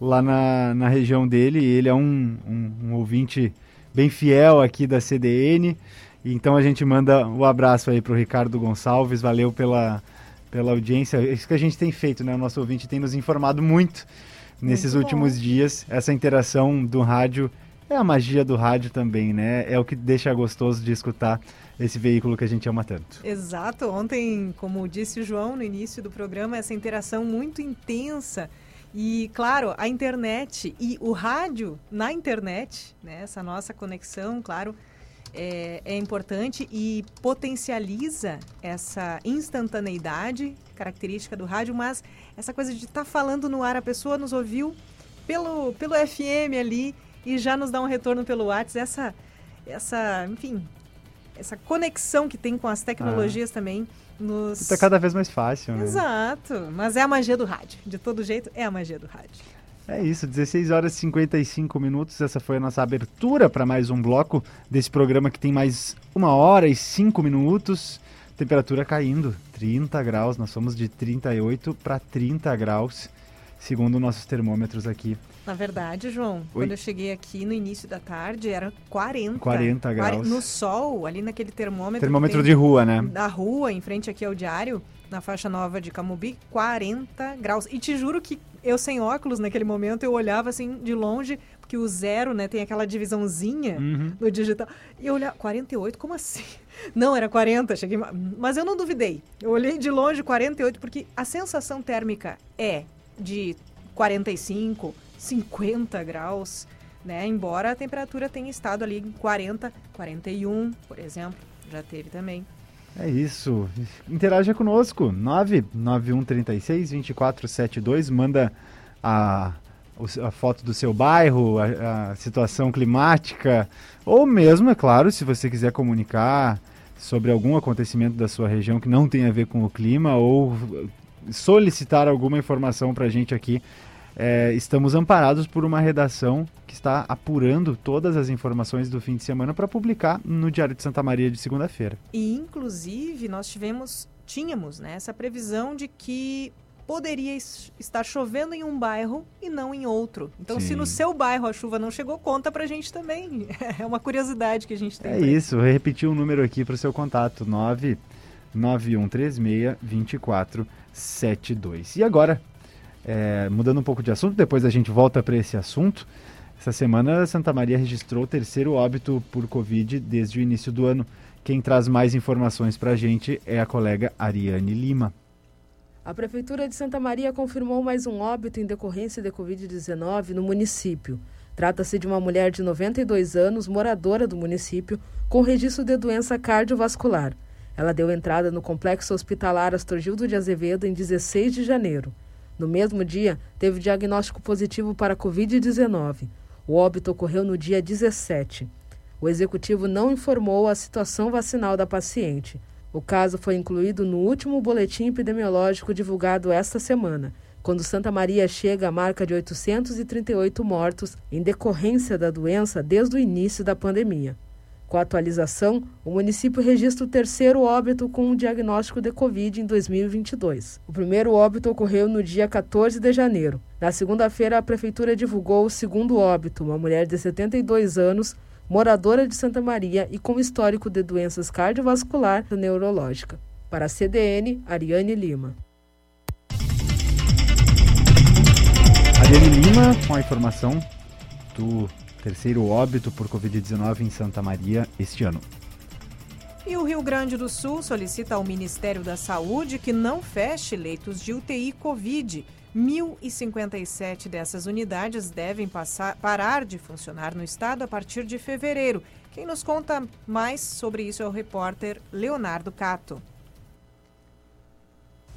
lá na, na região dele. Ele é um, um, um ouvinte bem fiel aqui da CDN. Então a gente manda o um abraço aí para o Ricardo Gonçalves. Valeu pela, pela audiência. Isso que a gente tem feito, né? O nosso ouvinte tem nos informado muito nesses muito últimos dias. Essa interação do rádio é a magia do rádio também, né? É o que deixa gostoso de escutar esse veículo que a gente ama tanto. Exato. Ontem, como disse o João no início do programa, essa interação muito intensa. E, claro, a internet e o rádio na internet, né? essa nossa conexão, claro, é, é importante e potencializa essa instantaneidade característica do rádio, mas essa coisa de estar tá falando no ar, a pessoa nos ouviu pelo, pelo FM ali e já nos dá um retorno pelo WhatsApp, essa, essa, enfim, essa conexão que tem com as tecnologias ah. também nos... Está cada vez mais fácil, né? Exato, mas é a magia do rádio, de todo jeito é a magia do rádio. É isso, 16 horas e 55 minutos. Essa foi a nossa abertura para mais um bloco desse programa que tem mais uma hora e cinco minutos. Temperatura caindo, 30 graus. Nós somos de 38 para 30 graus, segundo nossos termômetros aqui. Na verdade, João, Oi? quando eu cheguei aqui no início da tarde, era 40. 40 graus. No sol, ali naquele termômetro. Termômetro de rua, né? Da rua, em frente aqui ao diário, na faixa nova de Camubi, 40 graus. E te juro que eu sem óculos naquele momento, eu olhava assim de longe, porque o zero, né, tem aquela divisãozinha uhum. no digital. E eu olhava, 48, como assim? Não, era 40, cheguei. Mas eu não duvidei. Eu olhei de longe 48, porque a sensação térmica é de 45, 50 graus, né? Embora a temperatura tenha estado ali em 40, 41, por exemplo, já teve também. É isso. Interaja conosco. 99136 2472. Manda a a foto do seu bairro, a, a, situação climática, ou mesmo, é claro, se você quiser comunicar sobre algum acontecimento da sua região que não tem a ver com o clima, ou solicitar alguma informação para a gente aqui. É, estamos amparados por uma redação que está apurando todas as informações do fim de semana para publicar no Diário de Santa Maria de segunda-feira. E, inclusive, nós tivemos, tínhamos né, essa previsão de que poderia estar chovendo em um bairro e não em outro. Então, Sim. se no seu bairro a chuva não chegou, conta pra gente também. É uma curiosidade que a gente tem. É isso, vou repetir o um número aqui para o seu contato: 99136 2472. E agora, é, mudando um pouco de assunto, depois a gente volta para esse assunto. Essa semana, Santa Maria registrou o terceiro óbito por Covid desde o início do ano. Quem traz mais informações para a gente é a colega Ariane Lima. A Prefeitura de Santa Maria confirmou mais um óbito em decorrência de Covid-19 no município. Trata-se de uma mulher de 92 anos, moradora do município, com registro de doença cardiovascular. Ela deu entrada no complexo hospitalar Astorgildo de Azevedo em 16 de janeiro. No mesmo dia, teve diagnóstico positivo para Covid-19. O óbito ocorreu no dia 17. O executivo não informou a situação vacinal da paciente. O caso foi incluído no último boletim epidemiológico divulgado esta semana, quando Santa Maria chega à marca de 838 mortos em decorrência da doença desde o início da pandemia. Com a atualização, o município registra o terceiro óbito com o diagnóstico de Covid em 2022. O primeiro óbito ocorreu no dia 14 de janeiro. Na segunda-feira, a prefeitura divulgou o segundo óbito, uma mulher de 72 anos, moradora de Santa Maria e com histórico de doenças cardiovascular e neurológica. Para a CDN, Ariane Lima. Ariane Lima com a informação do terceiro óbito por Covid-19 em Santa Maria este ano. E o Rio Grande do Sul solicita ao Ministério da Saúde que não feche leitos de UTI Covid. 1.057 dessas unidades devem passar, parar de funcionar no estado a partir de fevereiro. Quem nos conta mais sobre isso é o repórter Leonardo Cato.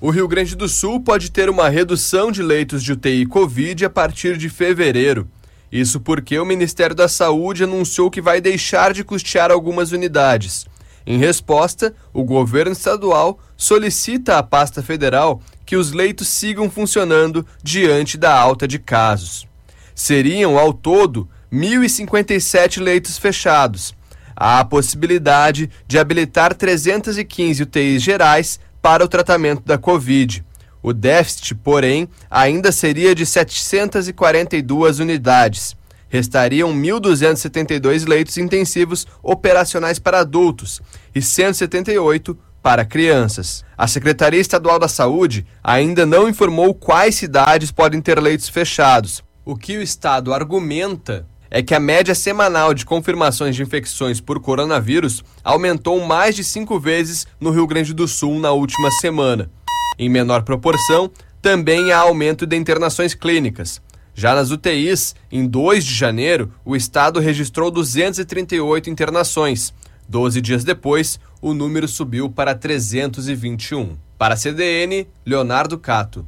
O Rio Grande do Sul pode ter uma redução de leitos de UTI Covid a partir de fevereiro. Isso porque o Ministério da Saúde anunciou que vai deixar de custear algumas unidades. Em resposta, o governo estadual solicita à pasta federal que os leitos sigam funcionando diante da alta de casos. Seriam, ao todo, 1.057 leitos fechados. Há a possibilidade de habilitar 315 UTIs gerais para o tratamento da Covid. O déficit, porém, ainda seria de 742 unidades. Restariam 1.272 leitos intensivos operacionais para adultos e 178 para crianças. A Secretaria Estadual da Saúde ainda não informou quais cidades podem ter leitos fechados. O que o Estado argumenta é que a média semanal de confirmações de infecções por coronavírus aumentou mais de cinco vezes no Rio Grande do Sul na última semana. Em menor proporção, também há aumento de internações clínicas. Já nas UTIs, em 2 de janeiro, o estado registrou 238 internações. Doze dias depois, o número subiu para 321. Para a CDN, Leonardo Cato.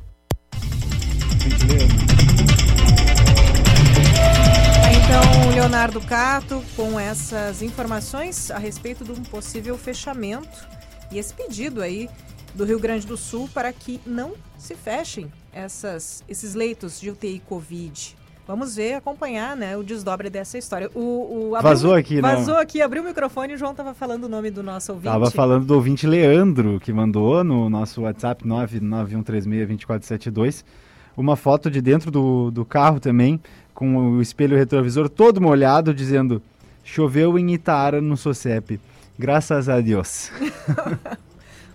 Então, Leonardo Cato, com essas informações a respeito de um possível fechamento e esse pedido aí do Rio Grande do Sul para que não se fechem essas, esses leitos de UTI Covid. Vamos ver, acompanhar né, o desdobre dessa história. O, o vazou aqui, né? Vazou aqui, abriu o microfone e o João estava falando o nome do nosso ouvinte. Estava falando do ouvinte Leandro, que mandou no nosso WhatsApp 991362472 uma foto de dentro do, do carro também, com o espelho retrovisor todo molhado, dizendo choveu em Itaara no Socep. Graças a Deus.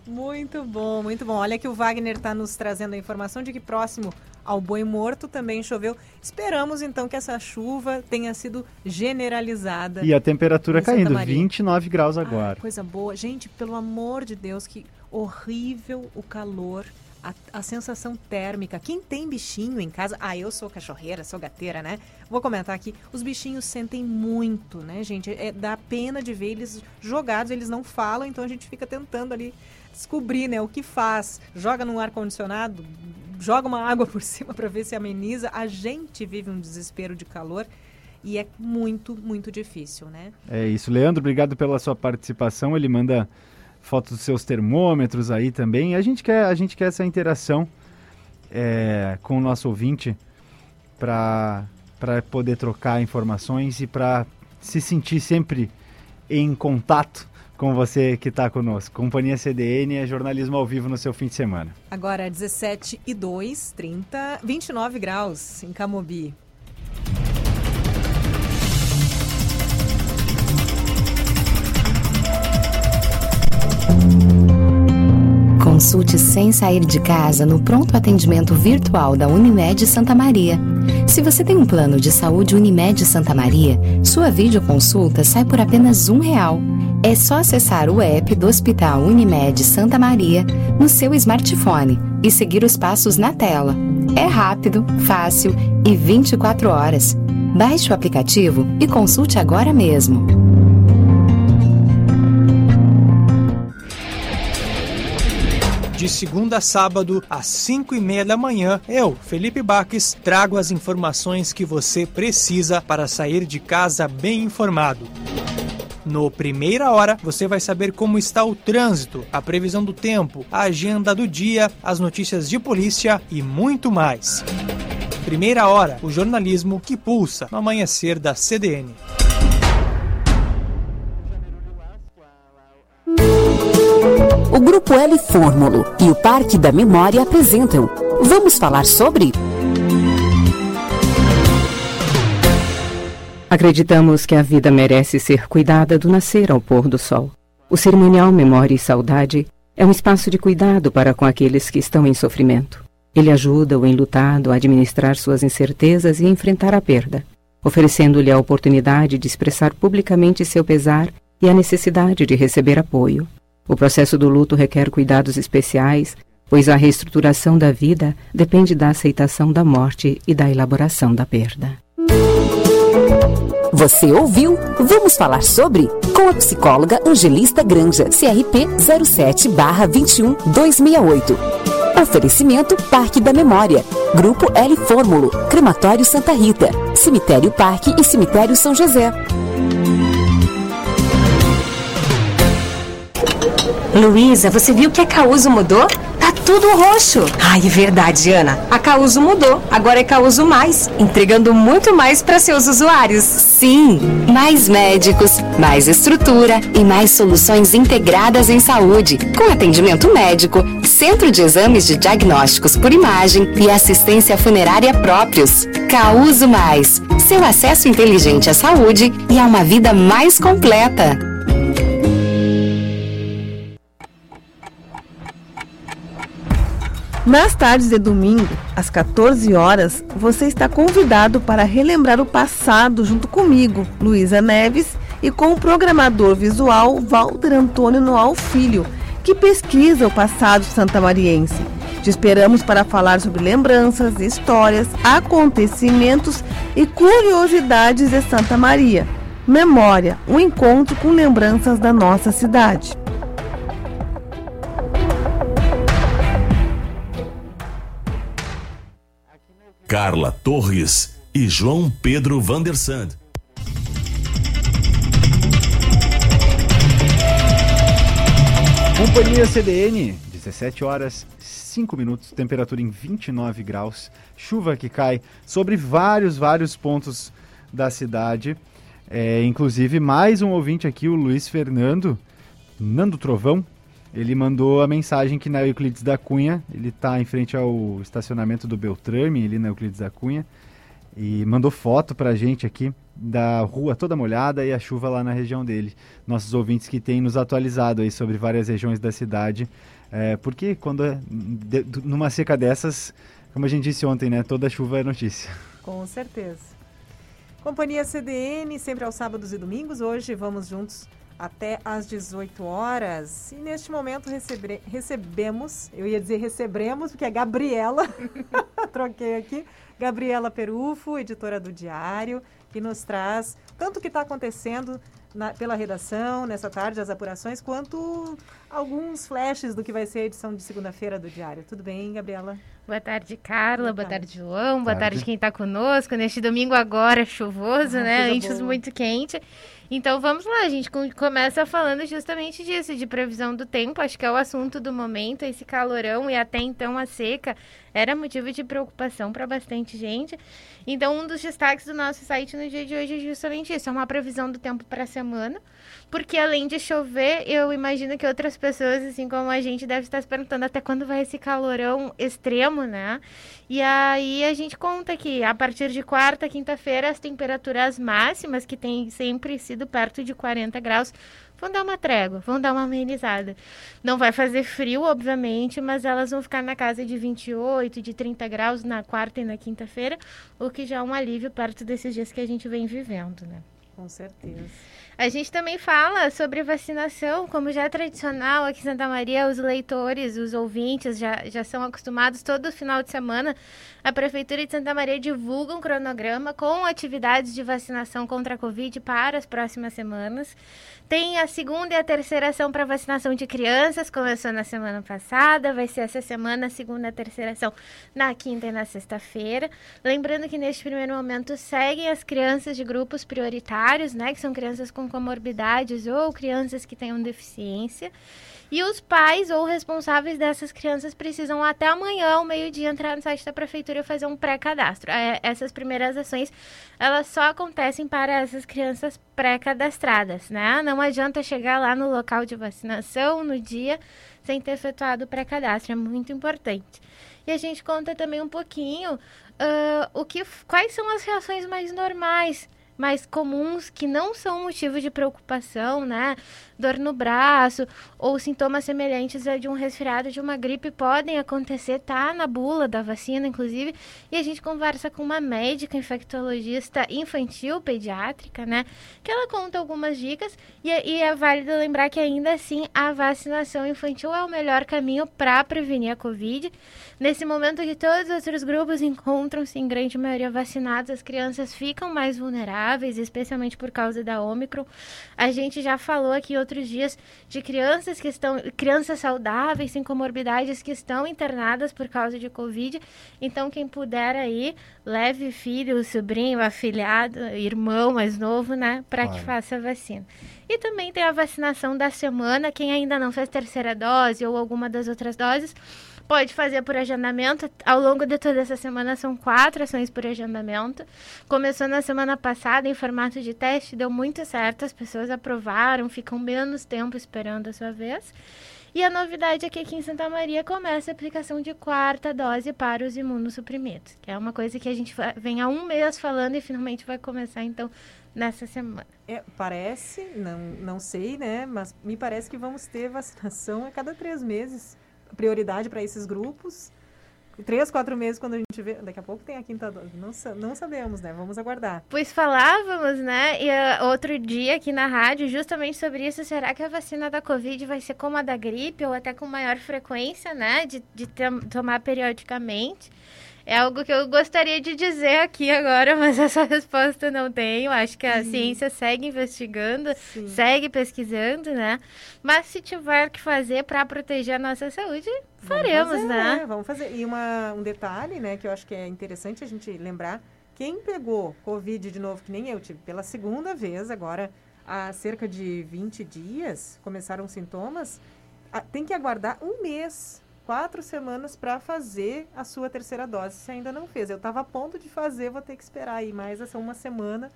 Muito bom, muito bom. Olha que o Wagner está nos trazendo a informação de que próximo ao Boi Morto também choveu. Esperamos então que essa chuva tenha sido generalizada. E a temperatura caindo, 29 graus agora. Ah, coisa boa. Gente, pelo amor de Deus, que horrível o calor. A, a, sensação térmica. Quem tem bichinho em casa, ah, eu sou cachorreira, sou gateira, né? Vou comentar aqui. Os bichinhos sentem muito, né, gente? É, dá pena de ver eles jogados, eles não falam, então a gente fica tentando ali descobrir, né, o que faz. Joga num ar condicionado, joga uma água por cima para ver se ameniza. A gente vive um desespero de calor e é muito, muito difícil, né? É isso, Leandro, obrigado pela sua participação. Ele manda fotos dos seus termômetros aí também. A gente quer, a gente quer essa interação é, com o nosso ouvinte para poder trocar informações e para se sentir sempre em contato com você que está conosco. Companhia CDN é jornalismo ao vivo no seu fim de semana. Agora 17 e 2, 30, 29 graus em Camobi. Consulte sem sair de casa no pronto atendimento virtual da Unimed Santa Maria. Se você tem um plano de saúde Unimed Santa Maria, sua videoconsulta sai por apenas um real. É só acessar o app do Hospital Unimed Santa Maria no seu smartphone e seguir os passos na tela. É rápido, fácil e 24 horas. Baixe o aplicativo e consulte agora mesmo. De segunda a sábado, às 5 e meia da manhã, eu, Felipe Baques, trago as informações que você precisa para sair de casa bem informado. No Primeira Hora, você vai saber como está o trânsito, a previsão do tempo, a agenda do dia, as notícias de polícia e muito mais. Primeira Hora, o jornalismo que pulsa no amanhecer da CDN. O Grupo L Fórmulo e o Parque da Memória apresentam Vamos falar sobre. Acreditamos que a vida merece ser cuidada do nascer ao pôr do sol. O cerimonial Memória e Saudade É um espaço de cuidado para com aqueles que estão em sofrimento. Ele ajuda o enlutado a administrar suas incertezas e enfrentar a perda, oferecendo-lhe a oportunidade de expressar publicamente seu pesar e a necessidade de receber apoio. O processo do luto requer cuidados especiais, pois a reestruturação da vida depende da aceitação da morte e da elaboração da perda. Você ouviu? Vamos falar sobre? Com a psicóloga Angelista Granja, CRP 07-21-268. Oferecimento Parque da Memória. Grupo L Fórmulo. Crematório Santa Rita. Cemitério Parque e Cemitério São José. Luísa, você viu que a Causo mudou? Tudo roxo. Ai, é verdade, Ana. A Causo mudou. Agora é Causo Mais, entregando muito mais para seus usuários. Sim, mais médicos, mais estrutura e mais soluções integradas em saúde, com atendimento médico, centro de exames de diagnósticos por imagem e assistência funerária próprios. Causo Mais, seu acesso inteligente à saúde e a uma vida mais completa. Nas tardes de domingo, às 14 horas, você está convidado para relembrar o passado junto comigo, Luísa Neves, e com o programador visual Walter Antônio Noal Filho, que pesquisa o passado santamariense. Te esperamos para falar sobre lembranças, histórias, acontecimentos e curiosidades de Santa Maria. Memória, um encontro com lembranças da nossa cidade. Carla Torres e João Pedro Vandersand. Companhia CDN, 17 horas 5 minutos, temperatura em 29 graus, chuva que cai sobre vários, vários pontos da cidade. É, inclusive, mais um ouvinte aqui, o Luiz Fernando, Nando Trovão, ele mandou a mensagem que na Euclides da Cunha, ele está em frente ao estacionamento do Beltrame, ali na Euclides da Cunha, e mandou foto para a gente aqui da rua toda molhada e a chuva lá na região dele. Nossos ouvintes que têm nos atualizado aí sobre várias regiões da cidade, é, porque quando é, de, numa seca dessas, como a gente disse ontem, né, toda chuva é notícia. Com certeza. Companhia CDN, sempre aos sábados e domingos. Hoje vamos juntos até às 18 horas. E neste momento recebe, recebemos, eu ia dizer receberemos, porque é Gabriela, troquei aqui, Gabriela Perufo, editora do Diário, que nos traz tanto o que está acontecendo na, pela redação nessa tarde, as apurações, quanto alguns flashes do que vai ser a edição de segunda-feira do Diário. Tudo bem, Gabriela? Boa tarde, Carla. Boa, tarde. tarde, João. Boa tarde, tarde quem está conosco. Neste domingo agora chuvoso, ah, né? Antes muito quente. Então vamos lá, a gente começa falando justamente disso, de previsão do tempo. Acho que é o assunto do momento, esse calorão e até então a seca era motivo de preocupação para bastante gente. Então, um dos destaques do nosso site no dia de hoje é justamente isso: é uma previsão do tempo para a semana. Porque além de chover, eu imagino que outras pessoas, assim como a gente, devem estar se perguntando até quando vai esse calorão extremo, né? E aí a gente conta que a partir de quarta, quinta-feira, as temperaturas máximas, que têm sempre sido perto de 40 graus, vão dar uma trégua, vão dar uma amenizada. Não vai fazer frio, obviamente, mas elas vão ficar na casa de 28, de 30 graus na quarta e na quinta-feira, o que já é um alívio perto desses dias que a gente vem vivendo, né? Com certeza. A gente também fala sobre vacinação, como já é tradicional aqui em Santa Maria, os leitores, os ouvintes já, já são acostumados todo final de semana. A Prefeitura de Santa Maria divulga um cronograma com atividades de vacinação contra a Covid para as próximas semanas. Tem a segunda e a terceira ação para vacinação de crianças, começou na semana passada, vai ser essa semana a segunda e a terceira ação na quinta e na sexta-feira. Lembrando que neste primeiro momento seguem as crianças de grupos prioritários, né, que são crianças com comorbidades ou crianças que tenham deficiência. E os pais ou responsáveis dessas crianças precisam até amanhã, ao meio-dia, entrar no site da prefeitura e fazer um pré-cadastro. É, essas primeiras ações, elas só acontecem para essas crianças pré-cadastradas, né? Não adianta chegar lá no local de vacinação no dia sem ter efetuado o pré-cadastro, é muito importante. E a gente conta também um pouquinho uh, o que, quais são as reações mais normais mais comuns que não são motivo de preocupação, né? Dor no braço ou sintomas semelhantes a de um resfriado, de uma gripe podem acontecer, tá na bula da vacina, inclusive. E a gente conversa com uma médica infectologista infantil, pediátrica, né? Que ela conta algumas dicas e, e é válido lembrar que ainda assim a vacinação infantil é o melhor caminho para prevenir a Covid. Nesse momento que todos os outros grupos encontram-se em grande maioria vacinados, as crianças ficam mais vulneráveis especialmente por causa da Ômicron. A gente já falou aqui outros dias de crianças que estão, crianças saudáveis, sem comorbidades, que estão internadas por causa de Covid. Então, quem puder aí, leve filho, sobrinho, afilhado, irmão mais novo, né, para claro. que faça a vacina. E também tem a vacinação da semana, quem ainda não fez terceira dose ou alguma das outras doses, Pode fazer por agendamento. Ao longo de toda essa semana são quatro ações por agendamento. Começou na semana passada em formato de teste, deu muito certo, as pessoas aprovaram, ficam menos tempo esperando a sua vez. E a novidade é que aqui em Santa Maria começa a aplicação de quarta dose para os imunossuprimidos, que é uma coisa que a gente vem há um mês falando e finalmente vai começar então nessa semana. É, parece, não, não sei, né? Mas me parece que vamos ter vacinação a cada três meses prioridade para esses grupos. Três, quatro meses quando a gente vê. Daqui a pouco tem a quinta dose. Não, não sabemos, né? Vamos aguardar. Pois falávamos, né? E uh, outro dia aqui na rádio, justamente sobre isso. Será que a vacina da Covid vai ser como a da gripe ou até com maior frequência, né? De, de tomar periodicamente? É algo que eu gostaria de dizer aqui agora, mas essa resposta não tenho. Acho que a ciência segue investigando, Sim. segue pesquisando, né? Mas se tiver que fazer para proteger a nossa saúde, faremos, fazer, né? né? Vamos fazer. E uma, um detalhe, né, que eu acho que é interessante a gente lembrar: quem pegou Covid de novo, que nem eu tive, pela segunda vez agora, há cerca de 20 dias, começaram sintomas, tem que aguardar um mês quatro semanas para fazer a sua terceira dose, se ainda não fez. Eu estava a ponto de fazer, vou ter que esperar aí mais essa uma semana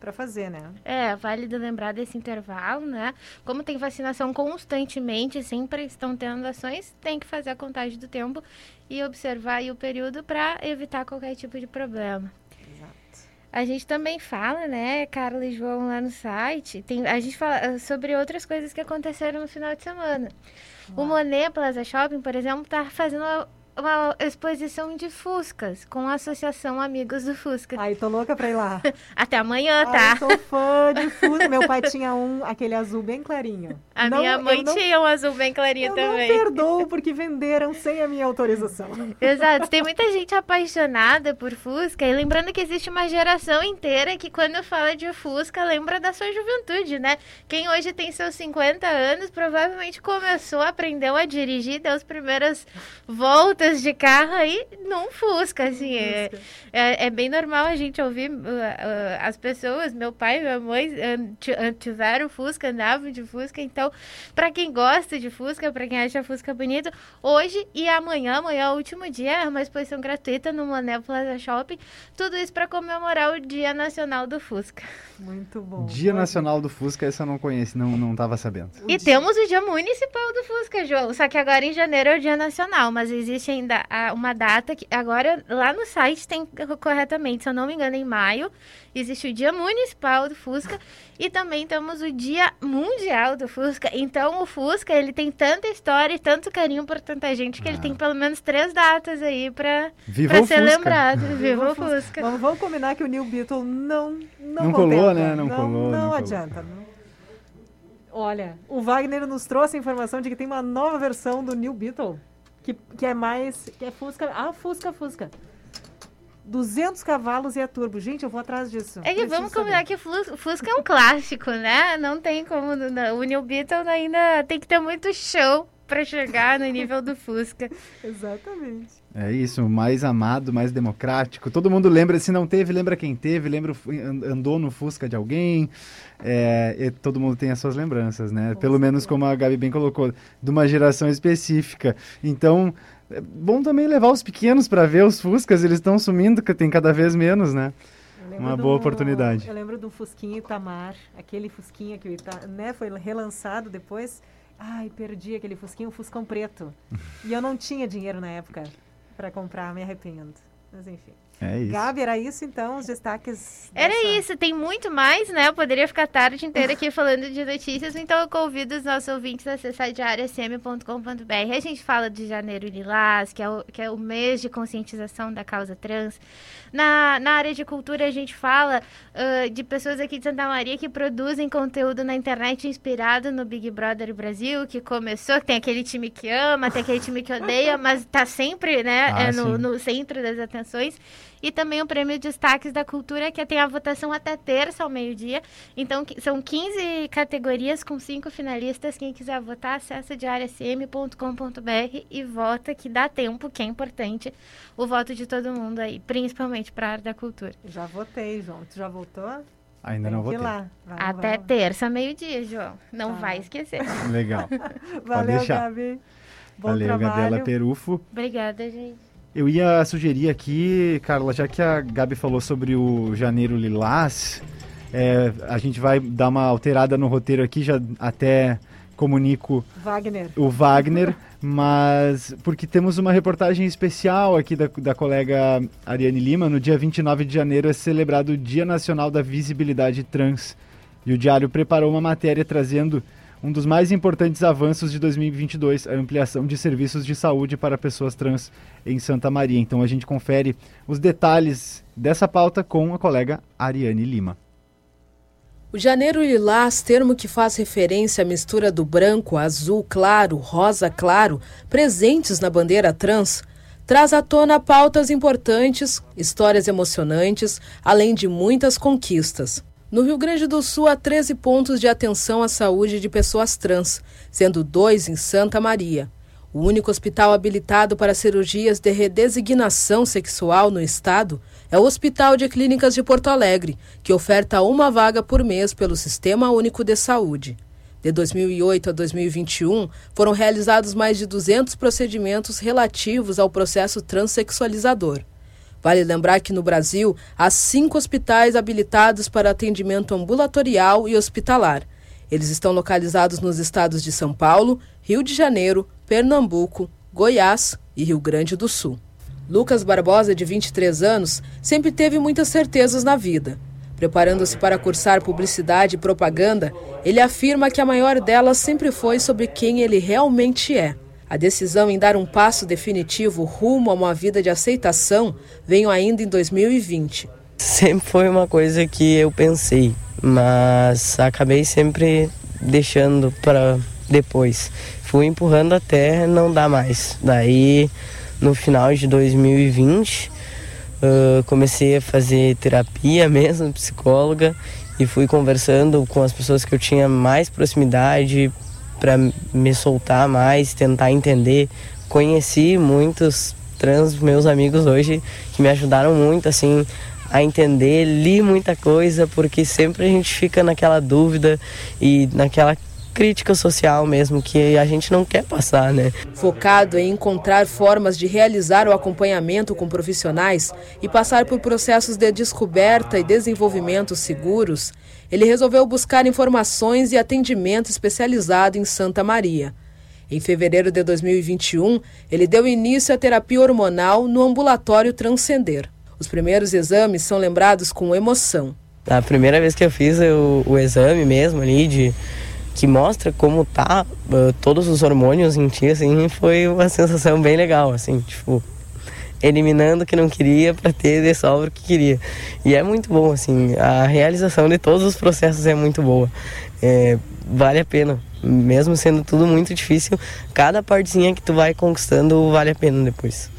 para fazer, né? É, válido lembrar desse intervalo, né? Como tem vacinação constantemente, sempre estão tendo ações, tem que fazer a contagem do tempo e observar o período para evitar qualquer tipo de problema. A gente também fala, né, Carla e João, lá no site, tem, a gente fala ah, sobre outras coisas que aconteceram no final de semana. O Monet Plaza Shopping, por exemplo, está fazendo uma, exposição de Fuscas com a Associação Amigos do Fusca. Ai, tô louca pra ir lá. Até amanhã, tá? Ai, sou fã de Fusca. Meu pai tinha um, aquele azul bem clarinho. A não, minha mãe não, tinha um azul bem clarinho eu também. Eu não perdoo porque venderam sem a minha autorização. Exato. Tem muita gente apaixonada por Fusca. E lembrando que existe uma geração inteira que quando fala de Fusca lembra da sua juventude, né? Quem hoje tem seus 50 anos provavelmente começou, aprendeu a dirigir, deu as primeiras voltas de carro aí num Fusca, assim. É, é, é, bem normal a gente ouvir uh, uh, as pessoas, meu pai e minha mãe uh, tiveram Fusca, andavam de Fusca. Então, para quem gosta de Fusca, para quem acha Fusca bonito, hoje e amanhã, amanhã é o último dia, é uma exposição gratuita no Manel Plaza Shopping. Tudo isso para comemorar o Dia Nacional do Fusca. Muito bom. Dia Nacional do Fusca, essa eu não conheço, não, não tava sabendo. E temos o Dia Municipal do Fusca, João. Só que agora em janeiro é o Dia Nacional, mas existe ainda uma data que agora lá no site tem corretamente, se eu não me engano, em maio, existe o Dia Municipal do Fusca e também temos o Dia Mundial do Fusca. Então o Fusca, ele tem tanta história e tanto carinho por tanta gente que ah. ele tem pelo menos três datas aí para ser Fusca. lembrado. Viva o Fusca. Vamos, vamos, combinar que o New Beetle não não, não colou, né? Não, não colou. Não, não adianta. Não. Olha, o Wagner nos trouxe a informação de que tem uma nova versão do New Beetle que, que é mais. que é Fusca. Ah, Fusca, Fusca. 200 cavalos e a turbo. Gente, eu vou atrás disso. É que vamos combinar que o Fusca é um clássico, né? Não tem como. O New Beetle ainda tem que ter muito show para chegar no nível do Fusca. Exatamente. É isso, mais amado, mais democrático. Todo mundo lembra, se não teve, lembra quem teve, lembra andou no Fusca de alguém. É, todo mundo tem as suas lembranças, né? Pelo menos como a Gabi bem colocou, de uma geração específica. Então, é bom também levar os pequenos para ver os Fuscas, eles estão sumindo, que tem cada vez menos, né? Uma boa do, oportunidade. Eu lembro do Fusquinha Itamar, aquele Fusquinha que né, foi relançado depois. Ai, perdi aquele Fusquinha, um Fuscão preto. e eu não tinha dinheiro na época para comprar, me arrependo. Mas enfim. É isso. Gabi, era isso então, os destaques? Era isso, tem muito mais, né? Eu poderia ficar a tarde inteira aqui falando de notícias, então eu convido os nossos ouvintes a acessar diariacm.com.br. A gente fala de Janeiro Lilás, que é, o, que é o mês de conscientização da causa trans. Na, na área de cultura, a gente fala uh, de pessoas aqui de Santa Maria que produzem conteúdo na internet inspirado no Big Brother Brasil, que começou, tem aquele time que ama, tem aquele time que odeia, mas tá sempre, né, Ah, é no, no centro das atenções. E também o prêmio Destaques da Cultura, que tem a votação até terça ao meio-dia. Então, são 15 categorias com cinco finalistas. Quem quiser votar, acessa diariacm.com.br e vota, que dá tempo, que é importante o voto de todo mundo aí, principalmente para a área da cultura. Já votei, João. Tu já votou? Ainda Tem não votei. lá. Vai, Até vai. terça, meio-dia, João. Não vai esquecer. Legal. Valeu. Gabi. Bom Valeu, trabalho. Gabriela Perufo. Obrigada, gente. Eu ia sugerir aqui, Carla, já que a Gabi falou sobre o Janeiro Lilás, é, a gente vai dar uma alterada no roteiro aqui, já até comunico Wagner. o Wagner, mas porque temos uma reportagem especial aqui da, da colega Ariane Lima. No dia 29 de janeiro é celebrado o Dia Nacional da Visibilidade Trans. E o Diário preparou uma matéria trazendo um dos mais importantes avanços de 2022, a ampliação de serviços de saúde para pessoas trans em Santa Maria. Então a gente confere os detalhes dessa pauta com a colega Ariane Lima. O janeiro lilás, termo que faz referência à mistura do branco, azul claro, rosa claro, presentes na bandeira trans, traz à tona pautas importantes, histórias emocionantes, além de muitas conquistas. No Rio Grande do Sul, há 13 pontos de atenção à saúde de pessoas trans, sendo dois em Santa Maria. O único hospital habilitado para cirurgias de redesignação sexual no estado é o Hospital de Clínicas de Porto Alegre, que oferta uma vaga por mês pelo Sistema Único de Saúde. De 2008 a 2021, foram realizados mais de 200 procedimentos relativos ao processo transexualizador. Vale lembrar que no Brasil há cinco hospitais habilitados para atendimento ambulatorial e hospitalar. Eles estão localizados nos estados de São Paulo, Rio de Janeiro, Pernambuco, Goiás e Rio Grande do Sul. Lucas Barbosa, de 23 anos, sempre teve muitas certezas na vida. Preparando-se para cursar publicidade e propaganda, ele afirma que a maior delas sempre foi sobre quem ele realmente é. A decisão em dar um passo definitivo rumo a uma vida de aceitação veio ainda em 2020. Sempre foi uma coisa que eu pensei, mas acabei sempre deixando para depois. Fui empurrando até não dar mais. Daí, no final de 2020, uh, comecei a fazer terapia mesmo, psicóloga, e fui conversando com as pessoas que eu tinha mais proximidade para me soltar mais, tentar entender. Conheci muitos trans meus amigos hoje que me ajudaram muito assim a entender, li muita coisa porque sempre a gente fica naquela dúvida e naquela crítica social mesmo que a gente não quer passar, né? Focado em encontrar formas de realizar o acompanhamento com profissionais e passar por processos de descoberta e desenvolvimento seguros, ele resolveu buscar informações e atendimento especializado em Santa Maria. Em fevereiro de 2021, ele deu início à terapia hormonal no ambulatório Transcender. Os primeiros exames são lembrados com emoção. A primeira vez que eu fiz o, o exame mesmo ali de que mostra como tá uh, todos os hormônios em ti, assim, foi uma sensação bem legal, assim, tipo, eliminando o que não queria para ter de sobra o que queria. E é muito bom, assim, a realização de todos os processos é muito boa. É, vale a pena, mesmo sendo tudo muito difícil, cada partezinha que tu vai conquistando vale a pena depois.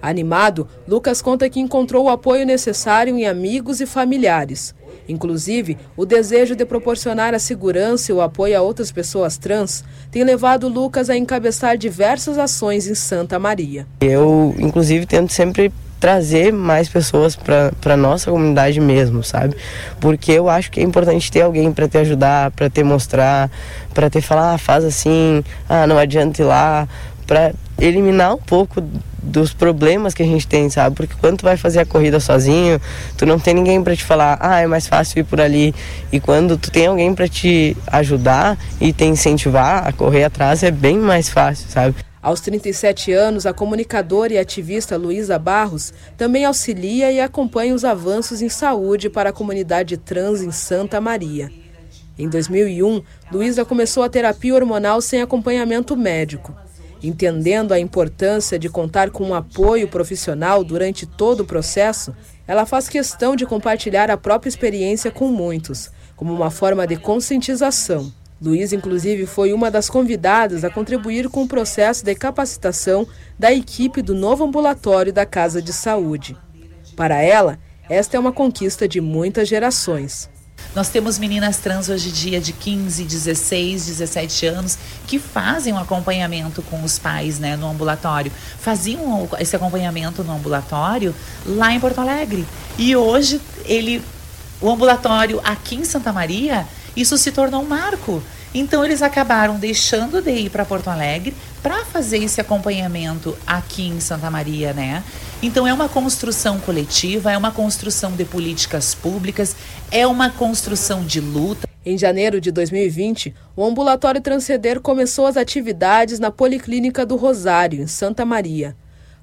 Animado, Lucas conta que encontrou o apoio necessário em amigos e familiares. Inclusive, o desejo de proporcionar a segurança e o apoio a outras pessoas trans tem levado Lucas a encabeçar diversas ações em Santa Maria. Eu, inclusive, tento sempre trazer mais pessoas para nossa comunidade mesmo, sabe? Porque eu acho que é importante ter alguém para te ajudar, para te mostrar, para te falar, ah, faz assim, ah, não adianta ir lá, para eliminar um pouco dos problemas que a gente tem, sabe? Porque quando tu vai fazer a corrida sozinho, tu não tem ninguém para te falar, ah, é mais fácil ir por ali. E quando tu tem alguém para te ajudar e te incentivar a correr atrás, é bem mais fácil, sabe? Aos 37 anos, a comunicadora e ativista Luísa Barros também auxilia e acompanha os avanços em saúde para a comunidade trans em Santa Maria. Em 2001, Luísa começou a terapia hormonal sem acompanhamento médico. Entendendo a importância de contar com um apoio profissional durante todo o processo, ela faz questão de compartilhar a própria experiência com muitos, como uma forma de conscientização. Luiz, inclusive, foi uma das convidadas a contribuir com o processo de capacitação da equipe do novo ambulatório da Casa de Saúde. Para ela, esta é uma conquista de muitas gerações. Nós temos meninas trans hoje em dia de 15, 16, 17 anos que fazem um acompanhamento com os pais né, no ambulatório. Faziam esse acompanhamento no ambulatório lá em Porto Alegre. E hoje ele, o ambulatório aqui em Santa Maria isso se tornou um marco. Então eles acabaram deixando de ir para Porto Alegre para fazer esse acompanhamento aqui em Santa Maria, né? Então é uma construção coletiva, é uma construção de políticas públicas, é uma construção de luta. Em janeiro de 2020, o ambulatório Transceder começou as atividades na Policlínica do Rosário, em Santa Maria.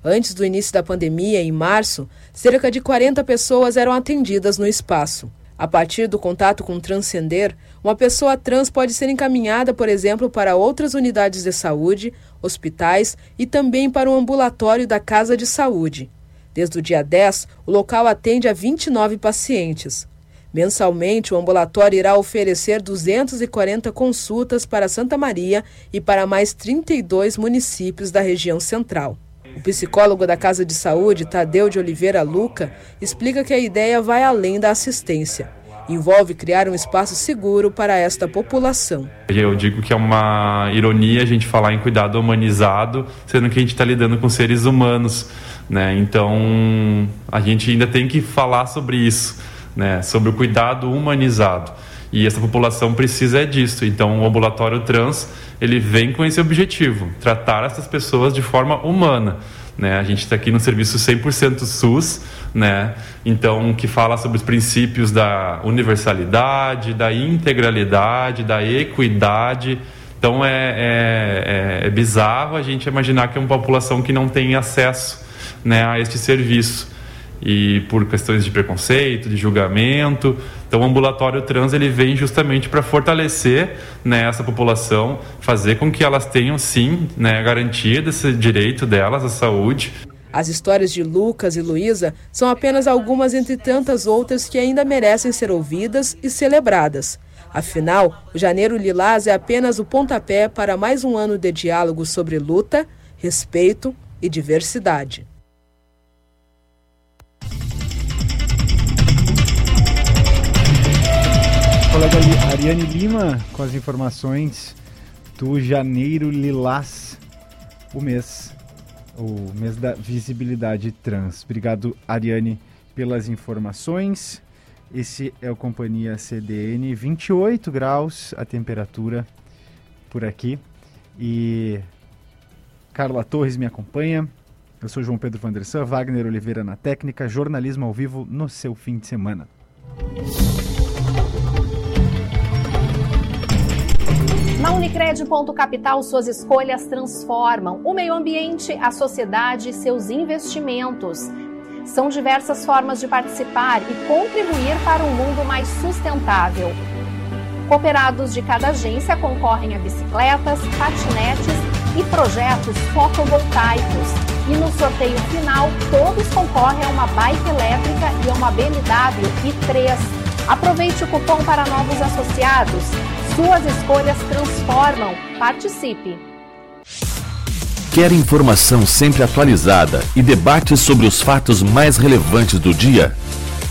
Antes do início da pandemia, em março, cerca de 40 pessoas eram atendidas no espaço. A partir do contato com transcender, uma pessoa trans pode ser encaminhada, por exemplo, para outras unidades de saúde, hospitais e também para o ambulatório da Casa de Saúde. Desde o dia 10, o local atende a 29 pacientes. Mensalmente, o ambulatório irá oferecer 240 consultas para Santa Maria e para mais 32 municípios da região central. O psicólogo da Casa de Saúde, Tadeu de Oliveira Luca, explica que a ideia vai além da assistência. Envolve criar um espaço seguro para esta população. Eu digo que é uma ironia a gente falar em cuidado humanizado, sendo que a gente está lidando com seres humanos. Né? Então, a gente ainda tem que falar sobre isso, né? sobre o cuidado humanizado. E essa população precisa é disso. Então, o ambulatório trans ele vem com esse objetivo, tratar essas pessoas de forma humana. Né? A gente está aqui no serviço 100% SUS, né? então que fala sobre os princípios da universalidade, da integralidade, da equidade. Então é, é, é, é bizarro a gente imaginar que é uma população que não tem acesso né, a este serviço e por questões de preconceito, de julgamento. Então, o ambulatório trans ele vem justamente para fortalecer né, essa população, fazer com que elas tenham sim né, garantido esse direito delas à saúde. As histórias de Lucas e Luísa são apenas algumas entre tantas outras que ainda merecem ser ouvidas e celebradas. Afinal, o Janeiro Lilás é apenas o pontapé para mais um ano de diálogo sobre luta, respeito e diversidade. Colega Ariane Lima com as informações do Janeiro Lilás, o mês, o mês da visibilidade trans. Obrigado, Ariane, pelas informações. Esse é o Companhia CDN, 28 graus a temperatura por aqui. E Carla Torres me acompanha. Eu sou João Pedro Vandersan, Wagner Oliveira na técnica, jornalismo ao vivo no seu fim de semana. Na Unicred Ponto Capital, suas escolhas transformam o meio ambiente, a sociedade e seus investimentos. São diversas formas de participar e contribuir para um mundo mais sustentável. Cooperados de cada agência concorrem a bicicletas, patinetes e projetos fotovoltaicos. E no sorteio final, todos concorrem a uma bike elétrica e a uma BMW i3. Aproveite o cupom para novos associados. Suas escolhas transformam. Participe! Quer informação sempre atualizada e debates sobre os fatos mais relevantes do dia?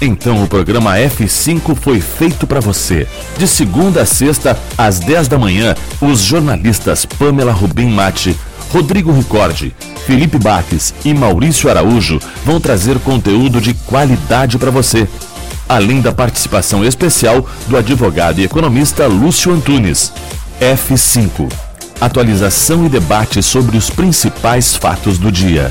Então o programa F5 foi feito para você. De segunda a sexta, às 10 da manhã, os jornalistas Pamela Rubim Mate, Rodrigo Ricordi, Felipe Baques e Maurício Araújo vão trazer conteúdo de qualidade para você além da participação especial do advogado e economista Lúcio Antunes. F5 Atualização e debate sobre os principais fatos do dia.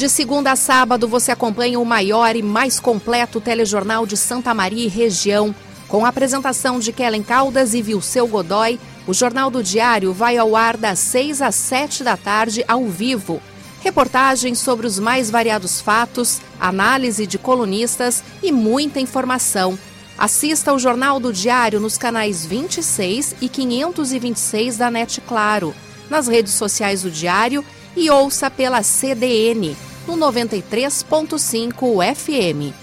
De segunda a sábado, você acompanha o maior e mais completo telejornal de Santa Maria e região. Com a apresentação de Kellen Caldas e Vilceu Godoy, o Jornal do Diário vai ao ar das 6 às 7 da tarde, ao vivo. Reportagens sobre os mais variados fatos, análise de colunistas e muita informação. Assista ao Jornal do Diário nos canais 26 e 526 da NET Claro, nas redes sociais do Diário e ouça pela CDN no 93.5 FM.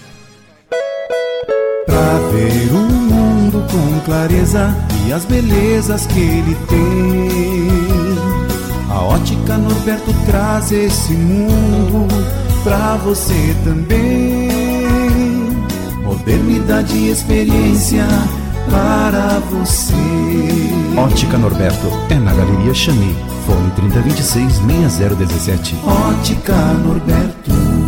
Pra ver o mundo com clareza e as belezas que ele tem. A ótica Norberto traz esse mundo pra você também. Modernidade e experiência para você. Ótica Norberto é na Galeria Chami. Fone 3026 6017. Ótica Norberto.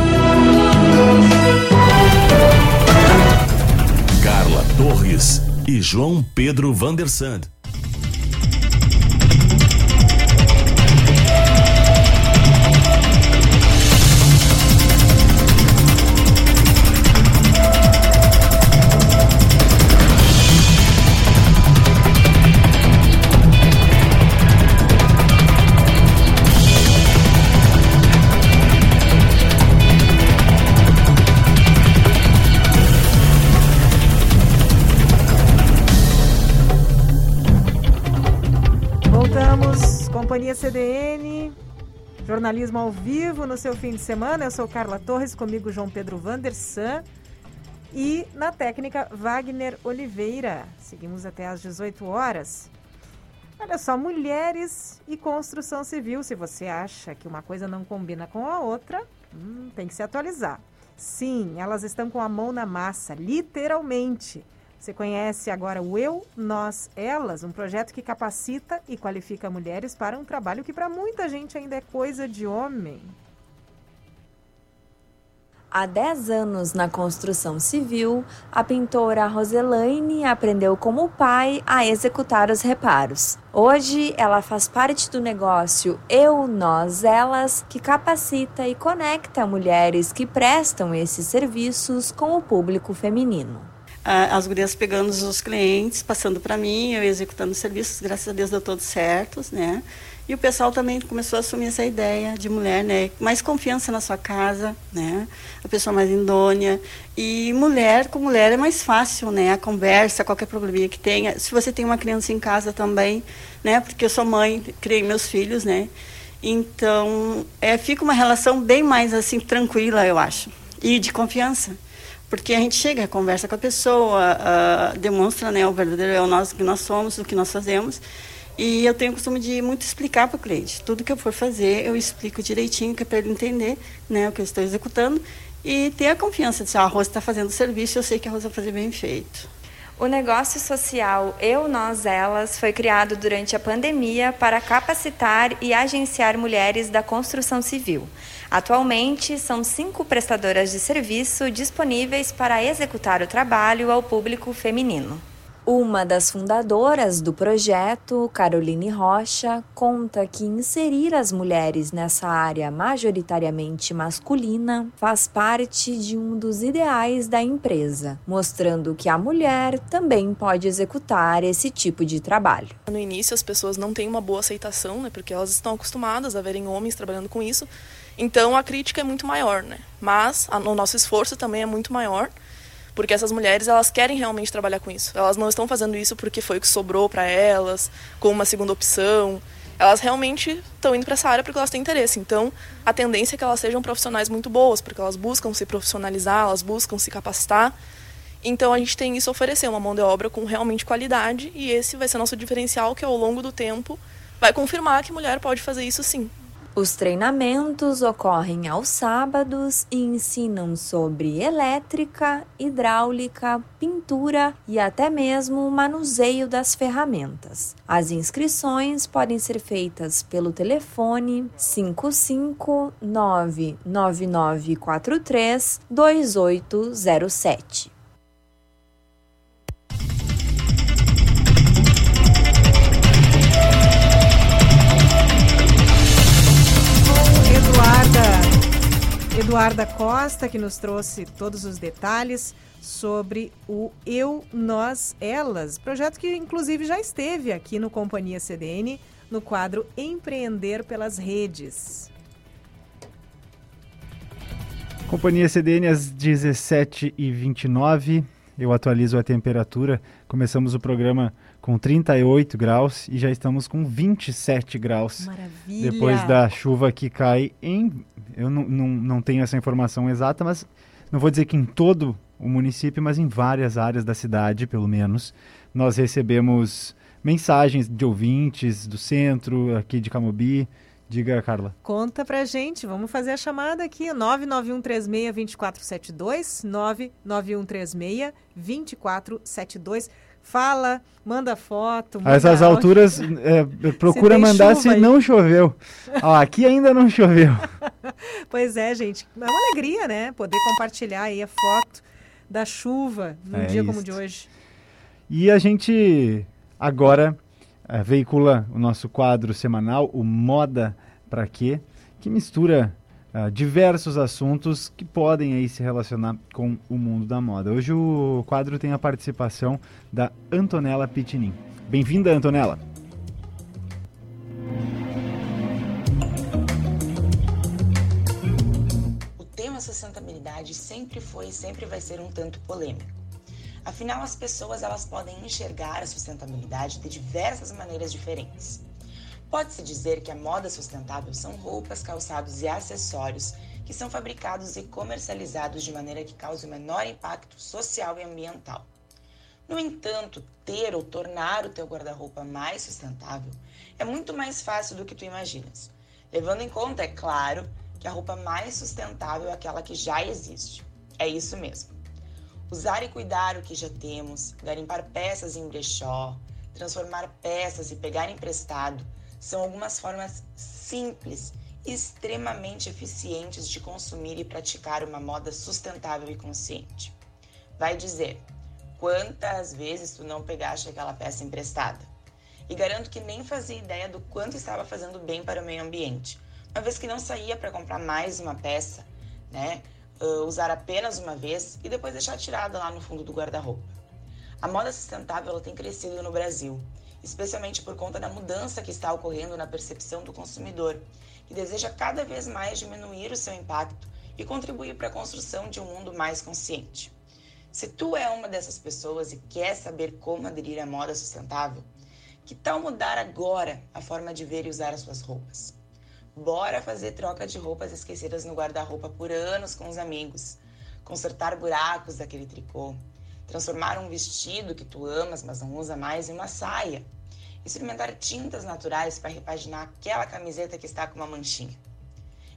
E João Pedro Vandersand. Jornalismo ao vivo no seu fim de semana. Eu sou Carla Torres, comigo João Pedro Vandersan e na técnica Wagner Oliveira. Seguimos até às 18 horas. Olha só, mulheres e construção civil. Se você acha que uma coisa não combina com a outra, hum, tem que se atualizar. Sim, elas estão com a mão na massa, literalmente. Você conhece agora o Eu, Nós, Elas, um projeto que capacita e qualifica mulheres para um trabalho que para muita gente ainda é coisa de homem. Há 10 anos na construção civil, a pintora Roselaine aprendeu com o pai a executar os reparos. Hoje, ela faz parte do negócio Eu, Nós, Elas, que capacita e conecta mulheres que prestam esses serviços com o público feminino as gurias pegando os clientes, passando para mim, eu executando os serviços, graças a Deus deu todos certos, né? E o pessoal também começou a assumir essa ideia de mulher, né? Mais confiança na sua casa, né? A pessoa mais indônia. E mulher com mulher é mais fácil, né? A conversa, qualquer probleminha que tenha. Se você tem uma criança em casa também, né? Porque eu sou mãe, criei meus filhos, né? Então, é, fica uma relação bem mais, assim, tranquila, eu acho. E de confiança porque a gente chega, conversa com a pessoa, uh, demonstra né, o verdadeiro é o nós, que nós somos, o que nós fazemos. E eu tenho o costume de muito explicar para o cliente. Tudo que eu for fazer, eu explico direitinho, que é para ele entender né, o que eu estou executando e ter a confiança de ah, a Rosa está fazendo o serviço, eu sei que a Rosa vai fazer bem feito. O negócio social Eu, Nós, Elas foi criado durante a pandemia para capacitar e agenciar mulheres da construção civil. Atualmente, são cinco prestadoras de serviço disponíveis para executar o trabalho ao público feminino. Uma das fundadoras do projeto, Caroline Rocha, conta que inserir as mulheres nessa área majoritariamente masculina faz parte de um dos ideais da empresa, mostrando que a mulher também pode executar esse tipo de trabalho. No início, as pessoas não têm uma boa aceitação, né, porque elas estão acostumadas a verem homens trabalhando com isso, então a crítica é muito maior, né? Mas a, o nosso esforço também é muito maior porque essas mulheres elas querem realmente trabalhar com isso. Elas não estão fazendo isso porque foi o que sobrou para elas, como uma segunda opção. Elas realmente estão indo para essa área porque elas têm interesse. Então, a tendência é que elas sejam profissionais muito boas, porque elas buscam se profissionalizar, elas buscam se capacitar. Então, a gente tem isso a oferecer, uma mão de obra com realmente qualidade, e esse vai ser nosso diferencial que ao longo do tempo vai confirmar que mulher pode fazer isso sim. Os treinamentos ocorrem aos sábados e ensinam sobre elétrica, hidráulica, pintura e até mesmo o manuseio das ferramentas. As inscrições podem ser feitas pelo telefone 5599943 2807. Eduarda Costa, que nos trouxe todos os detalhes sobre o Eu, Nós, Elas, projeto que inclusive já esteve aqui no Companhia CDN, no quadro Empreender pelas Redes. Companhia CDN às 17h29. Eu atualizo a temperatura. Começamos o programa com 38 graus e já estamos com 27 graus. Maravilha! Depois da chuva que cai em eu não, não, não tenho essa informação exata, mas não vou dizer que em todo o município, mas em várias áreas da cidade, pelo menos, nós recebemos mensagens de ouvintes do centro, aqui de Camobi. Diga, Carla. Conta pra gente, vamos fazer a chamada aqui, 99136-2472, 99136-2472. Fala, manda foto. Manda a essas áudio. alturas, é, procura se mandar se aí. não choveu. Ó, aqui ainda não choveu. pois é, gente. É uma alegria, né? Poder compartilhar aí a foto da chuva num é dia isso. como o de hoje. E a gente agora é, veicula o nosso quadro semanal, o Moda Pra Quê? Que mistura uh, diversos assuntos que podem aí se relacionar com o mundo da moda. Hoje o quadro tem a participação da Antonella Pitinin. Bem-vinda, Antonella. O tema sustentabilidade sempre foi e sempre vai ser um tanto polêmico. Afinal, as pessoas elas podem enxergar a sustentabilidade de diversas maneiras diferentes. Pode-se dizer que a moda sustentável são roupas, calçados e acessórios que são fabricados e comercializados de maneira que cause o menor impacto social e ambiental. No entanto, ter ou tornar o teu guarda-roupa mais sustentável é muito mais fácil do que tu imaginas, levando em conta, é claro, que a roupa mais sustentável é aquela que já existe. É isso mesmo. Usar e cuidar o que já temos, garimpar peças em brechó, transformar peças e pegar emprestado são algumas formas simples extremamente eficientes de consumir e praticar uma moda sustentável e consciente. Vai dizer, quantas vezes tu não pegaste aquela peça emprestada? E garanto que nem fazia ideia do quanto estava fazendo bem para o meio ambiente, uma vez que não saía para comprar mais uma peça, né? Uh, usar apenas uma vez e depois deixar tirada lá no fundo do guarda-roupa. A moda sustentável tem crescido no Brasil especialmente por conta da mudança que está ocorrendo na percepção do consumidor, que deseja cada vez mais diminuir o seu impacto e contribuir para a construção de um mundo mais consciente. Se tu é uma dessas pessoas e quer saber como aderir à moda sustentável, que tal mudar agora a forma de ver e usar as suas roupas? Bora fazer troca de roupas esquecidas no guarda-roupa por anos com os amigos, consertar buracos daquele tricô, transformar um vestido que tu amas, mas não usa mais, em uma saia. Experimentar tintas naturais para repaginar aquela camiseta que está com uma manchinha.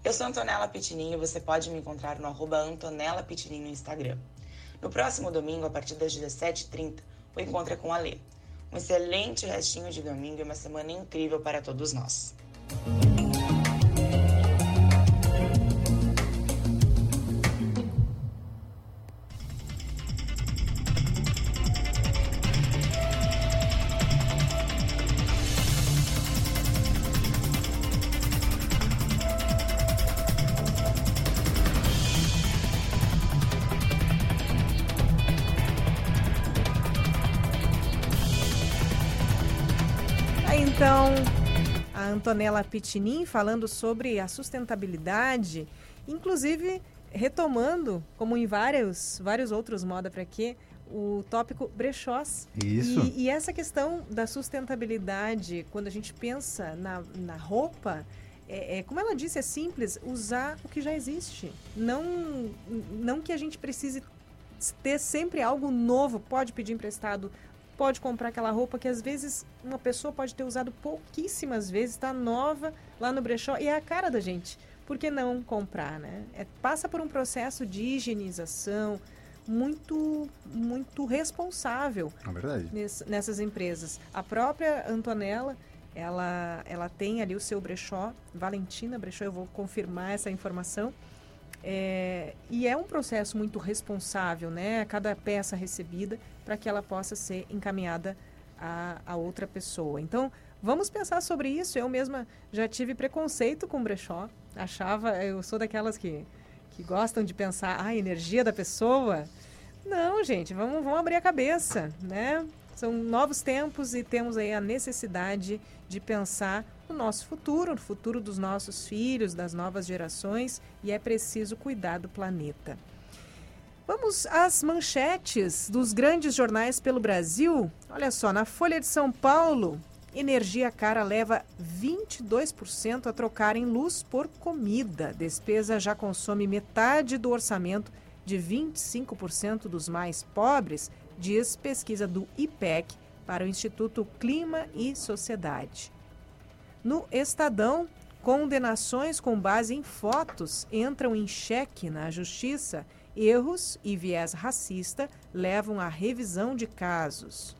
Eu sou Antonella Pitininho e você pode me encontrar no arroba Antonella Pitininho no Instagram. No próximo domingo, a partir das 17h30, o encontro é com a Lê. Um excelente restinho de domingo e uma semana incrível para todos nós. Antonella Pitinin falando sobre a sustentabilidade, inclusive retomando, como em vários, vários outros moda para quê, o tópico brechós. Isso. E, e, essa questão da sustentabilidade, quando a gente pensa na, na roupa, é, é, como ela disse, é simples usar o que já existe. Não, não que a gente precise ter sempre algo novo, pode pedir emprestado, pode comprar aquela roupa que às vezes uma pessoa pode ter usado pouquíssimas vezes, está nova lá no brechó e é a cara da gente. Por que não comprar, né? É, passa por um processo de higienização muito muito responsável é verdade. Ness, nessas empresas. A própria Antonella, ela, ela tem ali o seu brechó, Valentina Brechó, eu vou confirmar essa informação. É, e é um processo muito responsável, né? Cada peça recebida para que ela possa ser encaminhada a, a outra pessoa. Então, vamos pensar sobre isso. Eu mesma já tive preconceito com brechó. Achava, eu sou daquelas que, que gostam de pensar, ah, a energia da pessoa. Não, gente, vamos, vamos abrir a cabeça, né? São novos tempos e temos aí a necessidade de pensar no nosso futuro, no futuro dos nossos filhos, das novas gerações, e é preciso cuidar do planeta. Vamos às manchetes dos grandes jornais pelo Brasil. Olha só, na Folha de São Paulo, energia cara leva 22% a trocar em luz por comida. Despesa já consome metade do orçamento de 25% dos mais pobres, diz pesquisa do IPEC para o Instituto Clima e Sociedade. No Estadão, condenações com base em fotos entram em xeque na justiça Erros e viés racista levam à revisão de casos.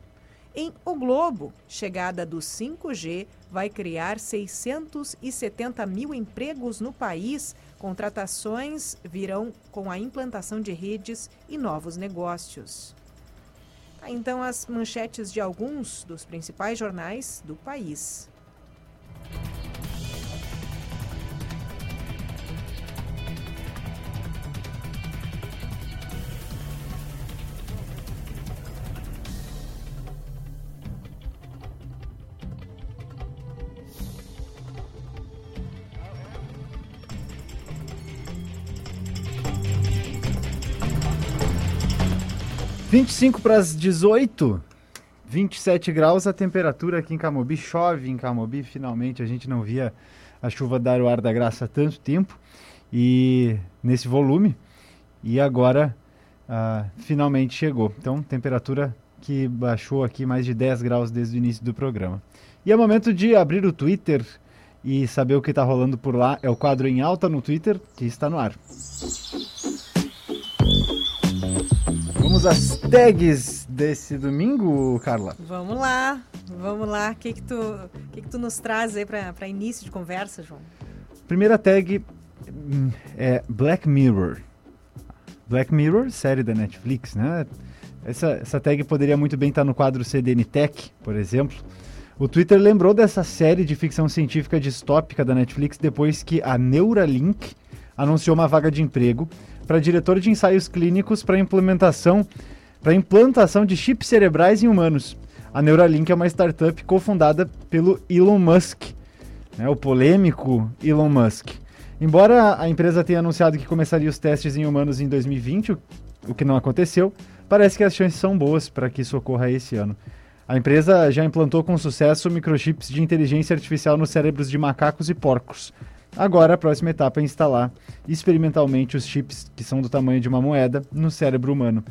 Em O Globo, chegada do 5G vai criar 670 mil empregos no país. Contratações virão com a implantação de redes e novos negócios. Então, as manchetes de alguns dos principais jornais do país. 25 para as 18, 27 graus a temperatura aqui em Camobi. Chove em Camobi, finalmente a gente não via a chuva dar o ar da graça há tanto tempo e nesse volume. E agora uh, finalmente chegou. Então, temperatura que baixou aqui mais de 10 graus desde o início do programa. E é momento de abrir o Twitter e saber o que está rolando por lá. É o quadro em alta no Twitter que está no ar. Vamos às tags desse domingo, Carla? Vamos lá, vamos lá. O que que tu, que que tu nos traz aí para início de conversa, João? Primeira tag hum, é Black Mirror. Black Mirror, série da Netflix, né? Essa, essa tag poderia muito bem estar no quadro CDN Tech, por exemplo. O Twitter lembrou dessa série de ficção científica distópica da Netflix depois que a Neuralink anunciou uma vaga de emprego para diretor de ensaios clínicos para implementação para implantação de chips cerebrais em humanos. A Neuralink é uma startup cofundada pelo Elon Musk, né, o polêmico Elon Musk. Embora a empresa tenha anunciado que começaria os testes em humanos em 2020, o, que não aconteceu, parece que as chances são boas para que isso ocorra esse ano. A empresa já implantou com sucesso microchips de inteligência artificial nos cérebros de macacos e porcos, Agora, a próxima etapa é instalar experimentalmente os chips, que são do tamanho de uma moeda, no cérebro humano.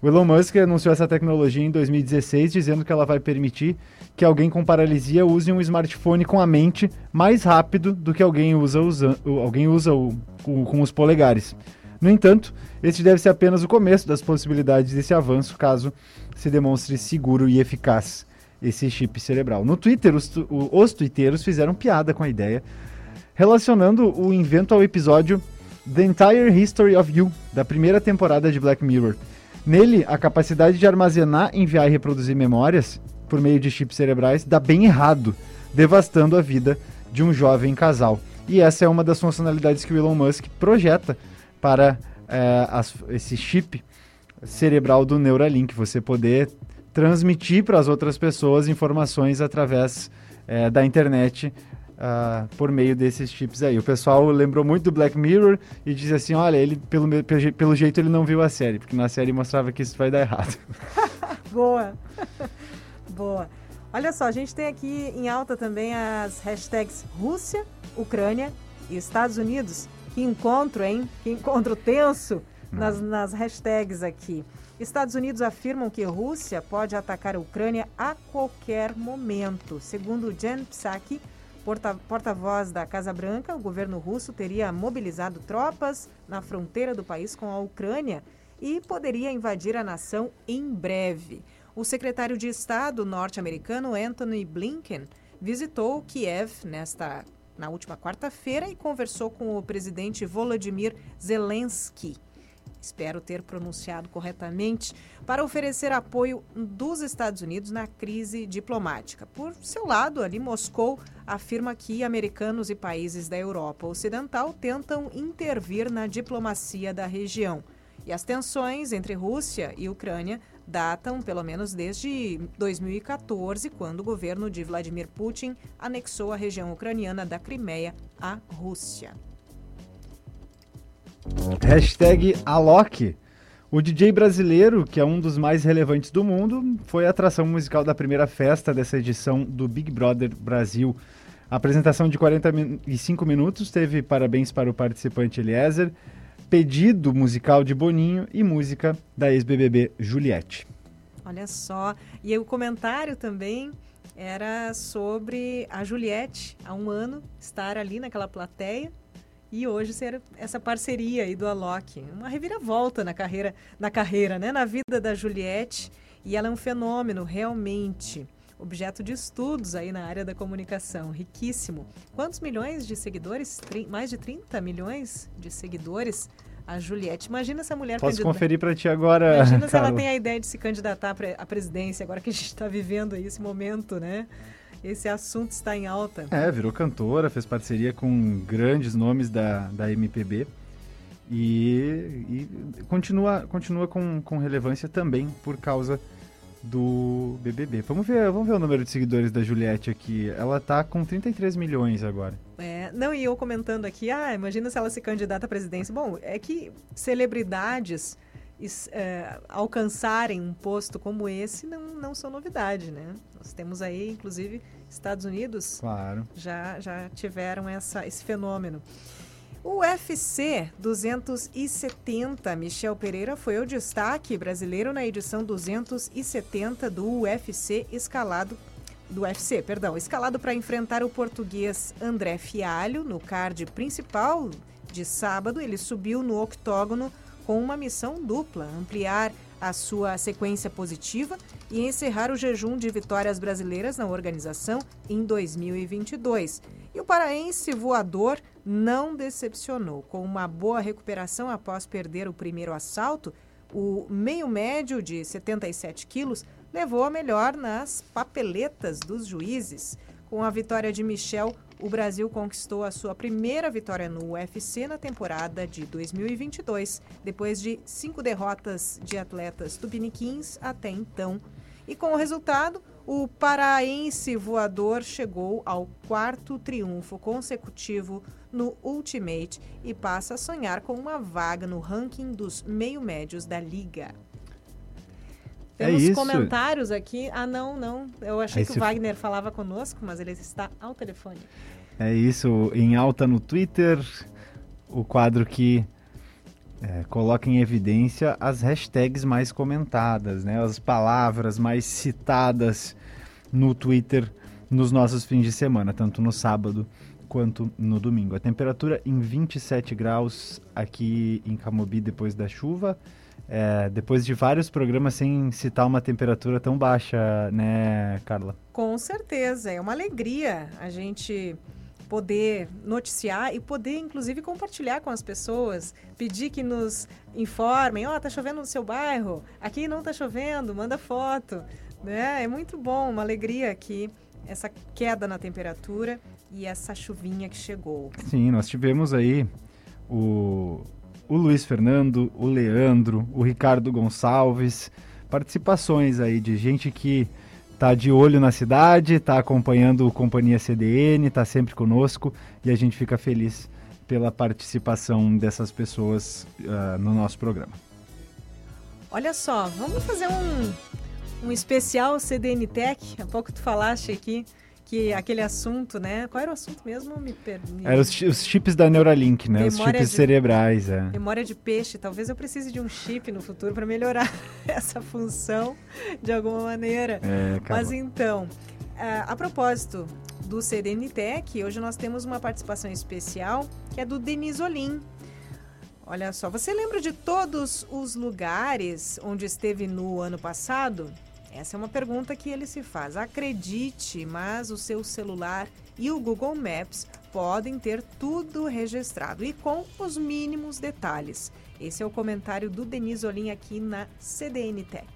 O Elon Musk anunciou essa tecnologia em 2016, dizendo que ela vai permitir que alguém com paralisia use um smartphone com a mente mais rápido do que alguém usa, usa, alguém usa o, o, com os polegares. No entanto, este deve ser apenas o começo das possibilidades desse avanço, caso se demonstre seguro e eficaz esse chip cerebral. No Twitter, os, os twitteiros fizeram piada com a ideia, relacionando o invento ao episódio The Entire History of You, da primeira temporada de Black Mirror. Nele, a capacidade de armazenar, enviar e reproduzir memórias por meio de chips cerebrais dá bem errado, devastando a vida de um jovem casal. E essa é uma das funcionalidades que o Elon Musk projeta para é, as, esse chip cerebral do Neuralink, você poder transmitir para as outras pessoas informações através é, da internet uh, por meio desses chips aí. O pessoal lembrou muito do Black Mirror e diz assim, olha, ele pelo, pelo jeito ele não viu a série, porque na série mostrava que isso vai dar errado. Boa. Boa. Olha só, a gente tem aqui em alta também as hashtags Rússia, Ucrânia e Estados Unidos. Que encontro, hein? Que encontro tenso nas, nas hashtags aqui. Estados Unidos afirmam que Rússia pode atacar a Ucrânia a qualquer momento. Segundo Jen Psaki, porta-voz da Casa Branca, o governo russo teria mobilizado tropas na fronteira do país com a Ucrânia e poderia invadir a nação em breve. O secretário de Estado norte-americano Anthony Blinken visitou Kiev nesta na última quarta-feira e conversou com o presidente Volodymyr Zelensky espero ter pronunciado corretamente, para oferecer apoio dos Estados Unidos na crise diplomática. Por seu lado, ali Moscou afirma que americanos e países da Europa Ocidental tentam intervir na diplomacia da região. E as tensões entre Rússia e Ucrânia datam pelo menos desde 2014, quando o governo de Vladimir Putin anexou a região ucraniana da Crimeia à Rússia. Hashtag Alok. O DJ brasileiro, que é um dos mais relevantes do mundo, foi a atração musical da primeira festa dessa edição do Big Brother Brasil. A apresentação de 45 minutos teve parabéns para o participante Eliezer, pedido musical de Boninho e música da ex-BBB Juliette. Olha só, e o comentário também era sobre a Juliette, há um ano, estar ali naquela plateia e hoje ser essa parceria aí do Alok, uma reviravolta na carreira, na carreira, né, na vida da Juliette, e ela é um fenômeno realmente objeto de estudos aí na área da comunicação, riquíssimo. Quantos milhões de seguidores? Mais de 30 milhões de seguidores a Juliette. Imagina essa mulher Posso candidata... conferir para ti agora. Imagina se ela tem a ideia de se candidatar à presidência, agora que a gente está vivendo aí esse momento, né? Esse assunto está em alta. É, virou cantora, fez parceria com grandes nomes da, da MPB e, e continua, continua com, com relevância também por causa do BBB. Vamos ver, vamos ver o número de seguidores da Juliette aqui. Ela tá com 33 milhões agora. É, não, e eu comentando aqui, ah, imagina se ela se candidata à presidência. Bom, é que celebridades é, alcançarem um posto como esse não, não são novidade, né? Nós temos aí, inclusive, Estados Unidos claro. já, já tiveram essa, esse fenômeno. O UFC 270, Michel Pereira foi o destaque brasileiro na edição 270 do UFC escalado do UFC, perdão, escalado para enfrentar o português André Fialho no card principal de sábado. Ele subiu no octógono com uma missão dupla: ampliar a sua sequência positiva e encerrar o jejum de vitórias brasileiras na organização em 2022. E o paraense voador não decepcionou. Com uma boa recuperação após perder o primeiro assalto, o meio médio de 77 quilos levou a melhor nas papeletas dos juízes. Com a vitória de Michel, o Brasil conquistou a sua primeira vitória no UFC na temporada de 2022, depois de cinco derrotas de atletas tupiniquins até então. E com o resultado, o paraense voador chegou ao quarto triunfo consecutivo no Ultimate e passa a sonhar com uma vaga no ranking dos meio-médios da liga. Temos é comentários aqui. Ah, não, não. Eu achei que o Wagner falava conosco, mas ele está ao telefone. É isso, em alta no Twitter, o quadro que é, coloca em evidência as hashtags mais comentadas, né? as palavras mais citadas no Twitter nos nossos fins de semana, tanto no sábado quanto no domingo. A temperatura em 27 graus aqui em Camobi depois da chuva. É, depois de vários programas sem citar uma temperatura tão baixa, né, Carla? Com certeza, é uma alegria a gente poder noticiar e poder, inclusive, compartilhar com as pessoas, pedir que nos informem, ó, oh, tá chovendo no seu bairro, aqui não tá chovendo, manda foto, né? É muito bom, uma alegria aqui, essa queda na temperatura e essa chuvinha que chegou. Sim, nós tivemos aí o, o Luiz Fernando, o Leandro, o Ricardo Gonçalves, participações aí de gente que tá de olho na cidade, tá acompanhando o Companhia CDN, tá sempre conosco e a gente fica feliz pela participação dessas pessoas uh, no nosso programa. Olha só, vamos fazer um, um especial CDN Tech. Há pouco tu falaste aqui que aquele assunto, né? Qual era o assunto mesmo? Me perdi. Era os, os chips da Neuralink, né? Memória os chips de, cerebrais, é. Memória de peixe. Talvez eu precise de um chip no futuro para melhorar essa função de alguma maneira. É, Mas então, a, a propósito do CDN Tech, hoje nós temos uma participação especial que é do Denis Olim. Olha só, você lembra de todos os lugares onde esteve no ano passado? Essa é uma pergunta que ele se faz. Acredite, mas o seu celular e o Google Maps podem ter tudo registrado e com os mínimos detalhes. Esse é o comentário do Denis Olim aqui na CDN Tech.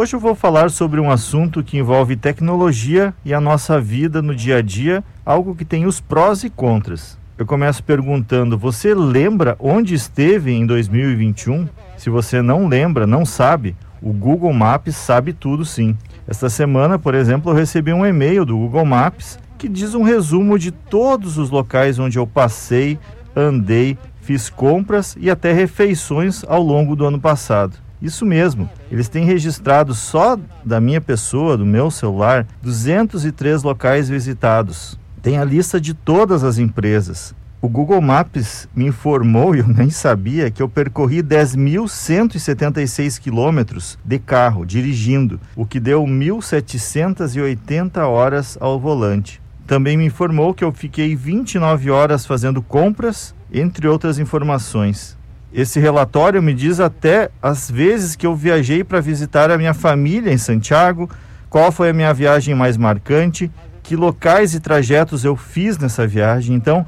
Hoje eu vou falar sobre um assunto que envolve tecnologia e a nossa vida no dia a dia, algo que tem os prós e contras. Eu começo perguntando: você lembra onde esteve em 2021? Se você não lembra, não sabe, o Google Maps sabe tudo sim. Esta semana, por exemplo, eu recebi um e-mail do Google Maps que diz um resumo de todos os locais onde eu passei, andei, fiz compras e até refeições ao longo do ano passado. Isso mesmo, eles têm registrado só da minha pessoa, do meu celular, 203 locais visitados. Tem a lista de todas as empresas. O Google Maps me informou, e eu nem sabia, que eu percorri 10.176 quilômetros de carro, dirigindo, o que deu 1.780 horas ao volante. Também me informou que eu fiquei 29 horas fazendo compras, entre outras informações. Esse relatório me diz até as vezes que eu viajei para visitar a minha família em Santiago, qual foi a minha viagem mais marcante, que locais e trajetos eu fiz nessa viagem. Então,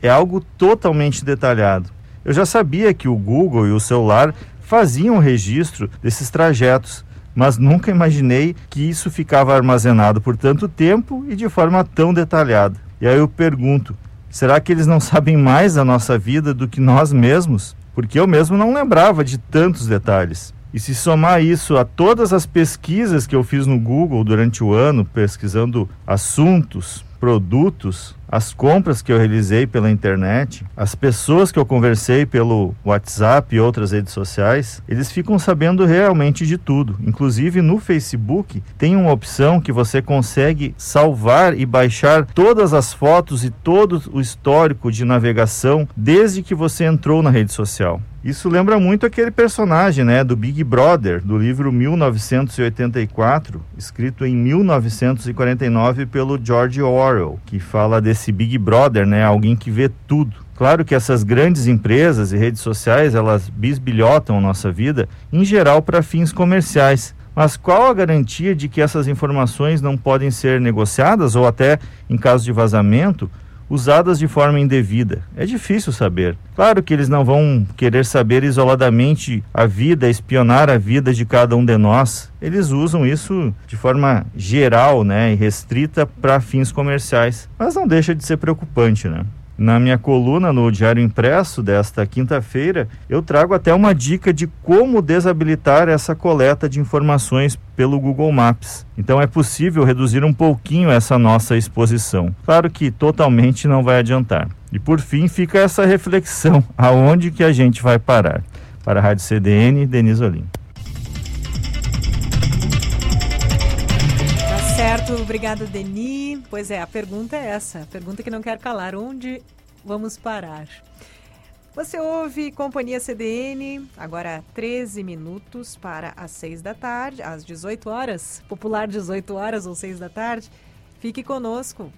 é algo totalmente detalhado. Eu já sabia que o Google e o celular faziam registro desses trajetos, mas nunca imaginei que isso ficava armazenado por tanto tempo e de forma tão detalhada. E aí eu pergunto: será que eles não sabem mais da nossa vida do que nós mesmos? Porque eu mesmo não lembrava de tantos detalhes. E se somar isso a todas as pesquisas que eu fiz no Google durante o ano, pesquisando assuntos, produtos, as compras que eu realizei pela internet, as pessoas que eu conversei pelo WhatsApp e outras redes sociais, eles ficam sabendo realmente de tudo. Inclusive no Facebook tem uma opção que você consegue salvar e baixar todas as fotos e todo o histórico de navegação desde que você entrou na rede social. Isso lembra muito aquele personagem, né, do Big Brother, do livro 1984, escrito em 1949 pelo George Orwell, que fala desse Big Brother, né, alguém que vê tudo. Claro que essas grandes empresas e redes sociais, elas bisbilhotam nossa vida, em geral para fins comerciais. Mas qual a garantia de que essas informações não podem ser negociadas ou até, em caso de vazamento, usadas de forma indevida? É difícil saber. Claro que eles não vão querer saber isoladamente a vida, espionar a vida de cada um de nós. Eles usam isso de forma geral, né, e restrita para fins comerciais. Mas não deixa de ser preocupante, né? Na minha coluna no Diário Impresso desta quinta-feira, eu trago até uma dica de como desabilitar essa coleta de informações pelo Google Maps. Então é possível reduzir um pouquinho essa nossa exposição. Claro que totalmente não vai adiantar. E por fim fica essa reflexão: aonde que a gente vai parar? Para a Rádio CDN, Denise Olim. Certo, obrigada, Deni. Pois é, a pergunta é essa, a pergunta que não quero calar. Onde vamos parar? Você ouve Companhia CDN, agora 13 minutos para as 6 da tarde, às 18 horas, popular 18 horas ou 6 da tarde. Fique conosco.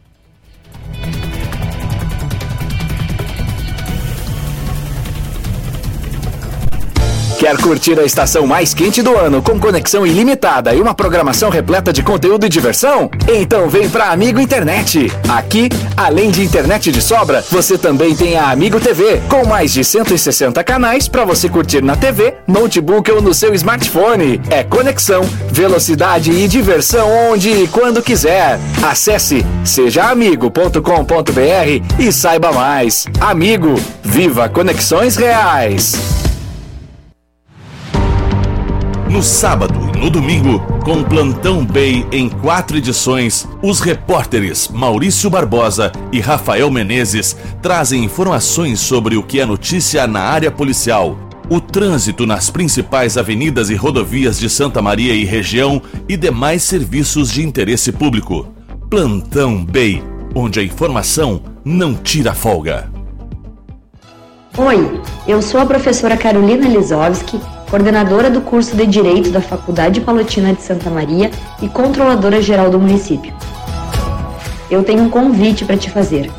Quer curtir a estação mais quente do ano com conexão ilimitada e uma programação repleta de conteúdo e diversão? Então vem pra Amigo Internet. Aqui, além de internet de sobra, você também tem a Amigo TV, com mais de 160 canais para você curtir na TV, notebook ou no seu smartphone. É conexão, velocidade e diversão onde e quando quiser. Acesse sejaamigo.com.br e saiba mais. Amigo, viva conexões reais. No sábado e no domingo, com Plantão Bay em quatro edições, os repórteres Maurício Barbosa e Rafael Menezes trazem informações sobre o que é notícia na área policial, o trânsito nas principais avenidas e rodovias de Santa Maria e região e demais serviços de interesse público. Plantão Bay, onde a informação não tira folga. Oi, eu sou a professora Carolina Lisowski coordenadora do curso de Direito da Faculdade Palotina de Santa Maria e controladora geral do município. Eu tenho um convite para te fazer.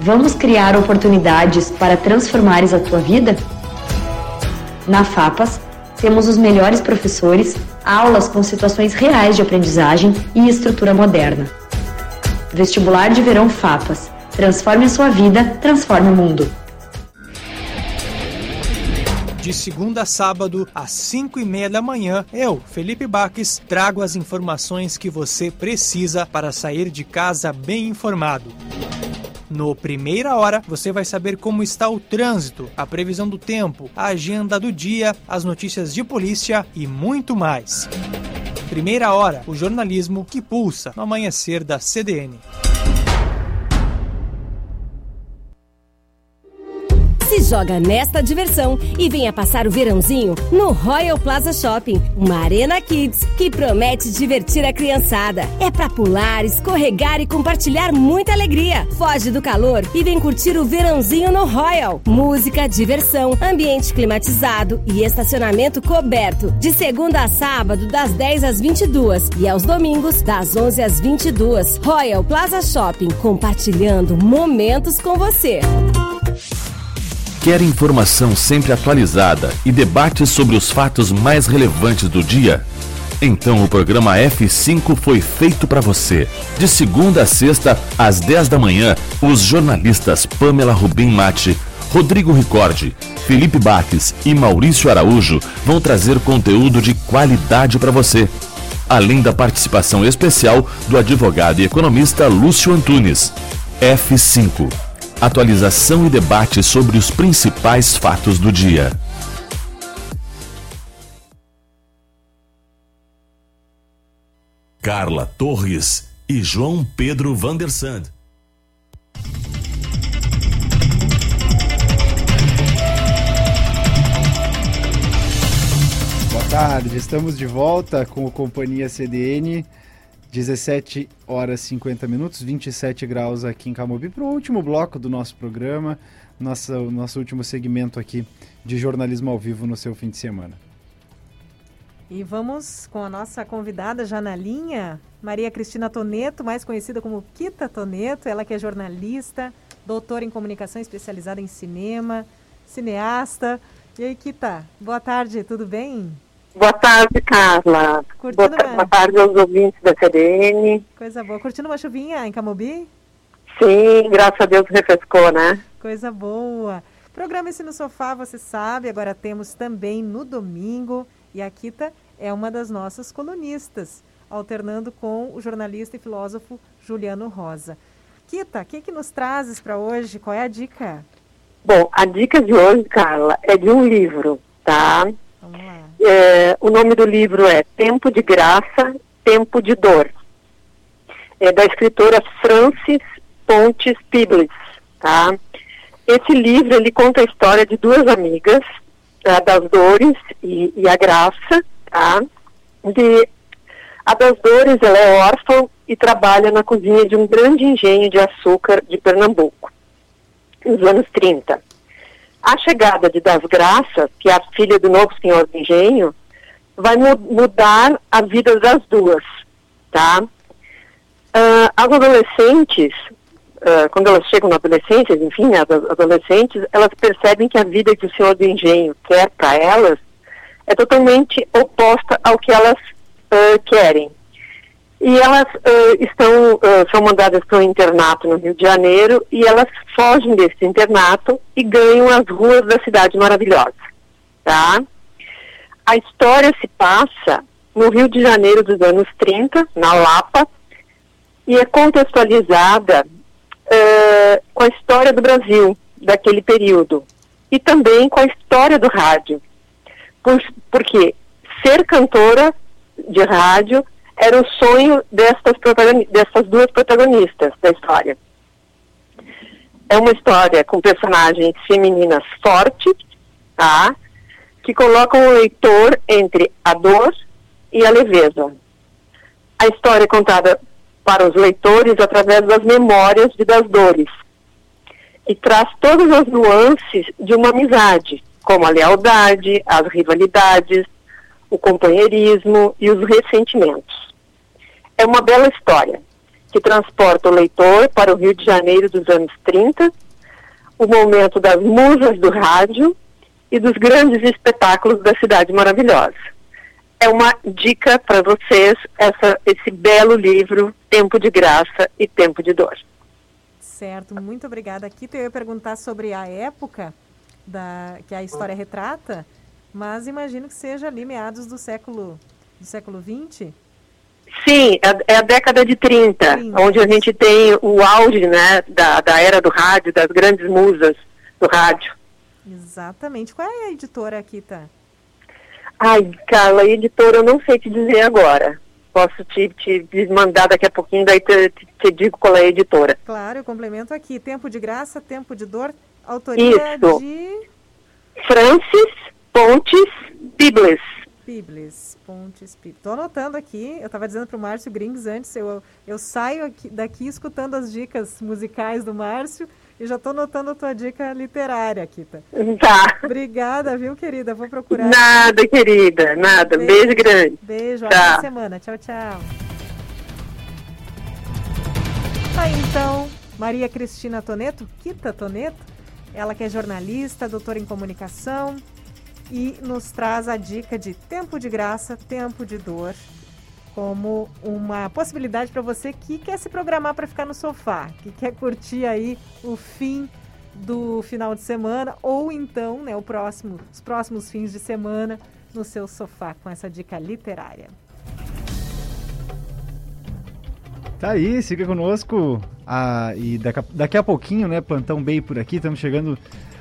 Vamos criar oportunidades para transformares a tua vida? Na FAPAS, temos os melhores professores, aulas com situações reais de aprendizagem e estrutura moderna. Vestibular de Verão FAPAS. Transforme a sua vida, transforme o mundo de segunda a sábado, às 5 e meia da manhã, eu, Felipe Baques, trago as informações que você precisa para sair de casa bem informado. No Primeira Hora, você vai saber como está o trânsito, a previsão do tempo, a agenda do dia, as notícias de polícia e muito mais. Primeira Hora, o jornalismo que pulsa no amanhecer da CDN. Se joga nesta diversão e venha passar o verãozinho no Royal Plaza Shopping, uma arena kids que promete divertir a criançada. É para pular, escorregar e compartilhar muita alegria. Foge do calor e vem curtir o verãozinho no Royal. Música, diversão, ambiente climatizado e estacionamento coberto. De segunda a sábado, das 10 às 22 e aos domingos, das 11 às 22. Royal Plaza Shopping, compartilhando momentos com você. Quer informação sempre atualizada e debates sobre os fatos mais relevantes do dia? Então o programa F5 foi feito para você. De segunda a sexta, às 10 da manhã, os jornalistas Pamela Rubim Mate, Rodrigo Ricordi, Felipe Baques e Maurício Araújo vão trazer conteúdo de qualidade para você. Além da participação especial do advogado e economista Lúcio Antunes. F5 atualização e debate sobre os principais fatos do dia. Carla Torres e João Pedro Vandersand. Boa tarde, estamos de volta com a Companhia CDN. 17 horas 50 minutos, 27 graus aqui em Camobi, para o último bloco do nosso programa, nossa, nosso último segmento aqui de jornalismo ao vivo no seu fim de semana. E vamos com a nossa convidada já na linha, Maria Cristina Toneto, mais conhecida como Kita Toneto, ela que é jornalista, doutora em comunicação especializada em cinema, cineasta. E aí, Kita, boa tarde, tudo bem? Boa tarde, Carla. Boa, uma... boa, tarde aos ouvintes da CDN. Coisa boa. Curtindo uma chuvinha em Camobi? Sim, graças a Deus refrescou, né? Coisa boa. Programa Esse no Sofá, você sabe, agora temos também no domingo. E a Kita é uma das nossas colunistas, alternando com o jornalista e filósofo Juliano Rosa. Kita, o que, que nos trazes para hoje? Qual é a dica? Bom, a dica de hoje, Carla, é de um livro, tá? É, o nome do livro é Tempo de Graça, Tempo de Dor. É da escritora Francis Pontes Piblis, tá? Esse livro, ele conta a história de duas amigas, tá? das dores e, e, a graça, tá? De, a das dores, ela é órfã e trabalha na cozinha de um grande engenho de açúcar de Pernambuco, nos anos 30. A chegada de Das Graças, que é a filha do novo senhor do engenho, vai mu mudar a vida das duas, tá? Uh, as adolescentes, uh, quando elas chegam na adolescência, enfim, as adolescentes, elas percebem que a vida que o senhor do engenho quer para elas é totalmente oposta ao que elas uh, querem. E elas uh, estão, uh, são mandadas para um internato no Rio de Janeiro e elas fogem desse internato e ganham as ruas da cidade maravilhosa, tá? A história se passa no Rio de Janeiro dos anos 30, na Lapa, e é contextualizada uh, com a história do Brasil daquele período e também com a história do rádio. Por, porque ser cantora de rádio era o sonho destas, dessas duas protagonistas da história. É uma história com personagens femininas fortes, tá? que colocam o leitor entre a dor e a leveza. A história é contada para os leitores através das memórias e das dores, e traz todas as nuances de uma amizade, como a lealdade, as rivalidades, o companheirismo e os ressentimentos. É uma bela história que transporta o leitor para o Rio de Janeiro dos anos 30, o momento das musas do rádio e dos grandes espetáculos da cidade maravilhosa. É uma dica para vocês essa, esse belo livro, Tempo de Graça e Tempo de Dor. Certo, muito obrigada. Aqui eu ia perguntar sobre a época da, que a história retrata, mas imagino que seja ali meados do século do século 20. Sim, é, é a década de 30, 30, onde a gente tem o auge né, da, da era do rádio, das grandes musas do rádio. Exatamente. Qual é a editora aqui, tá? Ai, Carla, editora eu não sei te dizer agora. Posso te, te mandar daqui a pouquinho, daí te, te, te, digo qual é a editora. Claro, eu complemento aqui. Tempo de Graça, Tempo de Dor, autoria Isso. de... Francis Pontes Bibles. Bibles, Pontes Bibles. Estou anotando aqui, eu estava dizendo para o Márcio Grings antes, eu, eu saio aqui, daqui escutando as dicas musicais do Márcio e já estou notando a tua dica literária, Kita. Tá. Obrigada, viu, querida? Vou procurar. Nada, querida, nada. Beijo, Beijo grande. Beijo, tá. até semana. Tchau, tchau. Aí então, Maria Cristina Toneto, Kita Toneto, ela que é jornalista, doutora em comunicação e nos traz a dica de tempo de graça, tempo de dor como uma possibilidade para você que quer se programar para ficar no sofá, que quer curtir aí o fim do final de semana ou então, né, o próximo, os próximos fins de semana no seu sofá com essa dica literária. Tá aí, siga conosco. Ah, e daqui a, daqui a pouquinho, né, Plantão Bay por aqui, estamos chegando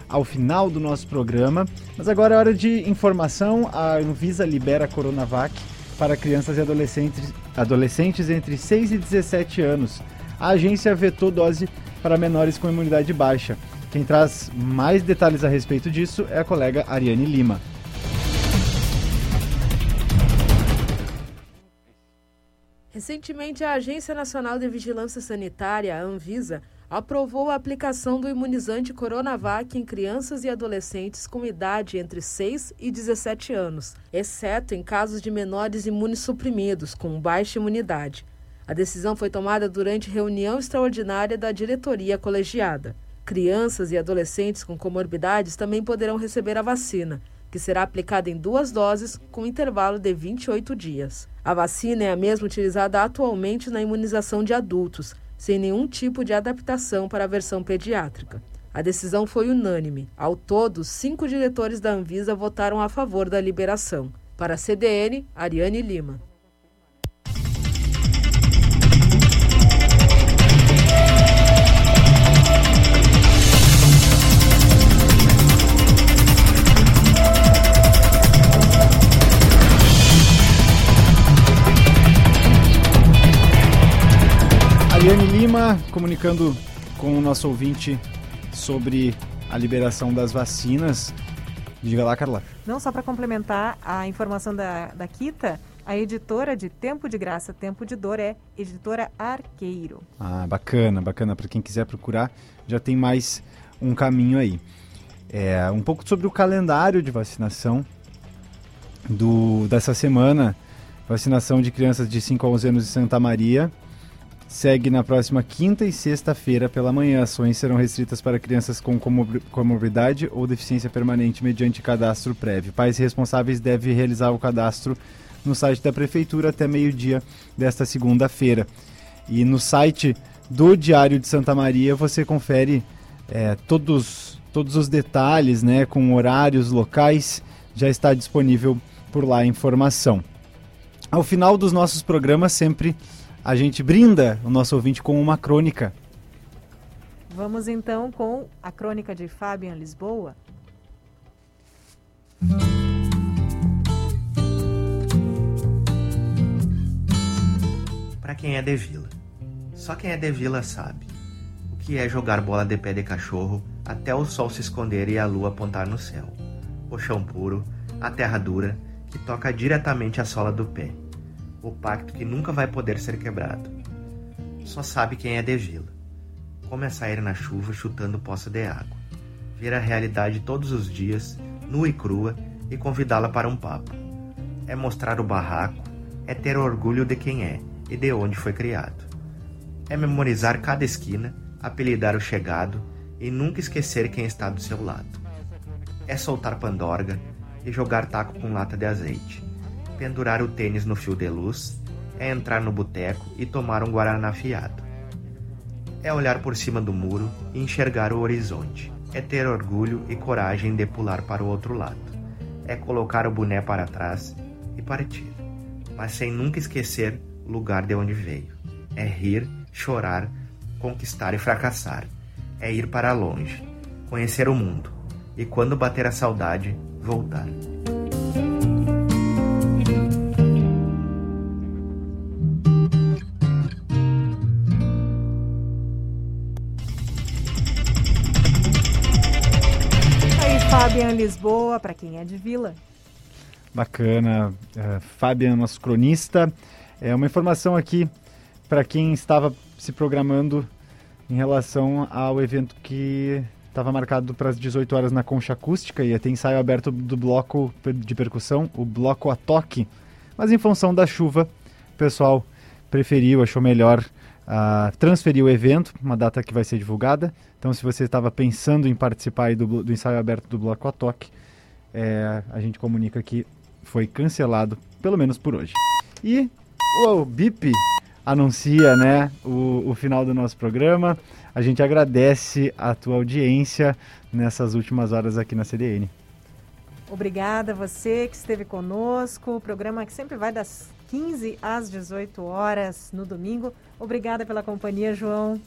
ao final do nosso programa. Mas agora é hora de informação. A Anvisa libera a Coronavac para crianças e adolescentes, adolescentes entre 6 e 17 anos. A agência vetou dose para menores com imunidade baixa. Quem traz mais detalhes a respeito disso é a colega Ariane Lima. Recentemente, a Agência Nacional de Vigilância Sanitária, a Anvisa, aprovou a aplicação do imunizante Coronavac em crianças e adolescentes com idade entre 6 e 17 anos, exceto em casos de menores imunossuprimidos com baixa imunidade. A decisão foi tomada durante reunião extraordinária da diretoria colegiada. Crianças e adolescentes com comorbidades também poderão receber a vacina, que será aplicada em duas doses com intervalo de 28 dias. A vacina é a mesma utilizada atualmente na imunização de adultos, sem nenhum tipo de adaptação para a versão pediátrica. A decisão foi unânime. Ao todo, cinco diretores da Anvisa votaram a favor da liberação. Para a CDN, Ariane Lima. Ariane Lima comunicando com o nosso ouvinte sobre a liberação das vacinas. Diga lá, Carla. Não, só para complementar a informação da, da Kita, a editora de Tempo de Graça, Tempo de Dor é Editora Arqueiro. Ah, bacana, bacana. Para quem quiser procurar, já tem mais um caminho aí. É, um pouco sobre o calendário de vacinação do, dessa semana. Vacinação de crianças de 5 a 11 anos em Santa Maria segue na próxima quinta e sexta-feira pela manhã. Ações serão restritas para crianças com comorbidade ou deficiência permanente mediante cadastro prévio. Pais responsáveis devem realizar o cadastro no site da Prefeitura até meio-dia desta segunda-feira. E no site do Diário de Santa Maria você confere é, todos, todos os detalhes, né, com horários locais. Já está disponível por lá a informação. Ao final dos nossos programas, sempre a gente brinda o nosso ouvinte com uma crônica. Vamos então com a crônica de Fabian Lisboa. Para quem é de vila. Só quem é de vila sabe o que é jogar bola de pé de cachorro até o sol se esconder e a lua apontar no céu. O chão puro, a terra dura que toca diretamente a sola do pé o pacto que nunca vai poder ser quebrado. Só sabe quem é de vila. Como é sair na chuva chutando poça de água. Ver a realidade todos os dias, nua e crua, e convidá-la para um papo. É mostrar o barraco, é ter orgulho de quem é e de onde foi criado. É memorizar cada esquina, apelidar o chegado e nunca esquecer quem está do seu lado. É soltar pandorga e jogar taco com lata de azeite pendurar o tênis no fio de luz, é entrar no boteco e tomar um guaraná fiado. É olhar por cima do muro e enxergar o horizonte. É ter orgulho e coragem de pular para o outro lado. É colocar o boné para trás e partir, mas sem nunca esquecer o lugar de onde veio. É rir, chorar, conquistar e fracassar. É ir para longe, conhecer o mundo e quando bater a saudade, voltar. Fabian Lisboa, para quem é de Vila. Bacana. Uh, Fabian, nosso cronista. É uma informação aqui para quem estava se programando em relação ao evento que estava marcado para as 18 horas na Concha Acústica e tem ensaio aberto do bloco de percussão, o bloco a toque. Mas em função da chuva, o pessoal preferiu, achou melhor uh, transferir o evento, uma data que vai ser divulgada. Então, se você estava pensando em participar do, do, ensaio aberto do Bloco a é, a gente comunica que foi cancelado, pelo menos por hoje. E o BIP anuncia né, o, o final do nosso programa. A gente agradece a tua audiência nessas últimas horas aqui na CDN. Obrigada a você que esteve conosco. O programa que sempre vai das 15 às 18 horas no domingo. Obrigada pela companhia, João.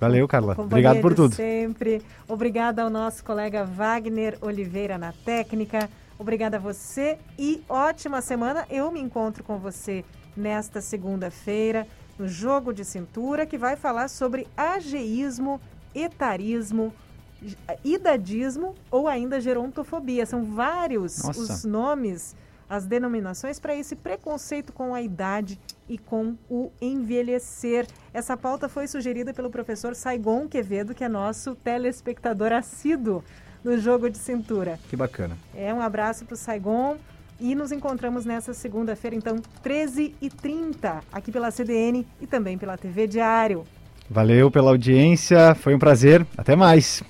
Valeu, Carla. Obrigado por tudo. Sempre. Obrigada ao nosso colega Wagner Oliveira na técnica. Obrigada a você e ótima semana. Eu me encontro com você nesta segunda-feira no Jogo de Cintura, que vai falar sobre ageísmo, etarismo, idadismo ou ainda gerontofobia. São vários Nossa. os nomes, as denominações para esse preconceito com a idade e com o envelhecer. Essa pauta foi sugerida pelo professor Saigon Quevedo, que é nosso telespectador assíduo no Jogo de Cintura. Que bacana. É um abraço para o Saigon e nos encontramos nessa segunda-feira, então, 13h30, aqui pela CDN e também pela TV Diário. Valeu pela audiência, foi um prazer. Até mais.